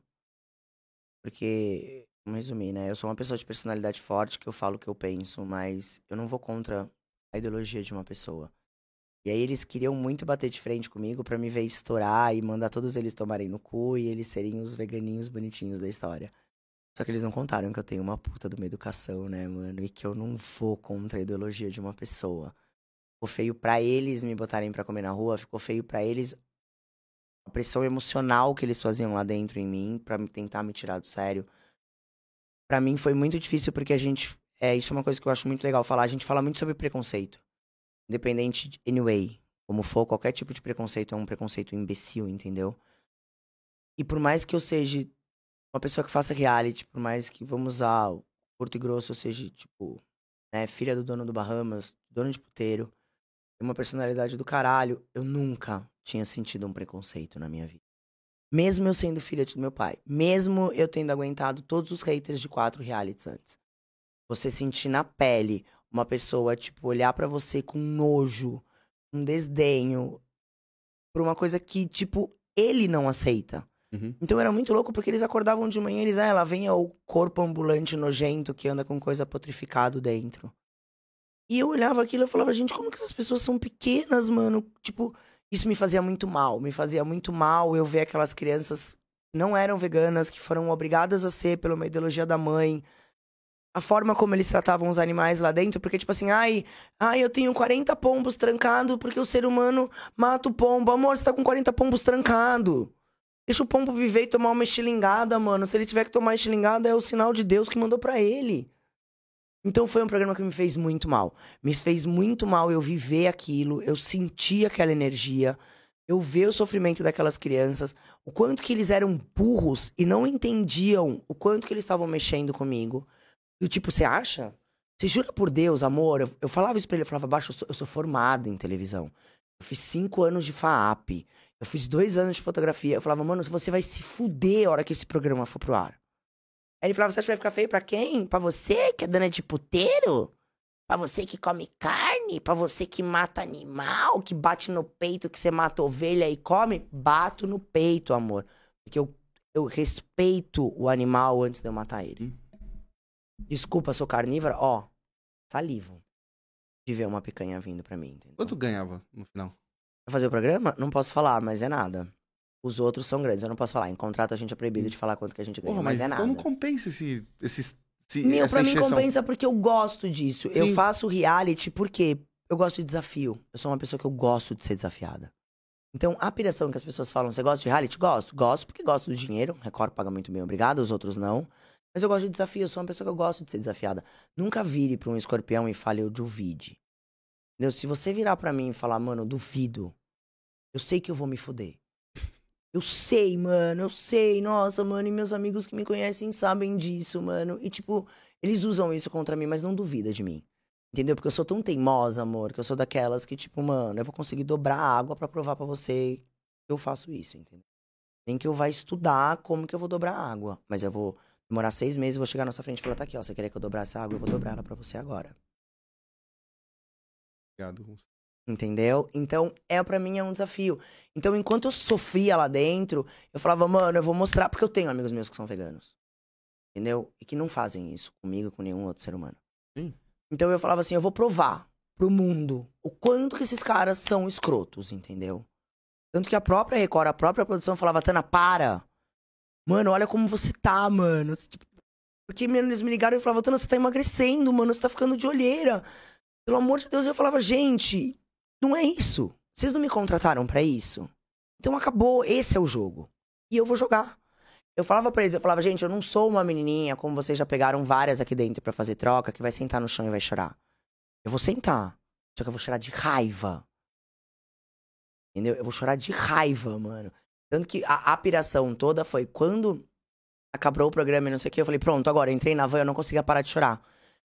Porque, vamos resumir, né? Eu sou uma pessoa de personalidade forte, que eu falo o que eu penso, mas eu não vou contra a ideologia de uma pessoa. E aí eles queriam muito bater de frente comigo pra me ver estourar e mandar todos eles tomarem no cu e eles serem os veganinhos bonitinhos da história. Só que eles não contaram que eu tenho uma puta de uma educação, né, mano? E que eu não vou contra a ideologia de uma pessoa. Ficou feio pra eles me botarem pra comer na rua, ficou feio pra eles a pressão emocional que eles faziam lá dentro em mim me tentar me tirar do sério. Pra mim foi muito difícil porque a gente é isso é uma coisa que eu acho muito legal falar, a gente fala muito sobre preconceito. Independente de anyway, como for, qualquer tipo de preconceito é um preconceito imbecil, entendeu? E por mais que eu seja uma pessoa que faça reality, por mais que vamos usar o curto e grosso, eu seja tipo, né, filha do dono do Bahamas, dono de puteiro, uma personalidade do caralho, eu nunca tinha sentido um preconceito na minha vida. Mesmo eu sendo filha do meu pai, mesmo eu tendo aguentado todos os haters de quatro realities antes. Você sentir na pele uma pessoa, tipo, olhar pra você com nojo, um desdenho, por uma coisa que, tipo, ele não aceita. Uhum. Então era muito louco porque eles acordavam de manhã e eles, ah, lá vem o corpo ambulante nojento que anda com coisa petrificado dentro. E eu olhava aquilo e falava, gente, como que essas pessoas são pequenas, mano? Tipo, isso me fazia muito mal. Me fazia muito mal eu ver aquelas crianças não eram veganas, que foram obrigadas a ser pela uma ideologia da mãe. A forma como eles tratavam os animais lá dentro, porque, tipo assim, ai, ai, eu tenho 40 pombos trancados porque o ser humano mata o pombo. Amor, você tá com 40 pombos trancados. Deixa o pombo viver e tomar uma estilingada, mano. Se ele tiver que tomar estilingada, é o sinal de Deus que mandou pra ele. Então foi um programa que me fez muito mal. Me fez muito mal eu viver aquilo, eu sentir aquela energia, eu ver o sofrimento daquelas crianças, o quanto que eles eram burros e não entendiam o quanto que eles estavam mexendo comigo. Do tipo, você acha? Você jura por Deus, amor? Eu, eu falava isso pra ele, eu falava, baixo, eu sou, eu sou formada em televisão. Eu fiz cinco anos de FAAP. Eu fiz dois anos de fotografia. Eu falava, mano, você vai se fuder a hora que esse programa for pro ar. Aí ele falava, você acha que vai ficar feio pra quem? Pra você que é dona de puteiro? Pra você que come carne? Pra você que mata animal? Que bate no peito, que você mata ovelha e come? Bato no peito, amor. Porque eu, eu respeito o animal antes de eu matar ele. Desculpa, sou carnívora? Ó, salivo. De ver uma picanha vindo pra mim. Entendeu? Quanto ganhava no final? Pra fazer o programa? Não posso falar, mas é nada. Os outros são grandes, eu não posso falar. Em contrato a gente é proibido de falar quanto que a gente ganha, Porra, mas, mas é nada. então não compensa esse, esses. esse- Meu, pra mim compensa porque eu gosto disso. Eu Sim. faço reality porque eu gosto de desafio. Eu sou uma pessoa que eu gosto de ser desafiada. Então, a piração que as pessoas falam, você gosta de reality? Gosto. Gosto porque gosto do dinheiro. Record paga muito bem, obrigado. Os outros não. Mas eu gosto de desafio. Eu sou uma pessoa que eu gosto de ser desafiada. Nunca vire pra um escorpião e fale, eu duvide. Entendeu? Se você virar pra mim e falar, mano, duvido, eu sei que eu vou me fuder. Eu sei, mano, eu sei. Nossa, mano, e meus amigos que me conhecem sabem disso, mano. E, tipo, eles usam isso contra mim, mas não duvida de mim. Entendeu? Porque eu sou tão teimosa, amor, que eu sou daquelas que, tipo, mano, eu vou conseguir dobrar a água pra provar pra você que eu faço isso, entendeu? Nem que eu vá estudar como que eu vou dobrar a água. Mas eu vou demorar seis meses, vou chegar na sua frente e falar, tá aqui, ó, você queria que eu dobrasse a água? Eu vou dobrar ela pra você agora. Obrigado. Entendeu? Então, é para mim é um desafio. Então, enquanto eu sofria lá dentro, eu falava, mano, eu vou mostrar, porque eu tenho amigos meus que são veganos. Entendeu? E que não fazem isso comigo, com nenhum outro ser humano. Sim. Então eu falava assim, eu vou provar pro mundo o quanto que esses caras são escrotos, entendeu? Tanto que a própria Record, a própria produção falava, Tana, para. Mano, olha como você tá, mano. Tipo, porque mano, eles me ligaram e falavam, Tana, você tá emagrecendo, mano, você tá ficando de olheira. Pelo amor de Deus, eu falava, gente, não é isso. Vocês não me contrataram para isso. Então acabou, esse é o jogo. E eu vou jogar. Eu falava pra eles, eu falava, gente, eu não sou uma menininha como vocês já pegaram várias aqui dentro para fazer troca, que vai sentar no chão e vai chorar. Eu vou sentar. Só que eu vou chorar de raiva. Entendeu? Eu vou chorar de raiva, mano. Tanto que a apiração toda foi quando acabou o programa e não sei o que, eu falei, pronto, agora entrei na van, eu não conseguia parar de chorar.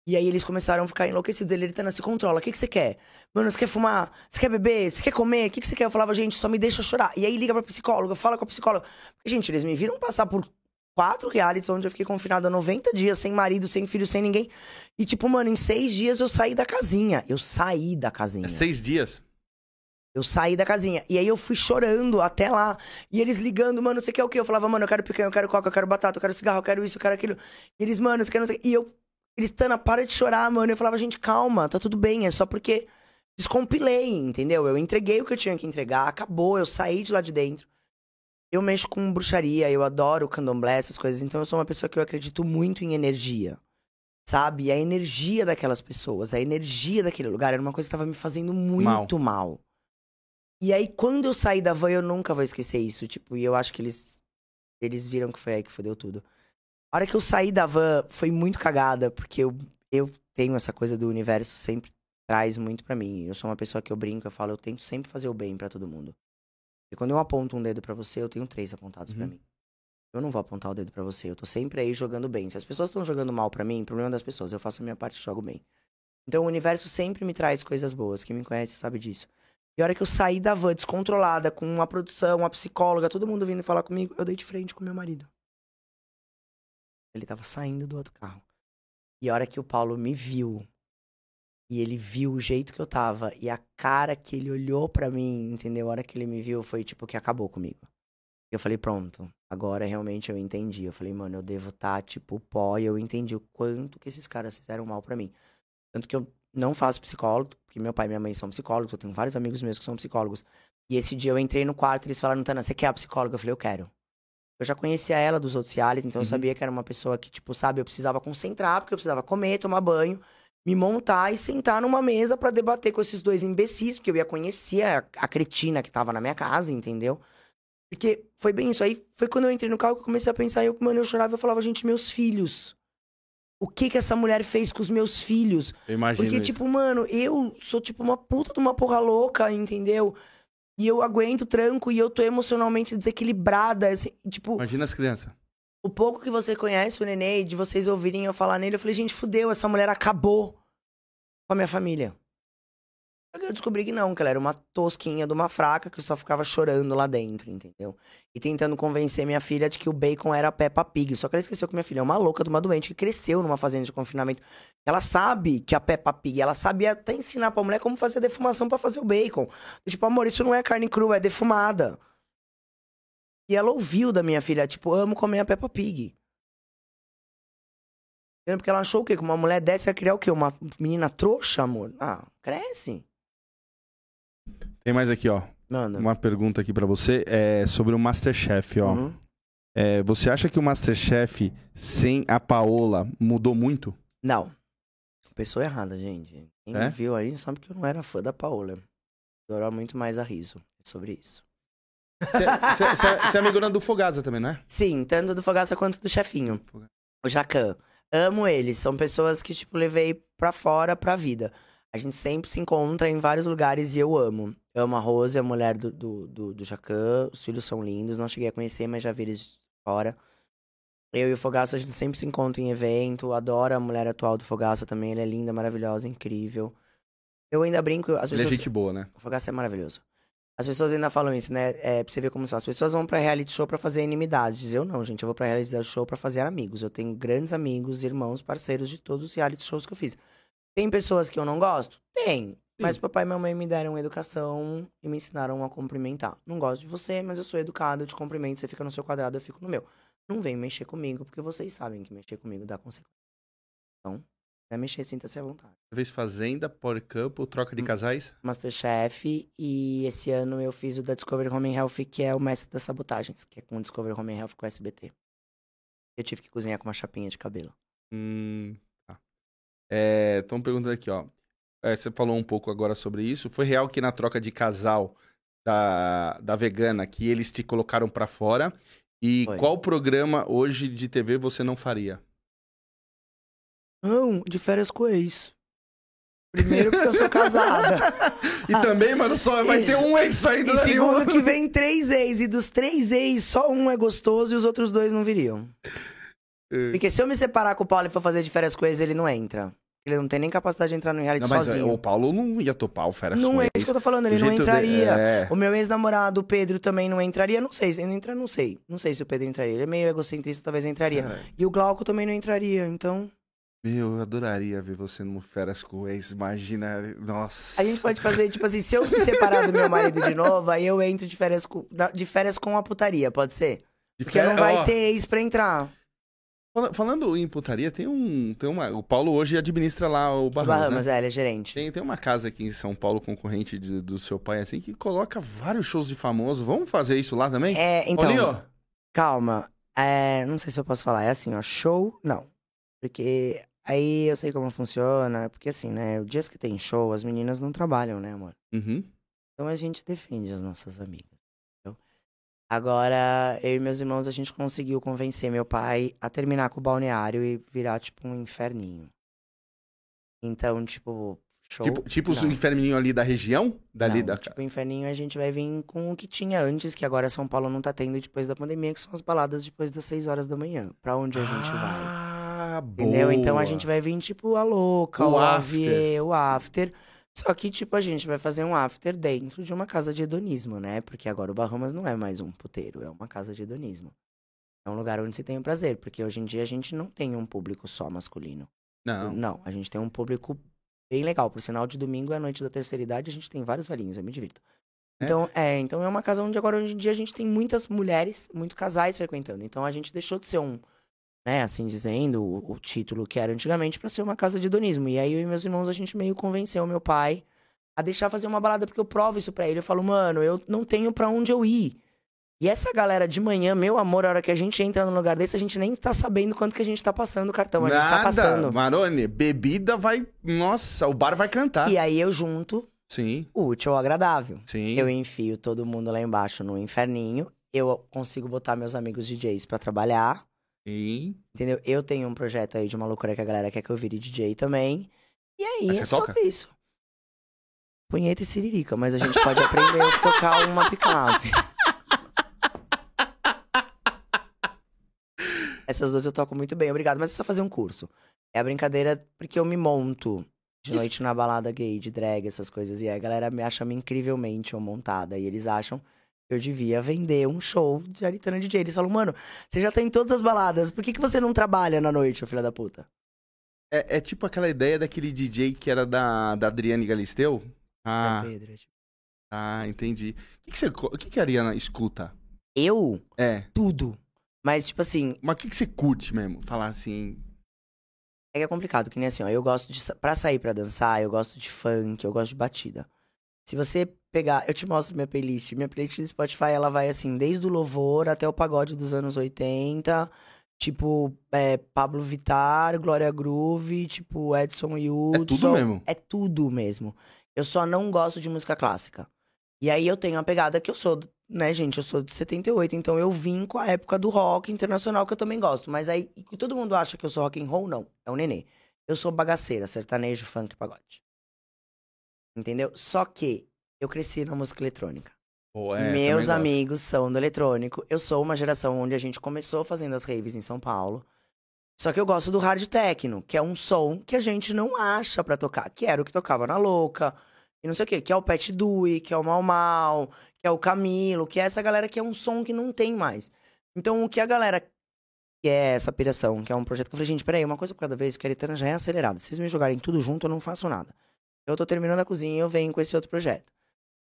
E aí eles começaram a ficar enlouquecidos. Ele, Tana, se controla. O que, que você quer? Mano, você quer fumar? Você quer beber? Você quer comer? O que, que você quer? Eu falava, gente, só me deixa chorar. E aí liga pra psicóloga, fala com a psicóloga. Porque, gente, eles me viram passar por quatro realities onde eu fiquei confinada 90 dias, sem marido, sem filho, sem ninguém. E, tipo, mano, em seis dias eu saí da casinha. Eu saí da casinha. É seis dias? Eu saí da casinha. E aí eu fui chorando até lá. E eles ligando, mano, você quer o quê? Eu falava, mano, eu quero picanha, eu quero coca, eu quero batata, eu quero cigarro, eu quero isso, eu quero aquilo. E eles, mano, você quer não sei. E eu Cristana, para de chorar, mano. Eu falava, gente, calma, tá tudo bem, é só porque descompilei, entendeu? Eu entreguei o que eu tinha que entregar, acabou, eu saí de lá de dentro. Eu mexo com bruxaria, eu adoro candomblé, essas coisas, então eu sou uma pessoa que eu acredito muito em energia. Sabe? E a energia daquelas pessoas, a energia daquele lugar era uma coisa que tava me fazendo muito mal. mal. E aí, quando eu saí da van, eu nunca vou esquecer isso. Tipo, e eu acho que eles. Eles viram que foi aí que fodeu tudo. A hora que eu saí da van foi muito cagada, porque eu, eu tenho essa coisa do universo sempre traz muito para mim. Eu sou uma pessoa que eu brinco, eu falo, eu tento sempre fazer o bem para todo mundo. E quando eu aponto um dedo para você, eu tenho três apontados uhum. para mim. Eu não vou apontar o dedo para você, eu tô sempre aí jogando bem. Se as pessoas estão jogando mal para mim, problema das pessoas, eu faço a minha parte e jogo bem. Então o universo sempre me traz coisas boas. Quem me conhece sabe disso. E a hora que eu saí da van descontrolada, com uma produção, uma psicóloga, todo mundo vindo falar comigo, eu dei de frente com meu marido. Ele tava saindo do outro carro. E a hora que o Paulo me viu, e ele viu o jeito que eu tava, e a cara que ele olhou para mim, entendeu? A hora que ele me viu, foi tipo que acabou comigo. Eu falei, pronto, agora realmente eu entendi. Eu falei, mano, eu devo estar, tá, tipo, pó, e eu entendi o quanto que esses caras fizeram mal para mim. Tanto que eu não faço psicólogo, porque meu pai e minha mãe são psicólogos, eu tenho vários amigos meus que são psicólogos. E esse dia eu entrei no quarto e eles falaram, Tana, você quer a psicóloga? Eu falei, eu quero. Eu já conhecia ela dos outros reality, então uhum. eu sabia que era uma pessoa que, tipo, sabe, eu precisava concentrar, porque eu precisava comer, tomar banho, me montar e sentar numa mesa para debater com esses dois imbecis, porque eu ia conhecer a, a cretina que tava na minha casa, entendeu? Porque foi bem isso. Aí foi quando eu entrei no carro que eu comecei a pensar, eu, mano, eu chorava e eu falava, gente, meus filhos. O que que essa mulher fez com os meus filhos? Eu imagino Porque, isso. tipo, mano, eu sou tipo uma puta de uma porra louca, entendeu? E eu aguento tranco e eu tô emocionalmente desequilibrada. Assim, tipo. Imagina as crianças. O pouco que você conhece o Nenê, de vocês ouvirem eu falar nele, eu falei, gente, fudeu, essa mulher acabou com a minha família. Eu descobri que não, que ela era uma tosquinha de uma fraca que só ficava chorando lá dentro, entendeu? E tentando convencer minha filha de que o bacon era Peppa Pig. Só que ela esqueceu que minha filha é uma louca de uma doente que cresceu numa fazenda de confinamento. Ela sabe que a Peppa Pig, ela sabia até ensinar pra mulher como fazer a defumação para fazer o bacon. Tipo, amor, isso não é carne crua, é defumada. E ela ouviu da minha filha, tipo, amo comer a Peppa Pig. Porque ela achou o quê? Que uma mulher dessa ia criar o quê? Uma menina trouxa, amor? Ah, cresce. Tem mais aqui, ó. Manda. Uma pergunta aqui para você é sobre o Masterchef, ó. Uhum. É, você acha que o Masterchef sem a Paola mudou muito? Não. Pessoa errada, gente. Quem é? me viu aí sabe que eu não era fã da Paola. Era muito mais a riso sobre isso. Você é amigona do Fogaça também, né? Sim, tanto do Fogaça quanto do chefinho. O Jacan. Amo eles. São pessoas que, tipo, levei pra fora pra vida. A gente sempre se encontra em vários lugares e eu amo. Eu amo a Rose, a mulher do, do, do, do Jacan. Os filhos são lindos. Não cheguei a conhecer, mas já vi eles fora. Eu e o Fogaça, a gente sempre se encontra em evento. Adoro a mulher atual do Fogaça também. Ela é linda, maravilhosa, incrível. Eu ainda brinco. As pessoas... Ele é gente boa, né? O Fogaça é maravilhoso. As pessoas ainda falam isso, né? É, pra você ver como são. As pessoas vão pra reality show pra fazer inimidades. Eu não, gente. Eu vou pra reality show pra fazer amigos. Eu tenho grandes amigos, irmãos, parceiros de todos os reality shows que eu fiz. Tem pessoas que eu não gosto? Tem. Mas papai e mamãe me deram educação e me ensinaram a cumprimentar. Não gosto de você, mas eu sou educado, eu te cumprimento, você fica no seu quadrado, eu fico no meu. Não vem mexer comigo, porque vocês sabem que mexer comigo dá consequência. Então, é mexer, sinta-se à vontade. Fez Fazenda, Power Couple, Troca de Hum. Casais? Masterchef e esse ano eu fiz o da Discovery Home Health, que é o mestre das sabotagens, que é com o Discovery Home Health com o SBT. Eu tive que cozinhar com uma chapinha de cabelo. Hum, Estão perguntando aqui, ó. É, você falou um pouco agora sobre isso. Foi real que na troca de casal da, da vegana, que eles te colocaram pra fora? E Foi. qual programa hoje de TV você não faria? Não, de férias com ex. Primeiro porque eu sou casada. [LAUGHS] E também, mano, só [LAUGHS] vai ter um ex saindo E dali. segundo que vem três ex. E dos três ex, só um é gostoso e os outros dois não viriam. [LAUGHS] É. Porque se eu me separar com o Paulo e for fazer de férias com ex, ele não entra. Ele não tem nem capacidade de entrar no reality Não, mas sozinho. o Paulo não ia topar o Fera Não com é isso que eu tô falando, ele não jeito de- entraria. é. O meu ex-namorado, o Pedro, também não entraria. Não sei, se ele entra, não sei. Não sei se o Pedro entraria. Ele é meio egocentrista, talvez entraria. É. E o Glauco também não entraria, então... Meu, eu adoraria ver você no Feras com ex. Imagina. Nossa. A gente pode fazer, tipo assim, se eu me separar do meu marido de novo, aí eu entro de férias com, de férias com a putaria, pode ser? De Porque não férias- vai ó, ter ex pra entrar. Fala- Falando em putaria, tem um. Tem uma, o Paulo hoje administra lá o Bahamas. Bahamas, né? é, ele é gerente. Tem, tem uma casa aqui em São Paulo, concorrente de- do seu pai, assim, que coloca vários shows de famosos. Vamos fazer isso lá também? É, então, calma. É, não sei se eu posso falar. É assim, ó, show, não. Porque aí eu sei como funciona. Porque assim, né, os dias que tem show, as meninas não trabalham, né, amor? Uhum. Então a gente defende as nossas amigas. Agora, eu e meus irmãos, a gente conseguiu convencer meu pai a terminar com o balneário e virar, tipo, um inferninho. Então, tipo, show. Tipo, tipo os inferninhos ali da região? Dali Não, da. Tipo, inferninho a gente vai vir com o que tinha antes, que agora São Paulo não tá tendo depois da pandemia, que são as baladas depois das 6 horas da manhã. Pra onde a gente vai. Ah, boa. Entendeu? Então a gente vai vir, tipo, a louca, O o, after. O after. Só que, tipo, a gente vai fazer um after dentro de uma casa de hedonismo, né? Porque agora o Bahamas não é mais um puteiro, é uma casa de hedonismo. É um lugar onde se tem o prazer, porque hoje em dia a gente não tem um público só masculino. Não. Não, a gente tem um público bem legal. Por sinal, de domingo é a noite da terceira idade, a gente tem vários velhinhos, eu me divirto. É? Então, é, então é uma casa onde agora hoje em dia a gente tem muitas mulheres, muitos casais frequentando. Então a gente deixou de ser um, né, assim dizendo, o, o título que era antigamente pra ser uma casa de hedonismo. E aí eu e meus irmãos a gente meio convenceu meu pai a deixar fazer uma balada porque eu provo isso pra ele. Eu falo, mano, eu não tenho pra onde eu ir. E essa galera de manhã, meu amor, a hora que a gente entra num lugar desse, a gente nem tá sabendo quanto que a gente tá passando o cartão. A gente tá passando. Marone, bebida vai. Nossa, o bar vai cantar. E aí eu junto Sim, o útil ao agradável. sim. Eu enfio todo mundo lá embaixo no inferninho. Eu consigo botar meus amigos DJs pra trabalhar. Sim. Entendeu? Eu tenho um projeto aí de uma loucura que a galera quer que eu vire DJ também. E aí Mas é toca? sobre isso. Punheta e siririca, mas a gente pode aprender a tocar uma picape. Essas duas eu toco muito bem, obrigado. Mas é só fazer um curso. É a brincadeira porque eu me monto de Isso- noite na balada gay, de drag, essas coisas. E a galera me acha incrivelmente montada. E eles acham eu devia vender um show de Aritana DJ. Eles falam, mano, você já tá em todas as baladas, por que, que você não trabalha na noite, ô filho da puta? É, é tipo aquela ideia daquele DJ que era da, da Adriane Galisteu? Ah, É, Pedro, é tipo, ah, entendi. O que, que, você, co- o que, que a Ariana escuta? Eu, É. tudo. Mas, tipo assim, Mas o que, que você curte mesmo? Falar assim. é que é complicado, que nem assim, ó. Eu gosto de. Pra sair pra dançar, eu gosto de funk, eu gosto de batida. Se você pegar. Eu te mostro minha playlist. Minha playlist do Spotify, ela vai assim, desde o louvor até o pagode dos anos 80. Tipo, é, Pablo Vittar, Glória Groove, tipo, Edson Hudson. É tudo mesmo. É tudo mesmo. Eu só não gosto de música clássica. E aí eu tenho a pegada que eu sou, né, gente? Eu sou de 78, então eu vim com a época do rock internacional que eu também gosto. Mas aí e todo mundo acha que eu sou rock and roll, não. É o nenê. Eu sou bagaceira, sertanejo, funk, pagode. Entendeu? Só que eu cresci na música eletrônica. Pô, é, Meus também gosto. amigos são do eletrônico. Eu sou uma geração onde a gente começou fazendo as raves em São Paulo. Só que eu gosto do hard techno, que é um som que a gente não acha pra tocar, que era o que tocava na Louca, e não sei o quê, que é o Pet Dewey, que é o Mal Mal, que é o Camilo, que é essa galera que é um som que não tem mais. Então, o que a galera quer essa piração, que é um projeto que eu falei, gente, peraí, uma coisa por cada vez, que a Aritana já é acelerada. Se vocês me jogarem tudo junto, eu não faço nada. Eu tô terminando a cozinha e eu venho com esse outro projeto.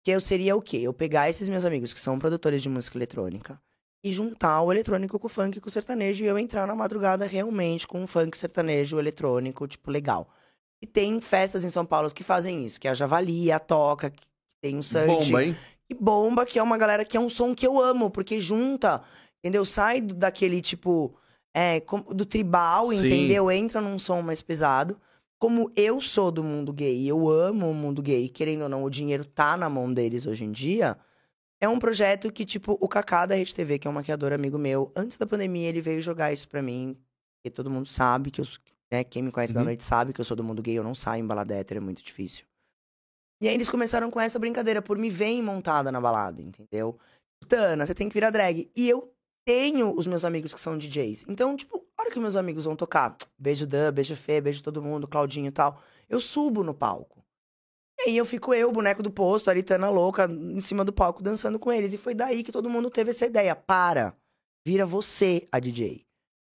Que eu seria o quê? Eu pegar esses meus amigos que são produtores de música eletrônica e juntar o eletrônico com o funk com o sertanejo e eu entrar na madrugada realmente com um funk sertanejo eletrônico, tipo, legal. E tem festas em São Paulo que fazem isso, que é a Javali, a Toca, que tem um Search. Bomba, hein? E Bomba, que é uma galera que é um som que eu amo, porque junta, entendeu? Sai daquele tipo, é, do tribal, Sim. entendeu? Entra num som mais pesado. Como eu sou do mundo gay, eu amo o mundo gay, querendo ou não, o dinheiro tá na mão deles hoje em dia. É um projeto que, tipo, o Kaká da Rede TV, que é um maquiador amigo meu, antes da pandemia, ele veio jogar isso pra mim. Porque todo mundo sabe que eu sou. Né, quem me conhece da Uhum. noite sabe que eu sou do mundo gay, eu não saio em balada hétero, é muito difícil. E aí eles começaram com essa brincadeira, por me verem montada na balada, entendeu? Tana, você tem que virar drag. E eu tenho os meus amigos que são DJs. Então, tipo, hora que meus amigos vão tocar, beijo Dan, beijo Fê, beijo todo mundo, Claudinho e tal, eu subo no palco. E aí eu fico eu, boneco do posto, a Aritana louca, em cima do palco, dançando com eles. E foi daí que todo mundo teve essa ideia. Para, vira você a DJ.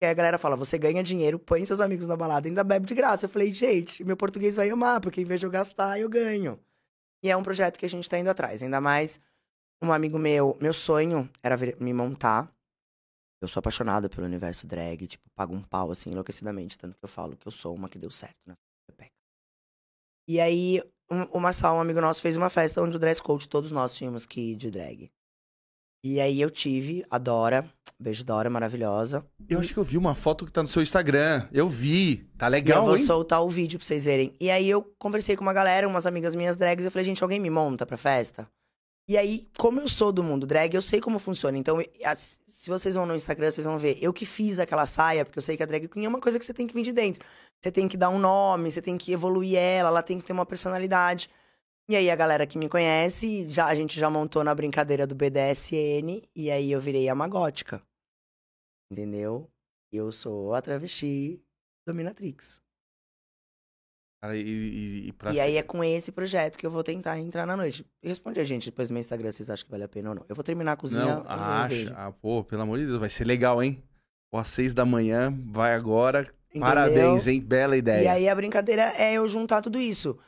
E aí a galera fala, você ganha dinheiro, põe seus amigos na balada, ainda bebe de graça. Eu falei, gente, meu português vai amar, porque em vez de eu gastar, eu ganho. E é um projeto que a gente tá indo atrás. Ainda mais um amigo meu, meu sonho era me montar. Eu sou apaixonado pelo universo drag, tipo, pago um pau assim enlouquecidamente, tanto que eu falo que eu sou uma que deu certo, né? E aí, um- o Marçal, um amigo nosso, fez uma festa onde o dress code todos nós tínhamos que ir de drag. E aí eu tive a Dora, beijo Dora, maravilhosa. Eu acho que eu vi uma foto que tá no seu Instagram. Eu vi. Tá e eu legal, vou hein? soltar o vídeo pra vocês verem. E aí eu conversei com uma galera, umas amigas minhas drags, eu falei, gente, alguém me monta pra festa? E aí, como eu sou do mundo drag, eu sei como funciona. Então, se vocês vão no Instagram, vocês vão ver. Eu que fiz aquela saia, porque eu sei que a drag queen é uma coisa que você tem que vir de dentro. Você tem que dar um nome, você tem que evoluir ela, ela tem que ter uma personalidade. E aí, a galera que me conhece, já, a gente já montou na brincadeira do BDSN, e aí eu virei a magótica. Entendeu? Eu sou a travesti dominatrix. Cara, e, e, e pra E aí é com esse projeto que eu vou tentar entrar na noite. Responde a gente depois no meu Instagram se vocês acham que vale a pena ou não. Eu vou terminar a cozinha. Não, acha. Ah, pô, pelo amor de Deus, vai ser legal, hein? Pô, às seis da manhã, vai agora. Entendeu? Parabéns, hein? Bela ideia. E aí a brincadeira é eu juntar tudo isso.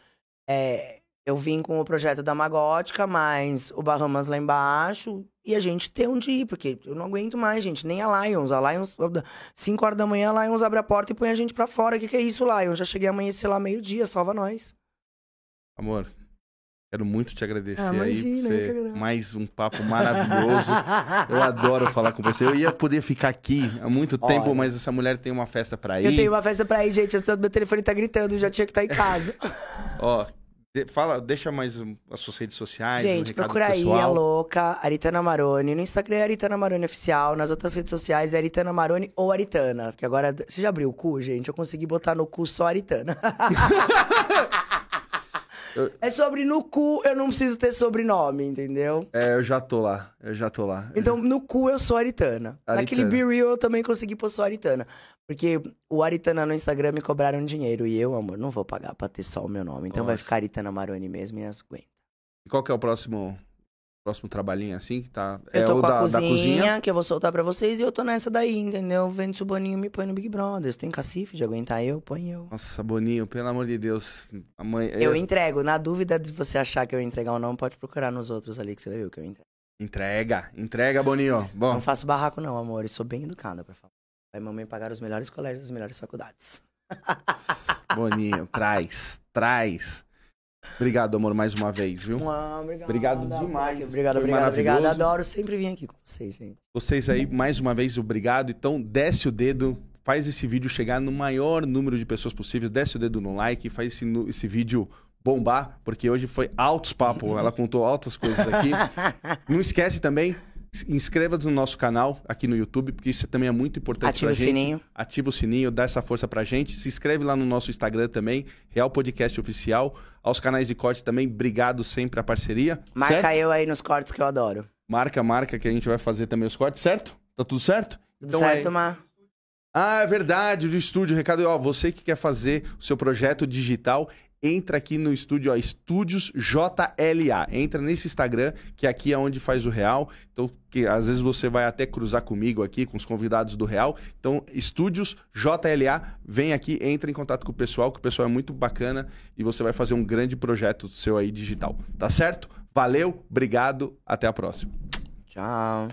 É, eu vim com o projeto da Magótica, mais o Bahamas lá embaixo, e a gente ter onde ir, porque eu não aguento mais, gente. Nem a Lions. A Lions, 5 horas da manhã, a Lions abre a porta e põe a gente pra fora. O que, que é isso, Lions? Já cheguei a amanhecer lá meio-dia, salva nós. Amor, quero muito te agradecer Ah, aí eu ser agradeço. mais um papo maravilhoso. [LAUGHS] Eu adoro falar com você. Eu ia poder ficar aqui há muito tempo, Olha. mas essa mulher tem uma festa pra ir. Eu tenho uma festa pra ir, gente. Meu telefone tá gritando, já tinha que estar em casa. Ó, fala, deixa mais um- as suas redes sociais. um Gente, recado procura aí a louca, Aritana Maroni. No Instagram é Aritana Maroni Oficial. Nas outras redes sociais é Aritana Maroni ou Aritana. Porque agora. Você já abriu o cu, gente? Eu consegui botar no cu só Aritana. [LAUGHS] é sobre no cu, eu não preciso ter sobrenome, entendeu? É, eu já tô lá. Eu já tô lá. Então, no cu eu sou Aritana. Naquele Aritana. Be Real eu também consegui pôr só Aritana. Porque o Aritana no Instagram me cobraram dinheiro. E eu, amor, não vou pagar pra ter só o meu nome. Então vai Lógico. ficar Aritana Maroni mesmo e as aguenta. E qual que é o próximo, próximo trabalhinho assim? Que tá, Eu é tô o com da, a da cozinha, cozinha. que eu vou soltar pra vocês, e eu tô nessa daí, entendeu? Vende se o Boninho me põe no Big Brother. Tem cacife de aguentar eu, põe eu. Nossa, Boninho, pelo amor de Deus. Mãe, Eu entrego. Na dúvida de você achar que eu ia entregar ou não, pode procurar nos outros ali que você vai ver o que eu entrego. Entrega, entrega, Boninho. Bom, Não faço barraco, não, amor. Eu sou bem educada pra falar. Vai mamãe pagar os melhores colégios das melhores faculdades. Boninho, traz, traz. Obrigado, amor, mais uma vez, viu? Ah, obrigado. Obrigado demais. Obrigado, Foi obrigado, obrigado. Adoro sempre vir aqui com vocês, gente. Vocês aí, mais uma vez, obrigado. Então, desce o dedo, faz esse vídeo chegar no maior número de pessoas possível. Desce o dedo no like, faz esse, esse vídeo bombar, porque hoje foi altos papo. Ela contou altas coisas aqui. [LAUGHS] Não esquece também, se inscreva no nosso canal aqui no YouTube, porque isso também é muito importante Ativa pra o gente. sininho. Ativa o sininho, dá essa força pra gente. Se inscreve lá no nosso Instagram também, Real Podcast Oficial. Aos canais de corte também, obrigado sempre a parceria. Marca certo? eu aí nos cortes que eu adoro. Marca, marca, que a gente vai fazer também os cortes, certo? Tá tudo certo? Tudo certo, Mar? Ah, é verdade, do estúdio, recado. Ó, você que quer fazer o seu projeto digital, entra aqui no estúdio, ó, Estúdios JLA. Entra nesse Instagram, que aqui é onde faz o Real. Então, que às vezes você vai até cruzar comigo aqui, com os convidados do Real. Então, Estúdios JLA, vem aqui, entra em contato com o pessoal, que o pessoal é muito bacana e você vai fazer um grande projeto seu aí digital. Tá certo? Valeu, obrigado, até a próxima. Tchau.